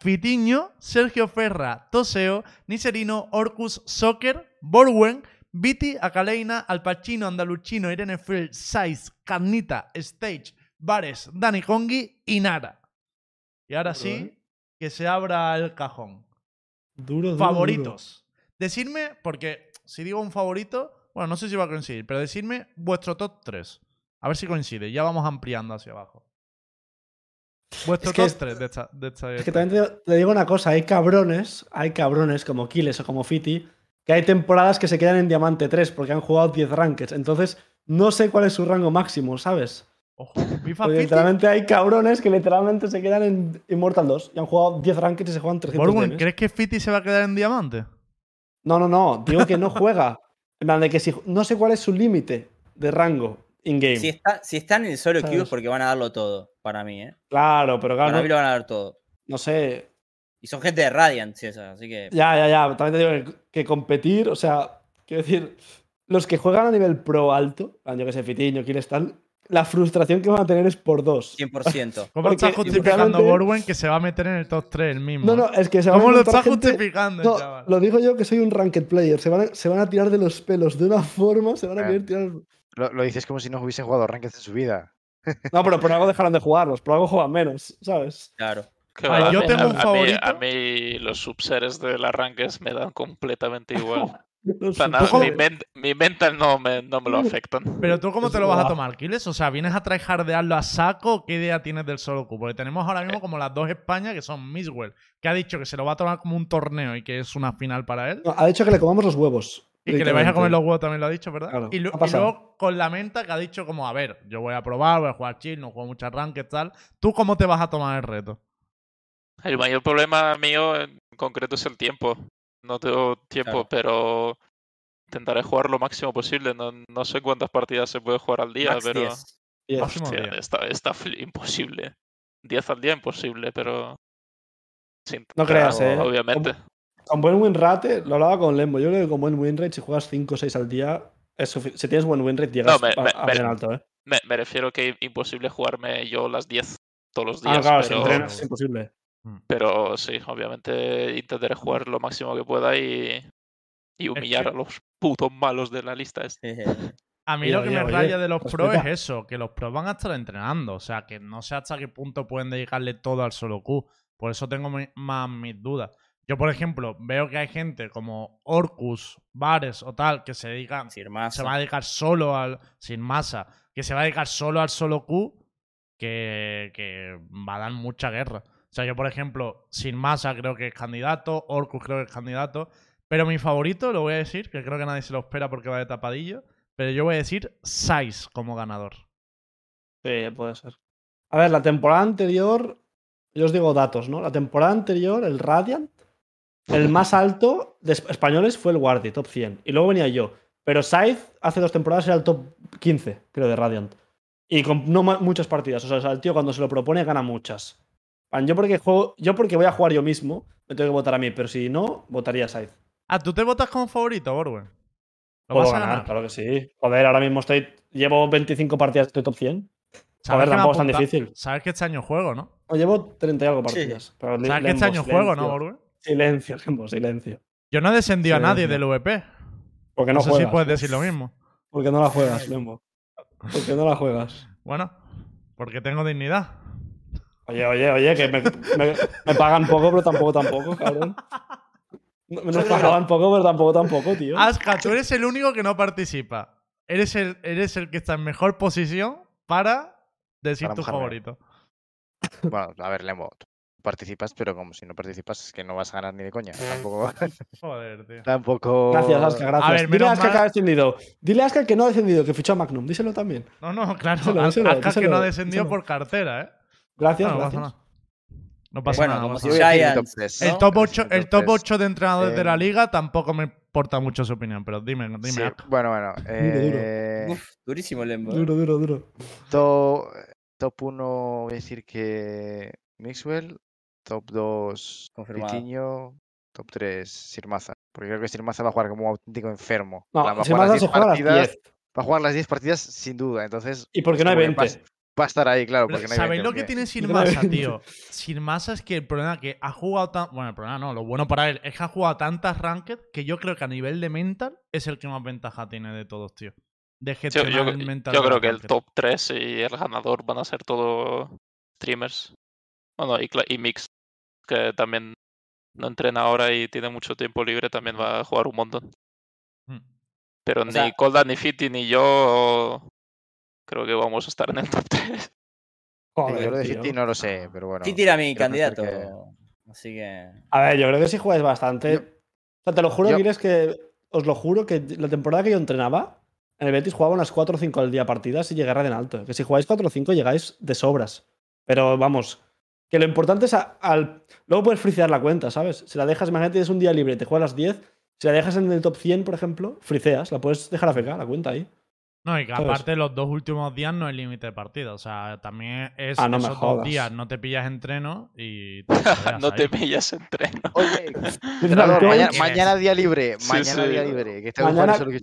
Speaker 1: Fitiño, Sergio Ferra, Toseo, Niserino, Orcus, Soccer, Borwen, Viti, Acaleina, Alpachino, Andaluchino, Irene Field, Saiz, Carnita, Stage, Bares, Dani Hongi y Nara. Y ahora
Speaker 6: Duro,
Speaker 1: sí,
Speaker 6: ¿eh?
Speaker 1: que se abra el cajón.
Speaker 6: Duro, duro,
Speaker 1: Favoritos. Decidme, porque si digo un favorito, bueno, no sé si va a coincidir, pero decidme vuestro top 3. A ver si coincide. Ya vamos ampliando hacia abajo. Vuestro
Speaker 6: Es que
Speaker 1: top
Speaker 6: es-
Speaker 1: 3 de esta. De esta
Speaker 6: Es que también te, te digo una cosa, hay cabrones, hay cabrones como Kiles o como Fiti, que hay temporadas que se quedan en Diamante 3 porque han jugado 10 rankings. Entonces, no sé cuál es su rango máximo, ¿sabes?
Speaker 1: Ojo, FIFA
Speaker 6: Porque
Speaker 1: Fiti.
Speaker 6: literalmente hay cabrones que literalmente se quedan en Immortal 2 y han jugado 10 rankings y se juegan 300
Speaker 1: Borwen,
Speaker 6: DMs.
Speaker 1: ¿crees que Fiti se va a quedar en diamante?
Speaker 6: No, no, no, digo que no juega. En plan de que si, no sé cuál es su límite de rango in-game.
Speaker 2: Si, está, si están en el solo queue es porque van a darlo todo, para mí, ¿eh?
Speaker 6: Claro, pero claro,
Speaker 2: Para mí
Speaker 6: no,
Speaker 2: lo van a dar todo.
Speaker 6: no sé.
Speaker 2: Y son gente de Radiant, sí, eso, así que.
Speaker 6: Ya, ya, ya. También te digo que, que competir, o sea, quiero decir, los que juegan a nivel pro alto, yo que sé, Fitiño, Kiles tal, la frustración que van a tener es por dos.
Speaker 2: 100%.
Speaker 1: ¿Cómo
Speaker 6: Porque
Speaker 1: estás justificando Borwen que se va a meter en el top 3 el mismo?
Speaker 6: No, no, es que se van a
Speaker 1: ¿Cómo lo
Speaker 6: gente-
Speaker 1: justificando,
Speaker 6: No,
Speaker 1: chaval?
Speaker 6: lo digo yo que soy un ranked player. Se van, a, se van a tirar de los pelos de una forma, se van a
Speaker 4: Ah.
Speaker 6: querer tirar.
Speaker 4: Lo, lo dices como si no hubiesen jugado Ranked en su vida.
Speaker 6: No, pero por algo dejarán de jugarlos, por algo juegan menos, ¿sabes?
Speaker 2: Claro.
Speaker 1: Ah, yo
Speaker 3: a mí-
Speaker 1: tengo
Speaker 3: a-
Speaker 1: un
Speaker 3: a mí-
Speaker 1: favorito.
Speaker 3: A mí, los subseres del arranques me dan completamente igual.
Speaker 6: Los
Speaker 3: O sea, nada, mi, ment- mi mental no me, no me lo afectan.
Speaker 1: Pero tú, ¿cómo te lo vas a tomar, Kiles? O sea, ¿vienes a tryhardearlo a saco o qué idea tienes del solo Q? Porque tenemos ahora mismo como las dos Españas que son Miswell, que ha dicho que se lo va a tomar como un torneo y que es una final para él.
Speaker 6: No, ha dicho que le comamos los huevos.
Speaker 1: Y que le vais a comer los huevos también lo ha dicho, ¿verdad?
Speaker 6: Claro,
Speaker 1: y, lo-
Speaker 6: ha
Speaker 1: y
Speaker 6: pasado.
Speaker 1: luego con la menta que ha dicho como, a ver, yo voy a probar, voy a jugar chill, no juego muchas ranked, tal. ¿Tú cómo te vas a tomar el reto?
Speaker 3: El mayor problema mío en concreto es el tiempo. No tengo tiempo,
Speaker 2: Claro.
Speaker 3: pero intentaré jugar lo máximo posible. No, no sé cuántas partidas se puede jugar al día,
Speaker 2: Max
Speaker 3: pero
Speaker 2: 10.
Speaker 6: Yes.
Speaker 1: Máximo
Speaker 3: hostia,
Speaker 1: día.
Speaker 3: está, está imposible. 10 al día imposible, pero... sin
Speaker 6: No creas, ¿eh?
Speaker 3: Obviamente.
Speaker 6: Con buen win rate, lo hablaba con Lembo. Yo creo que con buen win rate, si juegas 5 o 6 al día, es si tienes buen win rate, llegas
Speaker 3: No, me-
Speaker 6: a, a
Speaker 3: me-
Speaker 6: bien alto, ¿eh?
Speaker 3: Me, me refiero que imposible jugarme yo las 10 todos los
Speaker 6: Ah,
Speaker 3: días.
Speaker 6: claro, si entrenas es imposible.
Speaker 3: pero sí, obviamente intentaré jugar lo máximo que pueda y, y humillar a los putos malos de la lista.
Speaker 1: A mí
Speaker 6: Oye,
Speaker 1: lo que
Speaker 6: oye,
Speaker 1: me
Speaker 6: oye,
Speaker 1: raya de los pros es eso, que los pros van a estar entrenando. O sea, que no sé hasta qué punto pueden dedicarle todo al solo Q. Por eso tengo más mis dudas. Yo, por ejemplo, veo que hay gente como Orcus, Vares o tal, que se dedican, se va a dedicar solo al. sin masa, que se va a dedicar solo al solo Q, que, que va a dar mucha guerra. O sea, yo, por ejemplo, sin masa creo que es candidato, Orcus creo que es candidato. Pero mi favorito, lo voy a decir, que creo que nadie se lo espera porque va de tapadillo. Pero yo voy a decir Sais como ganador.
Speaker 6: Sí, puede ser. A ver, la temporada anterior, yo os digo datos, ¿no? La temporada anterior, el Radiant, el más alto de esp- españoles fue el Guardi, top 100. Y luego venía yo. Pero Scythe hace dos temporadas era el top 15, creo, de Radiant. Y con no muchas partidas. O sea, el tío cuando se lo propone gana muchas. Yo porque, juego, yo porque voy a jugar yo mismo, me tengo que votar a mí. Pero si no, votaría a Scythe.
Speaker 1: Ah, ¿tú te votas como favorito, Borwen? ¿Lo
Speaker 6: Puedo
Speaker 1: vas a
Speaker 6: ganar,
Speaker 1: ganar?
Speaker 6: claro que sí. Joder, ahora mismo estoy. Llevo 25 partidas, estoy top 100.
Speaker 1: Sabes
Speaker 6: Joder, tampoco es tan difícil.
Speaker 1: Sabes que este año juego, ¿no?
Speaker 6: O llevo 30 y algo
Speaker 2: Sí.
Speaker 6: partidas. pero
Speaker 1: Sabes que este año juego, ¿no. Borwen?
Speaker 6: Silencio, Lembo, silencio.
Speaker 1: Yo no he descendido a nadie del VP.
Speaker 6: Porque
Speaker 1: No,
Speaker 6: no,
Speaker 1: sé
Speaker 6: juegas.
Speaker 1: si puedes decir lo mismo.
Speaker 6: Porque no la juegas, Lembo. Porque no la juegas.
Speaker 1: Bueno, porque tengo dignidad.
Speaker 6: Oye, oye, oye, que me, me- me pagan poco, pero tampoco, tampoco, cabrón. No- Nos pagaban poco, pero tampoco, tampoco, tío.
Speaker 1: Aska, tú eres el único que no participa. Eres el, eres el que está en mejor posición para decir
Speaker 4: Para
Speaker 1: tu
Speaker 4: mojarme.
Speaker 1: favorito.
Speaker 4: Bueno, a ver, Lembo, tú participas, pero como si no participas es que no vas a ganar ni de coña. Tampoco.
Speaker 1: Joder, tío.
Speaker 4: tampoco...
Speaker 6: Gracias, Aska, gracias.
Speaker 1: A ver,
Speaker 6: Dile a Aska que ha descendido. Dile a Aska que no ha descendido, que fichó a Magnum. Díselo también.
Speaker 1: No, no, claro.
Speaker 6: Díselo,
Speaker 1: As-
Speaker 6: díselo,
Speaker 1: Aska que no ha descendido
Speaker 6: díselo.
Speaker 1: por cartera, ¿eh?
Speaker 6: Gracias,
Speaker 1: No, no pasa. No pasa
Speaker 2: Bueno,
Speaker 1: nada.
Speaker 2: como si Giants,
Speaker 4: top.
Speaker 1: El top
Speaker 4: Voy a
Speaker 1: 8,
Speaker 4: decir mi
Speaker 1: el top
Speaker 4: tres.
Speaker 1: 8 de entrenadores de la
Speaker 4: Eh,
Speaker 1: liga tampoco me importa mucho su opinión, pero dime, dime.
Speaker 4: Sí, bueno, bueno.
Speaker 6: duro.
Speaker 4: eh,
Speaker 2: Uf, durísimo Lembo. ¿eh?
Speaker 6: Duro, duro, duro.
Speaker 4: to- top 1 voy a decir que Mixwell. Top 2
Speaker 2: Confirmado.
Speaker 4: Vitiño. Top 3 Sirmaza. Porque creo que Sirmaza va a jugar como un auténtico enfermo.
Speaker 6: No,
Speaker 4: Va a jugar las
Speaker 6: se
Speaker 4: 10
Speaker 6: juega a las
Speaker 4: partidas-
Speaker 6: 10.
Speaker 4: Va a jugar las 10 partidas sin duda. Entonces,
Speaker 6: Y porque no hay
Speaker 4: como que
Speaker 6: 20.
Speaker 4: vas- va a estar ahí, claro. Porque no hay
Speaker 1: ¿Sabéis
Speaker 4: 20,
Speaker 1: lo que tiene Sin
Speaker 6: no hay
Speaker 1: Masa,
Speaker 6: 20.
Speaker 1: tío? Sin Masa es que el problema que ha jugado tan. Bueno, el problema no, lo bueno para él es que ha jugado tantas ranked que yo creo que a nivel de mental es el que más ventaja tiene de todos, tío. De
Speaker 3: Yo,
Speaker 1: gestionar
Speaker 3: yo-
Speaker 1: el mental.
Speaker 3: yo creo que el top 3 y el ganador van a ser todos streamers. Bueno, y, Mix, que también no entrena ahora y tiene mucho tiempo libre, también va a jugar un montón.
Speaker 1: Mm.
Speaker 3: Pero
Speaker 2: O
Speaker 3: ni
Speaker 2: sea-
Speaker 3: Colda, ni Fiti, ni yo creo que vamos a estar en el top 3.
Speaker 4: Sí,
Speaker 6: Joder,
Speaker 4: yo lo de. Fiti no lo sé, pero bueno.
Speaker 2: Fiti era mi
Speaker 4: que
Speaker 2: candidato. Así que.
Speaker 6: A ver, yo creo que si jugáis bastante.
Speaker 4: Yo-
Speaker 6: o sea, te lo juro,
Speaker 4: yo-
Speaker 6: Giles, que. Os lo juro que la temporada que yo entrenaba, en el Betis jugaba unas 4 o 5 al día partidas y llegué a en alto. Que si jugáis 4 o 5 llegáis de sobras. Pero vamos, que lo importante es a- al. Luego puedes fricear la cuenta, ¿sabes? Si la dejas, imagínate, es un día libre te juegas las 10. Si la dejas en el top 100, por ejemplo, friceas, la puedes dejar a FK, la cuenta ahí.
Speaker 1: No, y que
Speaker 6: ¿sabes?
Speaker 1: aparte los dos últimos días no es límite de partida. O sea, también es
Speaker 6: Ah, no
Speaker 1: esos dos días no te pillas entreno y te
Speaker 3: no te pillas entreno.
Speaker 4: Oye,
Speaker 6: Dices,
Speaker 4: entrenador,
Speaker 6: "Coach,
Speaker 4: mañana,
Speaker 1: ¿Quién
Speaker 4: mañana día libre. Mañana
Speaker 3: sí.
Speaker 4: día libre. Que que
Speaker 6: Mañana-
Speaker 4: solo que.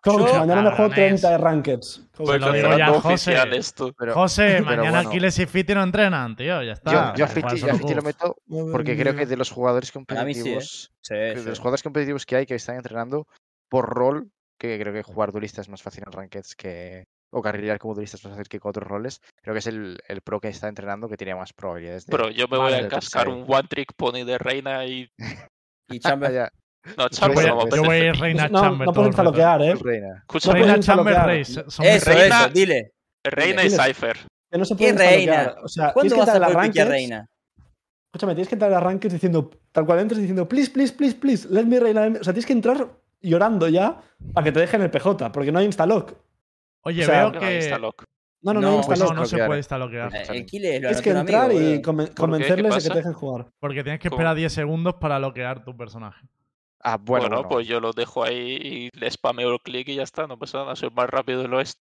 Speaker 6: Coach,
Speaker 2: Yo-
Speaker 6: mañana me juego
Speaker 1: Cabrones.
Speaker 6: 30 de rankeds.
Speaker 1: Pues lo digo ya,
Speaker 3: cancelando
Speaker 1: José.
Speaker 3: oficial esto.
Speaker 4: Pero
Speaker 1: José,
Speaker 4: pero
Speaker 1: mañana
Speaker 4: bueno.
Speaker 1: Aquiles y Fiti no entrenan, tío. Ya está.
Speaker 4: yo, yo a
Speaker 1: Juega
Speaker 4: Fiti, yo
Speaker 1: solo
Speaker 4: a Fiti
Speaker 1: Q.
Speaker 4: lo meto porque creo que de los jugadores
Speaker 2: sí, ¿eh?
Speaker 4: competitivos,
Speaker 2: Sí,
Speaker 4: que de
Speaker 2: sí.
Speaker 4: los jugadores competitivos que hay que están entrenando por rol, que creo que jugar duelista es más fácil en rankeds que o carrilear como duelista es más fácil que con otros roles. Creo que es el, el pro que está entrenando que tiene más probabilidades de.
Speaker 3: Pero yo me voy a cascar un one trick pony de reina y.
Speaker 2: Y
Speaker 4: Ah,
Speaker 2: Chamber.
Speaker 3: No,
Speaker 1: Yo
Speaker 3: Chamber
Speaker 1: voy,
Speaker 3: no
Speaker 1: a, yo voy a ir. Reina
Speaker 6: No,
Speaker 1: Chamber.
Speaker 6: no puedes bloquear, ¿eh?
Speaker 4: reina.
Speaker 3: Escucha,
Speaker 1: Reina Chamber. Son
Speaker 2: Eso,
Speaker 3: Reina-
Speaker 2: eso, dile.
Speaker 3: Reina y. Cypher.
Speaker 6: Que no se
Speaker 2: ¿Qué
Speaker 6: puede
Speaker 2: reina?
Speaker 6: O sea,
Speaker 2: ¿Cuándo vas a
Speaker 6: a
Speaker 2: poder
Speaker 6: rankeds-
Speaker 2: reina?
Speaker 6: Escúchame, tienes que entrar a rankings diciendo, tal cual entres diciendo, please, please, please, please, let me reina. let me-". O sea, tienes que entrar llorando ya para que te dejen el PJ, porque no hay instalock.
Speaker 1: Oye,
Speaker 6: O sea,
Speaker 1: veo
Speaker 3: No,
Speaker 1: que.
Speaker 6: No, no, no,
Speaker 2: No,
Speaker 6: hay
Speaker 1: No,
Speaker 6: instalock.
Speaker 1: no se
Speaker 4: bloquear,
Speaker 1: puede
Speaker 4: eh.
Speaker 1: instaloquear.
Speaker 2: Eh, El Kile lo
Speaker 6: Tienes que entrar
Speaker 2: amigo,
Speaker 6: y conven- convencerles de que te dejen jugar.
Speaker 1: Porque tienes que
Speaker 3: ¿Cómo?
Speaker 1: esperar 10 segundos para bloquear tu personaje.
Speaker 4: Ah, bueno,
Speaker 3: Bueno,
Speaker 4: bueno.
Speaker 3: pues yo lo dejo ahí y le spameo el clic y ya está, no pasa nada, soy más rápido del oeste.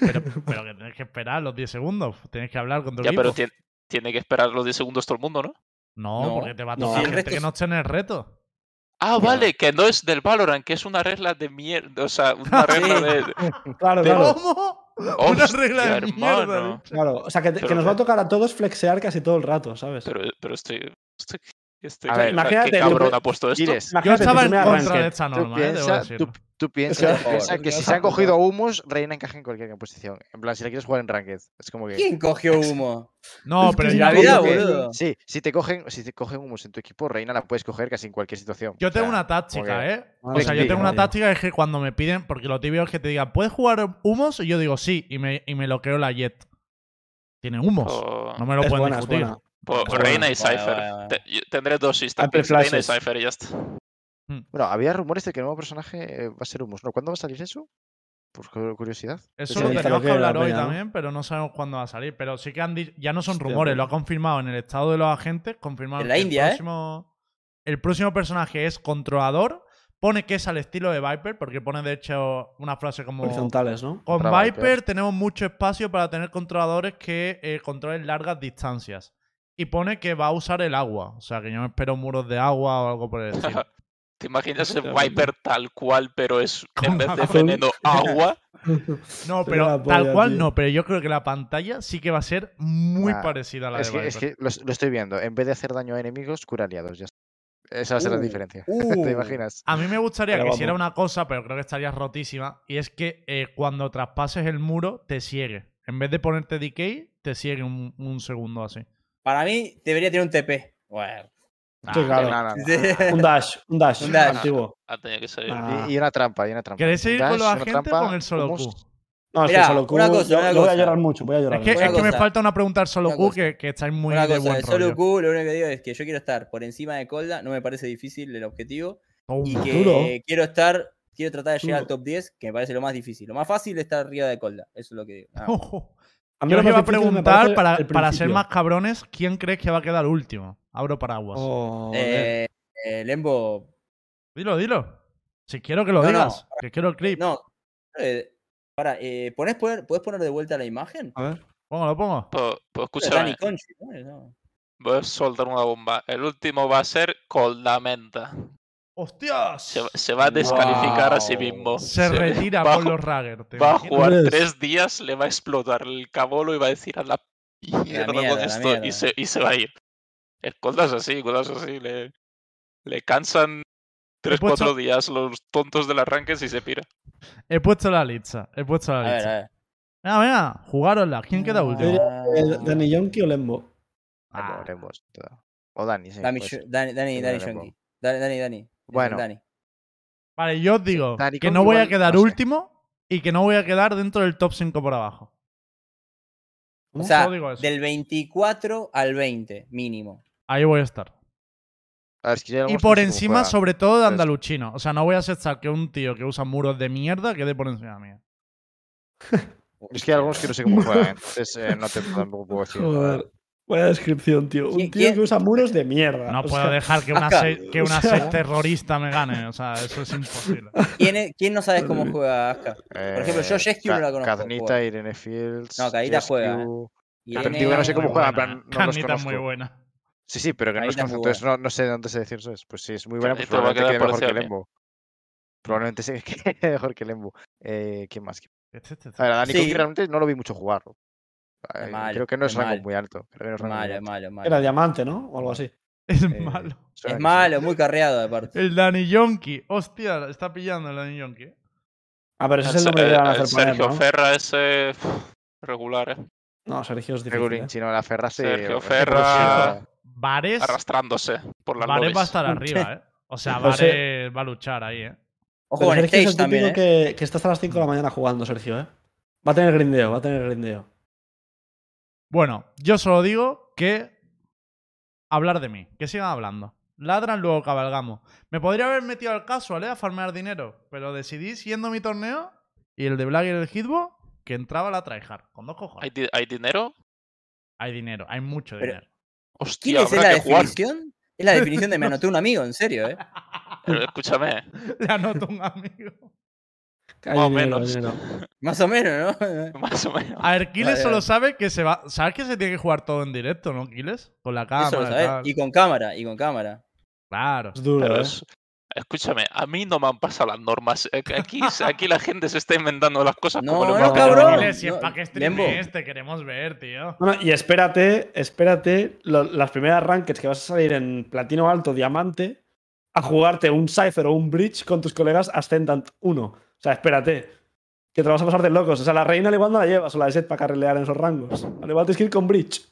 Speaker 1: Pero, pero que tienes que esperar los 10 segundos. Tienes que hablar con tu
Speaker 3: Ya,
Speaker 1: equipo.
Speaker 3: pero tiene, tiene que esperar los 10 segundos todo el mundo, ¿no?
Speaker 1: No,
Speaker 2: No,
Speaker 1: porque te va a
Speaker 6: no.
Speaker 1: tocar
Speaker 6: el
Speaker 1: gente que no esté en el reto.
Speaker 3: Ah, vale, que no es del Valorant, que es una regla de mierda, o sea, una regla de...
Speaker 6: Claro, claro.
Speaker 1: ¿Cómo? Una regla de
Speaker 3: Hostia,
Speaker 1: mierda,
Speaker 3: hermano.
Speaker 1: dicho.
Speaker 6: Claro, o sea, que, nos va a tocar a todos flexear casi todo el rato, ¿sabes?
Speaker 3: Pero, pero estoy. estoy, estoy
Speaker 4: A ver,
Speaker 6: imagínate,
Speaker 3: ¿Qué cabrón ha puesto esto?
Speaker 4: Quieres,
Speaker 1: Yo
Speaker 6: Imagínate
Speaker 1: estaba en contra
Speaker 6: ranked.
Speaker 1: de esta
Speaker 4: Tú
Speaker 1: norma, ¿eh?
Speaker 4: Piensa, tú, tú piensa,
Speaker 6: que-
Speaker 4: tú piensa
Speaker 6: Por
Speaker 4: que si se han cogido humos, Reina encaja en cualquier posición. En plan, si la quieres jugar en Ranked. Es como que.
Speaker 2: ¿Quién cogió humo?
Speaker 1: No, pero
Speaker 2: La vida, boludo.
Speaker 4: Sí, si te cogen, si te cogen humos en tu equipo, Reina la puedes coger casi en cualquier situación.
Speaker 1: yo
Speaker 4: O
Speaker 1: tengo
Speaker 4: sea,
Speaker 1: una táctica,
Speaker 4: que-
Speaker 1: ¿eh? O sea, yo tengo una táctica es que cuando me piden, porque lo típico es que te digan, ¿puedes jugar humos? Y yo digo sí, y me, y me loqueo la jet. Tiene humos.
Speaker 3: O-
Speaker 1: No me lo pueden
Speaker 6: buena,
Speaker 1: discutir.
Speaker 6: Buena.
Speaker 3: o
Speaker 6: es
Speaker 3: Reina y.
Speaker 2: Vale,
Speaker 3: Cypher.
Speaker 2: vale, vale.
Speaker 3: Tendré dos instantes, Reina y. Cypher y ya está.
Speaker 4: Bueno, había rumores de que el nuevo personaje eh, va a ser humos. ¿No? ¿Cuándo va a salir eso? Por cu- curiosidad.
Speaker 1: Eso lo tenemos que hablar
Speaker 6: la
Speaker 1: hoy también, pero no sabemos cuándo va a salir. Pero sí que han di- ya no son rumores,
Speaker 6: pues.
Speaker 1: lo ha confirmado en el estado de los agentes, confirmado
Speaker 2: En la
Speaker 1: que
Speaker 2: India,
Speaker 1: el
Speaker 2: ¿eh?
Speaker 1: próximo, el próximo personaje es controlador, pone que es al estilo de Viper, porque pone de hecho una frase como
Speaker 6: Horizontales, ¿no?
Speaker 1: con Viper. tenemos mucho espacio para tener controladores que eh, controlen largas distancias. Y pone que va a usar el agua, o sea que yo me espero muros de agua o algo por el estilo.
Speaker 3: ¿Te imaginas el Viper tal cual, pero es en vez de veneno agua?
Speaker 1: No, pero tal cual
Speaker 6: tío.
Speaker 1: no, pero yo creo que la pantalla sí que va a ser muy
Speaker 4: Nah,
Speaker 1: parecida a la
Speaker 4: Es
Speaker 1: de
Speaker 4: que, es que lo, lo estoy viendo. En vez de hacer daño a enemigos, cura aliados. Ya está. Esa va a ser la
Speaker 2: Uh,
Speaker 4: diferencia.
Speaker 2: uh.
Speaker 4: ¿Te imaginas?
Speaker 1: A mí me gustaría
Speaker 6: Pero
Speaker 1: que hiciera una cosa, pero creo que estaría rotísima, y es que eh, cuando traspases el muro te ciegue. En vez de ponerte decay, te ciegue un, un segundo así.
Speaker 2: Para mí debería tener un TP. Bueno.
Speaker 6: Sí, claro.
Speaker 4: No, no, no.
Speaker 6: Un dash, un dash,
Speaker 2: Un dash.
Speaker 6: antiguo.
Speaker 3: Ha tenido que salir.
Speaker 6: Ah.
Speaker 4: Y, y una trampa, y una trampa.
Speaker 1: ¿Queréis
Speaker 4: Un
Speaker 1: seguir con los agentes
Speaker 4: trampa,
Speaker 1: o con el solo Q?
Speaker 6: No, es
Speaker 2: Mira,
Speaker 6: que solo Q.
Speaker 2: una cosa,
Speaker 6: yo,
Speaker 2: una
Speaker 6: yo voy a
Speaker 2: cosa.
Speaker 6: llorar mucho, voy a llorar
Speaker 1: Es que, es que me
Speaker 2: cosa.
Speaker 1: falta una pregunta al solo Q
Speaker 2: cosa.
Speaker 1: que, que estáis muy
Speaker 2: Una
Speaker 1: de
Speaker 2: cosa,
Speaker 1: buen
Speaker 2: de solo
Speaker 1: rollo.
Speaker 2: Q, lo único que digo es que yo quiero estar por encima de Colda, no me parece difícil el objetivo. Y
Speaker 1: Toma.
Speaker 2: que
Speaker 6: Duro.
Speaker 2: quiero estar, quiero tratar de llegar al
Speaker 6: Duro.
Speaker 2: top 10, que me parece lo más difícil. Lo más fácil es estar arriba de Colda, eso es lo que digo. más.
Speaker 1: Ojo.
Speaker 6: A mí
Speaker 1: Yo
Speaker 6: lo
Speaker 1: os iba a preguntar para, para ser más cabrones, ¿quién crees que va a quedar último? Abro paraguas.
Speaker 6: Joder.
Speaker 2: Eh, eh, Lembo,
Speaker 1: Dilo, dilo. Si quiero que lo
Speaker 2: No, no.
Speaker 1: digas, que quiero el clip.
Speaker 2: no. Eh, para, eh, ¿ponés poner, ¿Puedes poner de vuelta la imagen?
Speaker 6: A ver.
Speaker 1: Pongo, lo pongo.
Speaker 2: Conchi, ¿no? No.
Speaker 3: voy a soltar una bomba. El último va a ser Coldamenta.
Speaker 1: ¡Hostias!
Speaker 3: Se, se va a descalificar a sí mismo.
Speaker 1: Se retira por los Ragger. ¿te
Speaker 3: va a jugar tres días, le va a explotar el cabolo y va a decir a la mierda,
Speaker 2: mierda,
Speaker 3: con esto
Speaker 2: mierda.
Speaker 3: y se, y se va a ir. Es así, Colda es así. Le, le cansan tres,
Speaker 1: puesto-
Speaker 3: cuatro días los tontos del arranque y se pira.
Speaker 1: He puesto la lista. He puesto la
Speaker 2: A ver,
Speaker 1: lista.
Speaker 2: a ver.
Speaker 1: Venga, venga, jugárosla. ¿Quién queda
Speaker 6: Yo
Speaker 1: último?
Speaker 6: eh, Dani Yonki o Lembo.
Speaker 1: Ah.
Speaker 4: Lembo, Lembo. O Dani, sí.
Speaker 2: Dani. Dani, Dani, Dani. Dani, Dani, Dani.
Speaker 4: Bueno.
Speaker 2: Dani.
Speaker 1: Vale, yo os digo
Speaker 4: Dani
Speaker 1: que no voy a quedar
Speaker 4: no sé.
Speaker 1: último y que no voy a quedar dentro del top 5 por abajo.
Speaker 2: O sea,
Speaker 1: Solo digo eso.
Speaker 2: del 24 al 20, mínimo.
Speaker 1: Ahí voy a estar.
Speaker 4: A ver, es que ya
Speaker 1: Y por encima, sobre todo, de Andaluchino. O sea, no voy a aceptar que un tío que usa muros de mierda quede por encima mía.
Speaker 4: Es que hay algunos que no sé cómo juegan, entonces eh, no te tampoco puedo decir.
Speaker 6: Joder. Vaya descripción, tío. Un
Speaker 2: ¿Quién-
Speaker 6: tío
Speaker 2: quién-
Speaker 6: que usa muros de mierda.
Speaker 1: No
Speaker 6: o
Speaker 1: puedo
Speaker 6: sea,
Speaker 1: dejar que una,
Speaker 2: acá.
Speaker 1: se- que una
Speaker 6: O sea-
Speaker 1: terrorista me gane. O sea, eso es imposible.
Speaker 2: ¿Quién, es- quién no sabes cómo juega Aska? Por ejemplo, yo
Speaker 4: Eh,
Speaker 2: Jescu no la conozco
Speaker 4: Cadnita,
Speaker 2: jugar.
Speaker 4: Irene Fields.
Speaker 2: No, Cadita
Speaker 4: Jescu,
Speaker 2: juega, ¿eh?
Speaker 4: Pero
Speaker 2: Irene-
Speaker 4: digo que no sé cómo
Speaker 1: Muy
Speaker 4: juega,
Speaker 1: buena,
Speaker 4: plan,
Speaker 1: ¿eh?
Speaker 4: no los
Speaker 1: Canita muy buena.
Speaker 4: Sí, sí, pero que no los conozco, entonces no, no sé de dónde se decir eso es. Pues sí, es muy buena, pues probablemente quede mejor que
Speaker 3: mí.
Speaker 4: Lembo. Probablemente se quede mejor que Lembo. Eh, ¿Quién más?
Speaker 1: Este, este, este.
Speaker 4: A ver, a Dani
Speaker 2: Sí.
Speaker 4: Realmente no lo vi mucho jugar. Eh,
Speaker 2: malo,
Speaker 4: Creo que no
Speaker 2: es
Speaker 4: es rango
Speaker 2: malo.
Speaker 4: muy alto. Creo que no es rango muy
Speaker 2: malo, es
Speaker 4: alto.
Speaker 2: malo, malo.
Speaker 6: Era diamante, ¿no? O algo así.
Speaker 1: Es
Speaker 4: Eh,
Speaker 1: malo.
Speaker 2: Es malo, muy carreado aparte.
Speaker 1: El Dani Yonki. Hostia, está pillando el Dani Yonki. ¿eh?
Speaker 6: Ah, pero ese es el nombre que le van a hacer poner,
Speaker 3: Sergio
Speaker 6: ¿no?
Speaker 3: Ferra ese regular, ¿eh?
Speaker 6: No, Sergio es difícil.
Speaker 4: Regulín,
Speaker 6: ¿eh?
Speaker 4: si no, la Ferra se.
Speaker 3: Sergio Ferra-
Speaker 1: Vares.
Speaker 3: arrastrándose por las
Speaker 1: Vares va a estar arriba, ¿eh? O sea,
Speaker 6: Pues,
Speaker 1: Vares va a luchar ahí, ¿eh?
Speaker 2: Ojo
Speaker 6: Sergio es el
Speaker 2: también,
Speaker 6: típico
Speaker 2: ¿eh?
Speaker 6: que, que está hasta las 5 de la mañana jugando, Sergio, ¿eh? Va a tener grindeo, va a tener grindeo.
Speaker 1: Bueno, yo solo digo que hablar de mí, que sigan hablando. Ladran, luego cabalgamos. Me podría haber metido al casual, ¿eh? A farmear dinero, pero decidí, siendo mi torneo, y el de Black y el Hitbo, que entraba la tryhard, con dos
Speaker 3: ¿Hay,
Speaker 1: cojones.
Speaker 3: di- hay dinero?
Speaker 1: Hay dinero, hay mucho
Speaker 2: Pero-
Speaker 1: dinero.
Speaker 3: Hostia,
Speaker 2: ¿Quién es la
Speaker 3: jugar.
Speaker 2: definición? Es la definición de me anoté un amigo, en serio, ¿eh?
Speaker 3: Pero escúchame,
Speaker 1: Le anoto un amigo.
Speaker 3: Más o menos.
Speaker 2: Más o menos, ¿no?
Speaker 3: Más o menos.
Speaker 1: A ver, Kiles
Speaker 2: Vale,
Speaker 1: solo
Speaker 2: vale.
Speaker 1: sabe que se va. ¿Sabes que se tiene que jugar todo en directo, no, Kiles? Con la
Speaker 2: Eso lo
Speaker 1: cámara. y
Speaker 2: con cámara, y con cámara.
Speaker 1: Claro.
Speaker 6: Es duro,
Speaker 3: Pero
Speaker 6: ¿eh?
Speaker 3: es, Escúchame, a mí no me han pasado las normas. Eh, Aquí, aquí la gente se está inventando las cosas
Speaker 2: No,
Speaker 3: como
Speaker 2: no, cabrón.
Speaker 1: Dile, si es
Speaker 2: no,
Speaker 1: para que este, queremos ver, tío.
Speaker 6: Bueno, y espérate, espérate, lo- las primeras rankeds que vas a salir en platino alto, diamante, a jugarte un Cypher o un Bridge con tus colegas Ascendant 1. O sea, espérate, que te vas a pasar de locos. O sea, la reina al igual no la llevas o la de set para carrilear en esos rangos. Al igual tienes que ir con Bridge,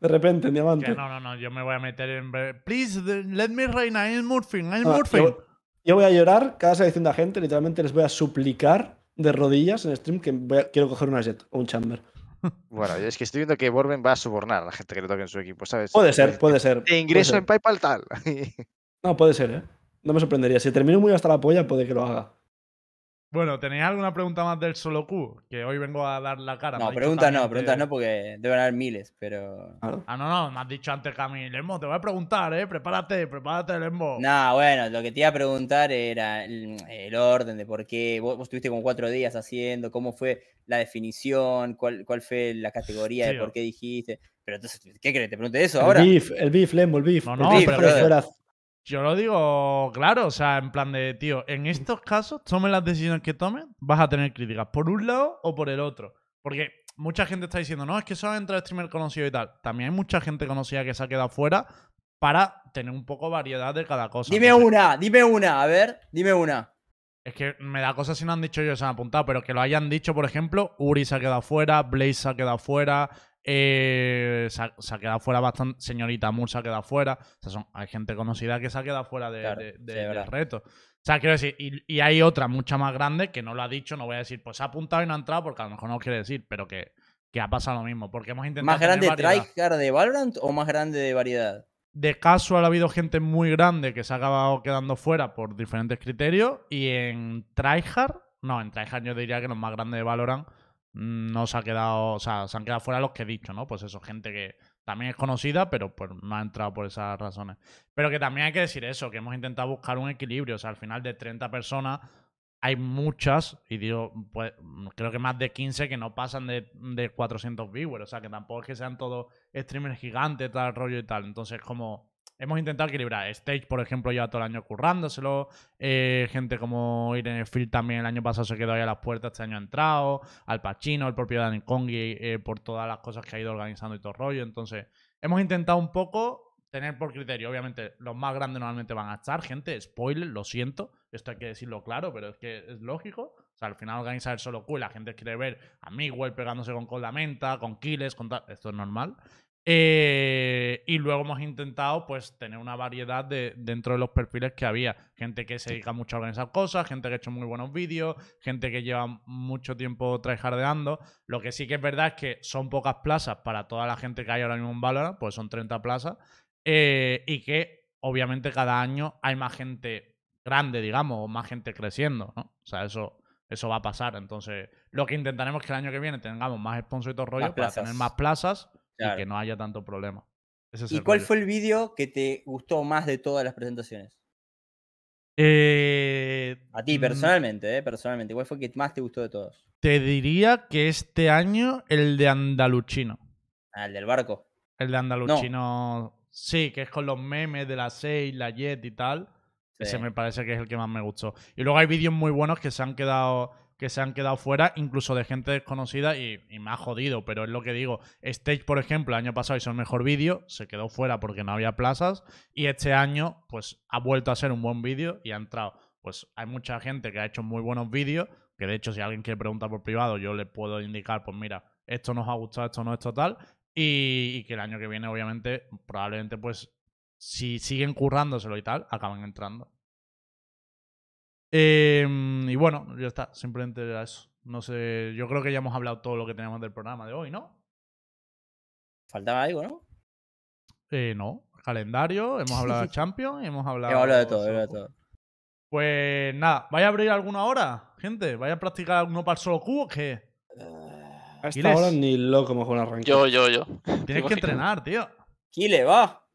Speaker 6: de repente, en diamante.
Speaker 1: Que no, no, no, yo me voy a meter en. Please, let me reina, I'm Murphy, I'm
Speaker 6: Ah,
Speaker 1: Murphy.
Speaker 6: yo, yo voy a llorar cada selección de gente, literalmente les voy a suplicar de rodillas en stream que voy a- quiero coger una jet o un chamber.
Speaker 4: Bueno, es que estoy viendo que Borben va a sobornar a la gente que le toque en su equipo, ¿sabes?
Speaker 6: Puede ser,
Speaker 4: Pues,
Speaker 6: puede ser.
Speaker 4: Te ingreso
Speaker 6: puede
Speaker 4: en
Speaker 6: ser.
Speaker 4: PayPal tal.
Speaker 6: No, puede ser, ¿eh? No me sorprendería. Si termino muy hasta la polla, puede que lo haga.
Speaker 1: Bueno, ¿tenéis alguna pregunta más del solo Q? Que hoy vengo a dar la cara.
Speaker 2: No, preguntas no, preguntas no, porque deben haber miles, pero.
Speaker 1: Ah, no, no, me has dicho antes, Cami. Lembo, te voy a preguntar, ¿eh? Prepárate, prepárate, Lembo.
Speaker 2: No, bueno, lo que te iba a preguntar era el, el orden de por qué. Vos, vos estuviste como cuatro días haciendo, cómo fue la definición, cuál, cuál fue la categoría de por qué dijiste. Pero entonces, ¿qué crees? ¿Te pregunté eso
Speaker 6: El
Speaker 2: ahora?
Speaker 6: beef, el beef, Lembo, el beef.
Speaker 1: No,
Speaker 6: el
Speaker 1: no,
Speaker 6: beef,
Speaker 2: pero-.
Speaker 1: Yo lo digo claro, o sea, en plan de, tío, en estos casos, tomen las decisiones que tomen, vas a tener críticas por un lado o por el otro. Porque mucha gente está diciendo, no, es que solo entra streamer conocido y tal. También hay mucha gente conocida que se ha quedado fuera para tener un poco variedad de cada cosa.
Speaker 2: Dime
Speaker 1: Entonces,
Speaker 2: una, dime una, a ver, dime una.
Speaker 1: Es que me da cosas si no han dicho yo, se han apuntado, pero que lo hayan dicho, por ejemplo, Uri se ha quedado fuera, Blaze se ha quedado fuera, eh, se, ha, se ha quedado fuera bastante, señorita Moore se ha quedado fuera. O sea, son, hay gente conocida que se ha quedado fuera de,
Speaker 2: Claro,
Speaker 1: de- del reto. O sea, quiero decir, y, y hay otra mucha más grande que no lo ha dicho, no voy a decir, pues se ha apuntado y no ha entrado, porque a lo mejor no lo quiere decir, pero que, que ha pasado lo mismo, porque hemos intentado.
Speaker 2: ¿Más grande tryhard de Valorant o más grande de variedad?
Speaker 1: De casual ha habido gente muy grande que se ha acabado quedando fuera por diferentes criterios. Y en Tryhard, no, en Tryhard yo diría que los más grandes de Valorant no se ha quedado, o sea, se han quedado fuera los que he dicho, ¿no? Pues eso, gente que también es conocida, pero pues no ha entrado por esas razones. Pero que también hay que decir eso, que hemos intentado buscar un equilibrio. O sea, al final de 30 personas hay muchas, y digo, pues creo que más de 15 que no pasan de, de 400 viewers. O sea, que tampoco es que sean todos streamers gigantes, tal rollo y tal. Entonces, como hemos intentado equilibrar. Stage, por ejemplo, lleva todo el año currándoselo. Eh, gente como Irene Field también el año pasado se quedó ahí a las puertas, este año ha entrado. Al Pacino, el propio Danny Kongi, eh, por todas las cosas que ha ido organizando y todo el rollo. Entonces, hemos intentado un poco tener por criterio. Obviamente, los más grandes normalmente van a estar. Gente, spoiler, lo siento. Esto hay que decirlo claro, pero es que es lógico. O sea, al final organizar el solo Q y la gente quiere ver a Miguel pegándose con Coldamenta, con Kiles, con tal. Esto es normal. Eh, y luego hemos intentado pues tener una variedad de, dentro de los perfiles que había. Gente que se dedica mucho a organizar cosas, gente que ha hecho muy buenos vídeos, gente que lleva mucho tiempo tryhardeando. Lo que sí que es verdad es que son pocas plazas para toda la gente que hay ahora mismo en Valorant, pues son 30 plazas. eh, y que obviamente cada año hay más gente grande, digamos, o más gente creciendo, ¿no? O sea, eso, eso va a pasar. Entonces, lo que intentaremos es que el año que viene tengamos más sponsors y todo rollo para tener más plazas y que no haya tanto problema. Ese es
Speaker 2: ¿Y cuál
Speaker 1: rollo.
Speaker 2: fue el vídeo que te gustó más de todas las presentaciones?
Speaker 1: Eh,
Speaker 2: A ti,
Speaker 1: mm,
Speaker 2: personalmente, ¿eh? Personalmente. ¿Cuál fue el que más te gustó de todos?
Speaker 1: Te diría que este año el de Andaluchino.
Speaker 2: Ah, el del barco.
Speaker 1: El de Andaluchino. Sí, que es con los memes de la 6, la Jet y tal. Ese me parece que es el que más me gustó. Y luego hay vídeos muy buenos que se han quedado que se han quedado fuera, incluso de gente desconocida y, y ha jodido, pero es lo que digo. Stage, por ejemplo, el año pasado hizo el mejor vídeo, se quedó fuera porque no había plazas y este año pues ha vuelto a ser un buen vídeo y ha entrado. Pues hay mucha gente que ha hecho muy buenos vídeos, que de hecho si alguien quiere preguntar por privado yo le puedo indicar, pues mira, esto nos ha gustado, esto no es total y, y que el año que viene obviamente probablemente pues si siguen currándoselo y tal, acaban entrando. Eh, y bueno, ya está, simplemente era eso. No sé, yo creo que ya hemos hablado todo lo que teníamos del programa de hoy, ¿no?
Speaker 2: Faltaba algo, ¿no?
Speaker 1: Eh, no, calendario, hemos hablado de Champions y hemos hablado...
Speaker 2: Hemos hablado de todo, hemos hablado de todo.
Speaker 1: Pues nada, ¿vaya a abrir alguna hora, gente? ¿Vaya a practicar alguno para el solo Q o qué?
Speaker 6: A esta hora ni loco me juega un arranque.
Speaker 3: Yo, yo, yo.
Speaker 1: Tienes que entrenar, tío.
Speaker 2: Kile, va.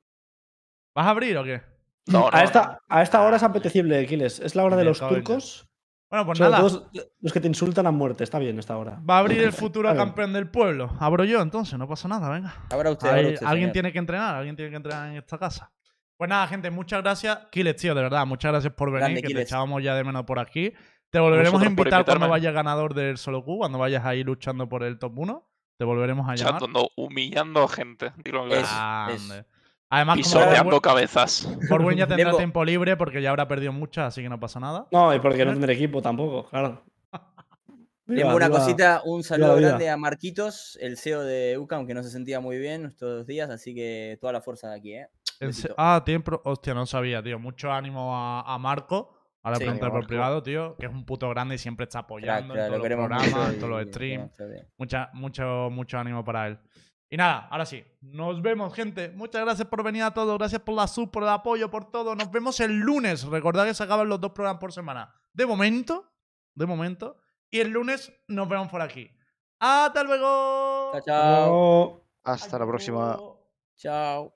Speaker 1: ¿Vas a abrir o qué?
Speaker 3: No, no,
Speaker 6: a, esta,
Speaker 3: no.
Speaker 6: a esta hora es apetecible, Aquiles. Es la hora de los turcos.
Speaker 1: Bueno, pues nada.
Speaker 6: los que te insultan a muerte. Está bien esta hora.
Speaker 1: Va a abrir el futuro campeón del pueblo. Abro yo entonces, no pasa nada, venga.
Speaker 2: Ahora usted,
Speaker 1: Ahí
Speaker 2: ahora usted,
Speaker 1: alguien
Speaker 2: señor.
Speaker 1: tiene que entrenar, alguien tiene que entrenar en esta casa. Pues nada, gente, muchas gracias. Kiles, tío, de verdad, muchas gracias por venir,
Speaker 2: Grande,
Speaker 1: que te echábamos ya de menos por aquí. Te volveremos a invitar cuando vayas ganador del solo Q, cuando vayas ahí luchando por el top 1. Te volveremos a llamar.
Speaker 3: Chato, no, humillando a gente. Dilo en
Speaker 2: Es-.
Speaker 1: Ande. Además, como
Speaker 3: Pisoteando cabezas.
Speaker 1: Forward ya tendrá tiempo libre porque ya habrá perdido muchas, así que no pasa nada.
Speaker 6: No, y porque no tendré equipo tampoco, claro.
Speaker 2: Tengo una
Speaker 6: viva.
Speaker 2: cosita, un saludo grande a Marquitos, el CEO de UCA, aunque no se sentía muy bien estos días, así que toda la fuerza de aquí, ¿eh?
Speaker 1: En. Ah, tiempo. Hostia, no sabía, tío. Mucho ánimo a, a Marco. Ahora
Speaker 2: Sí,
Speaker 1: preguntar por privado, tío, que es un puto grande y siempre está apoyando
Speaker 2: crack,
Speaker 1: en
Speaker 2: lo
Speaker 1: todos los programas, en todos los streams. Mucha, mucho, mucho ánimo para él. Y nada, ahora sí, nos vemos, gente. Muchas gracias por venir a todos. Gracias por la sub, por el apoyo, por todo. Nos vemos el lunes. Recordad que se acaban los dos programas por semana. De momento, de momento. Y el lunes nos vemos por aquí. ¡Hasta luego!
Speaker 2: Chao, chao.
Speaker 4: Hasta la próxima.
Speaker 2: Chao.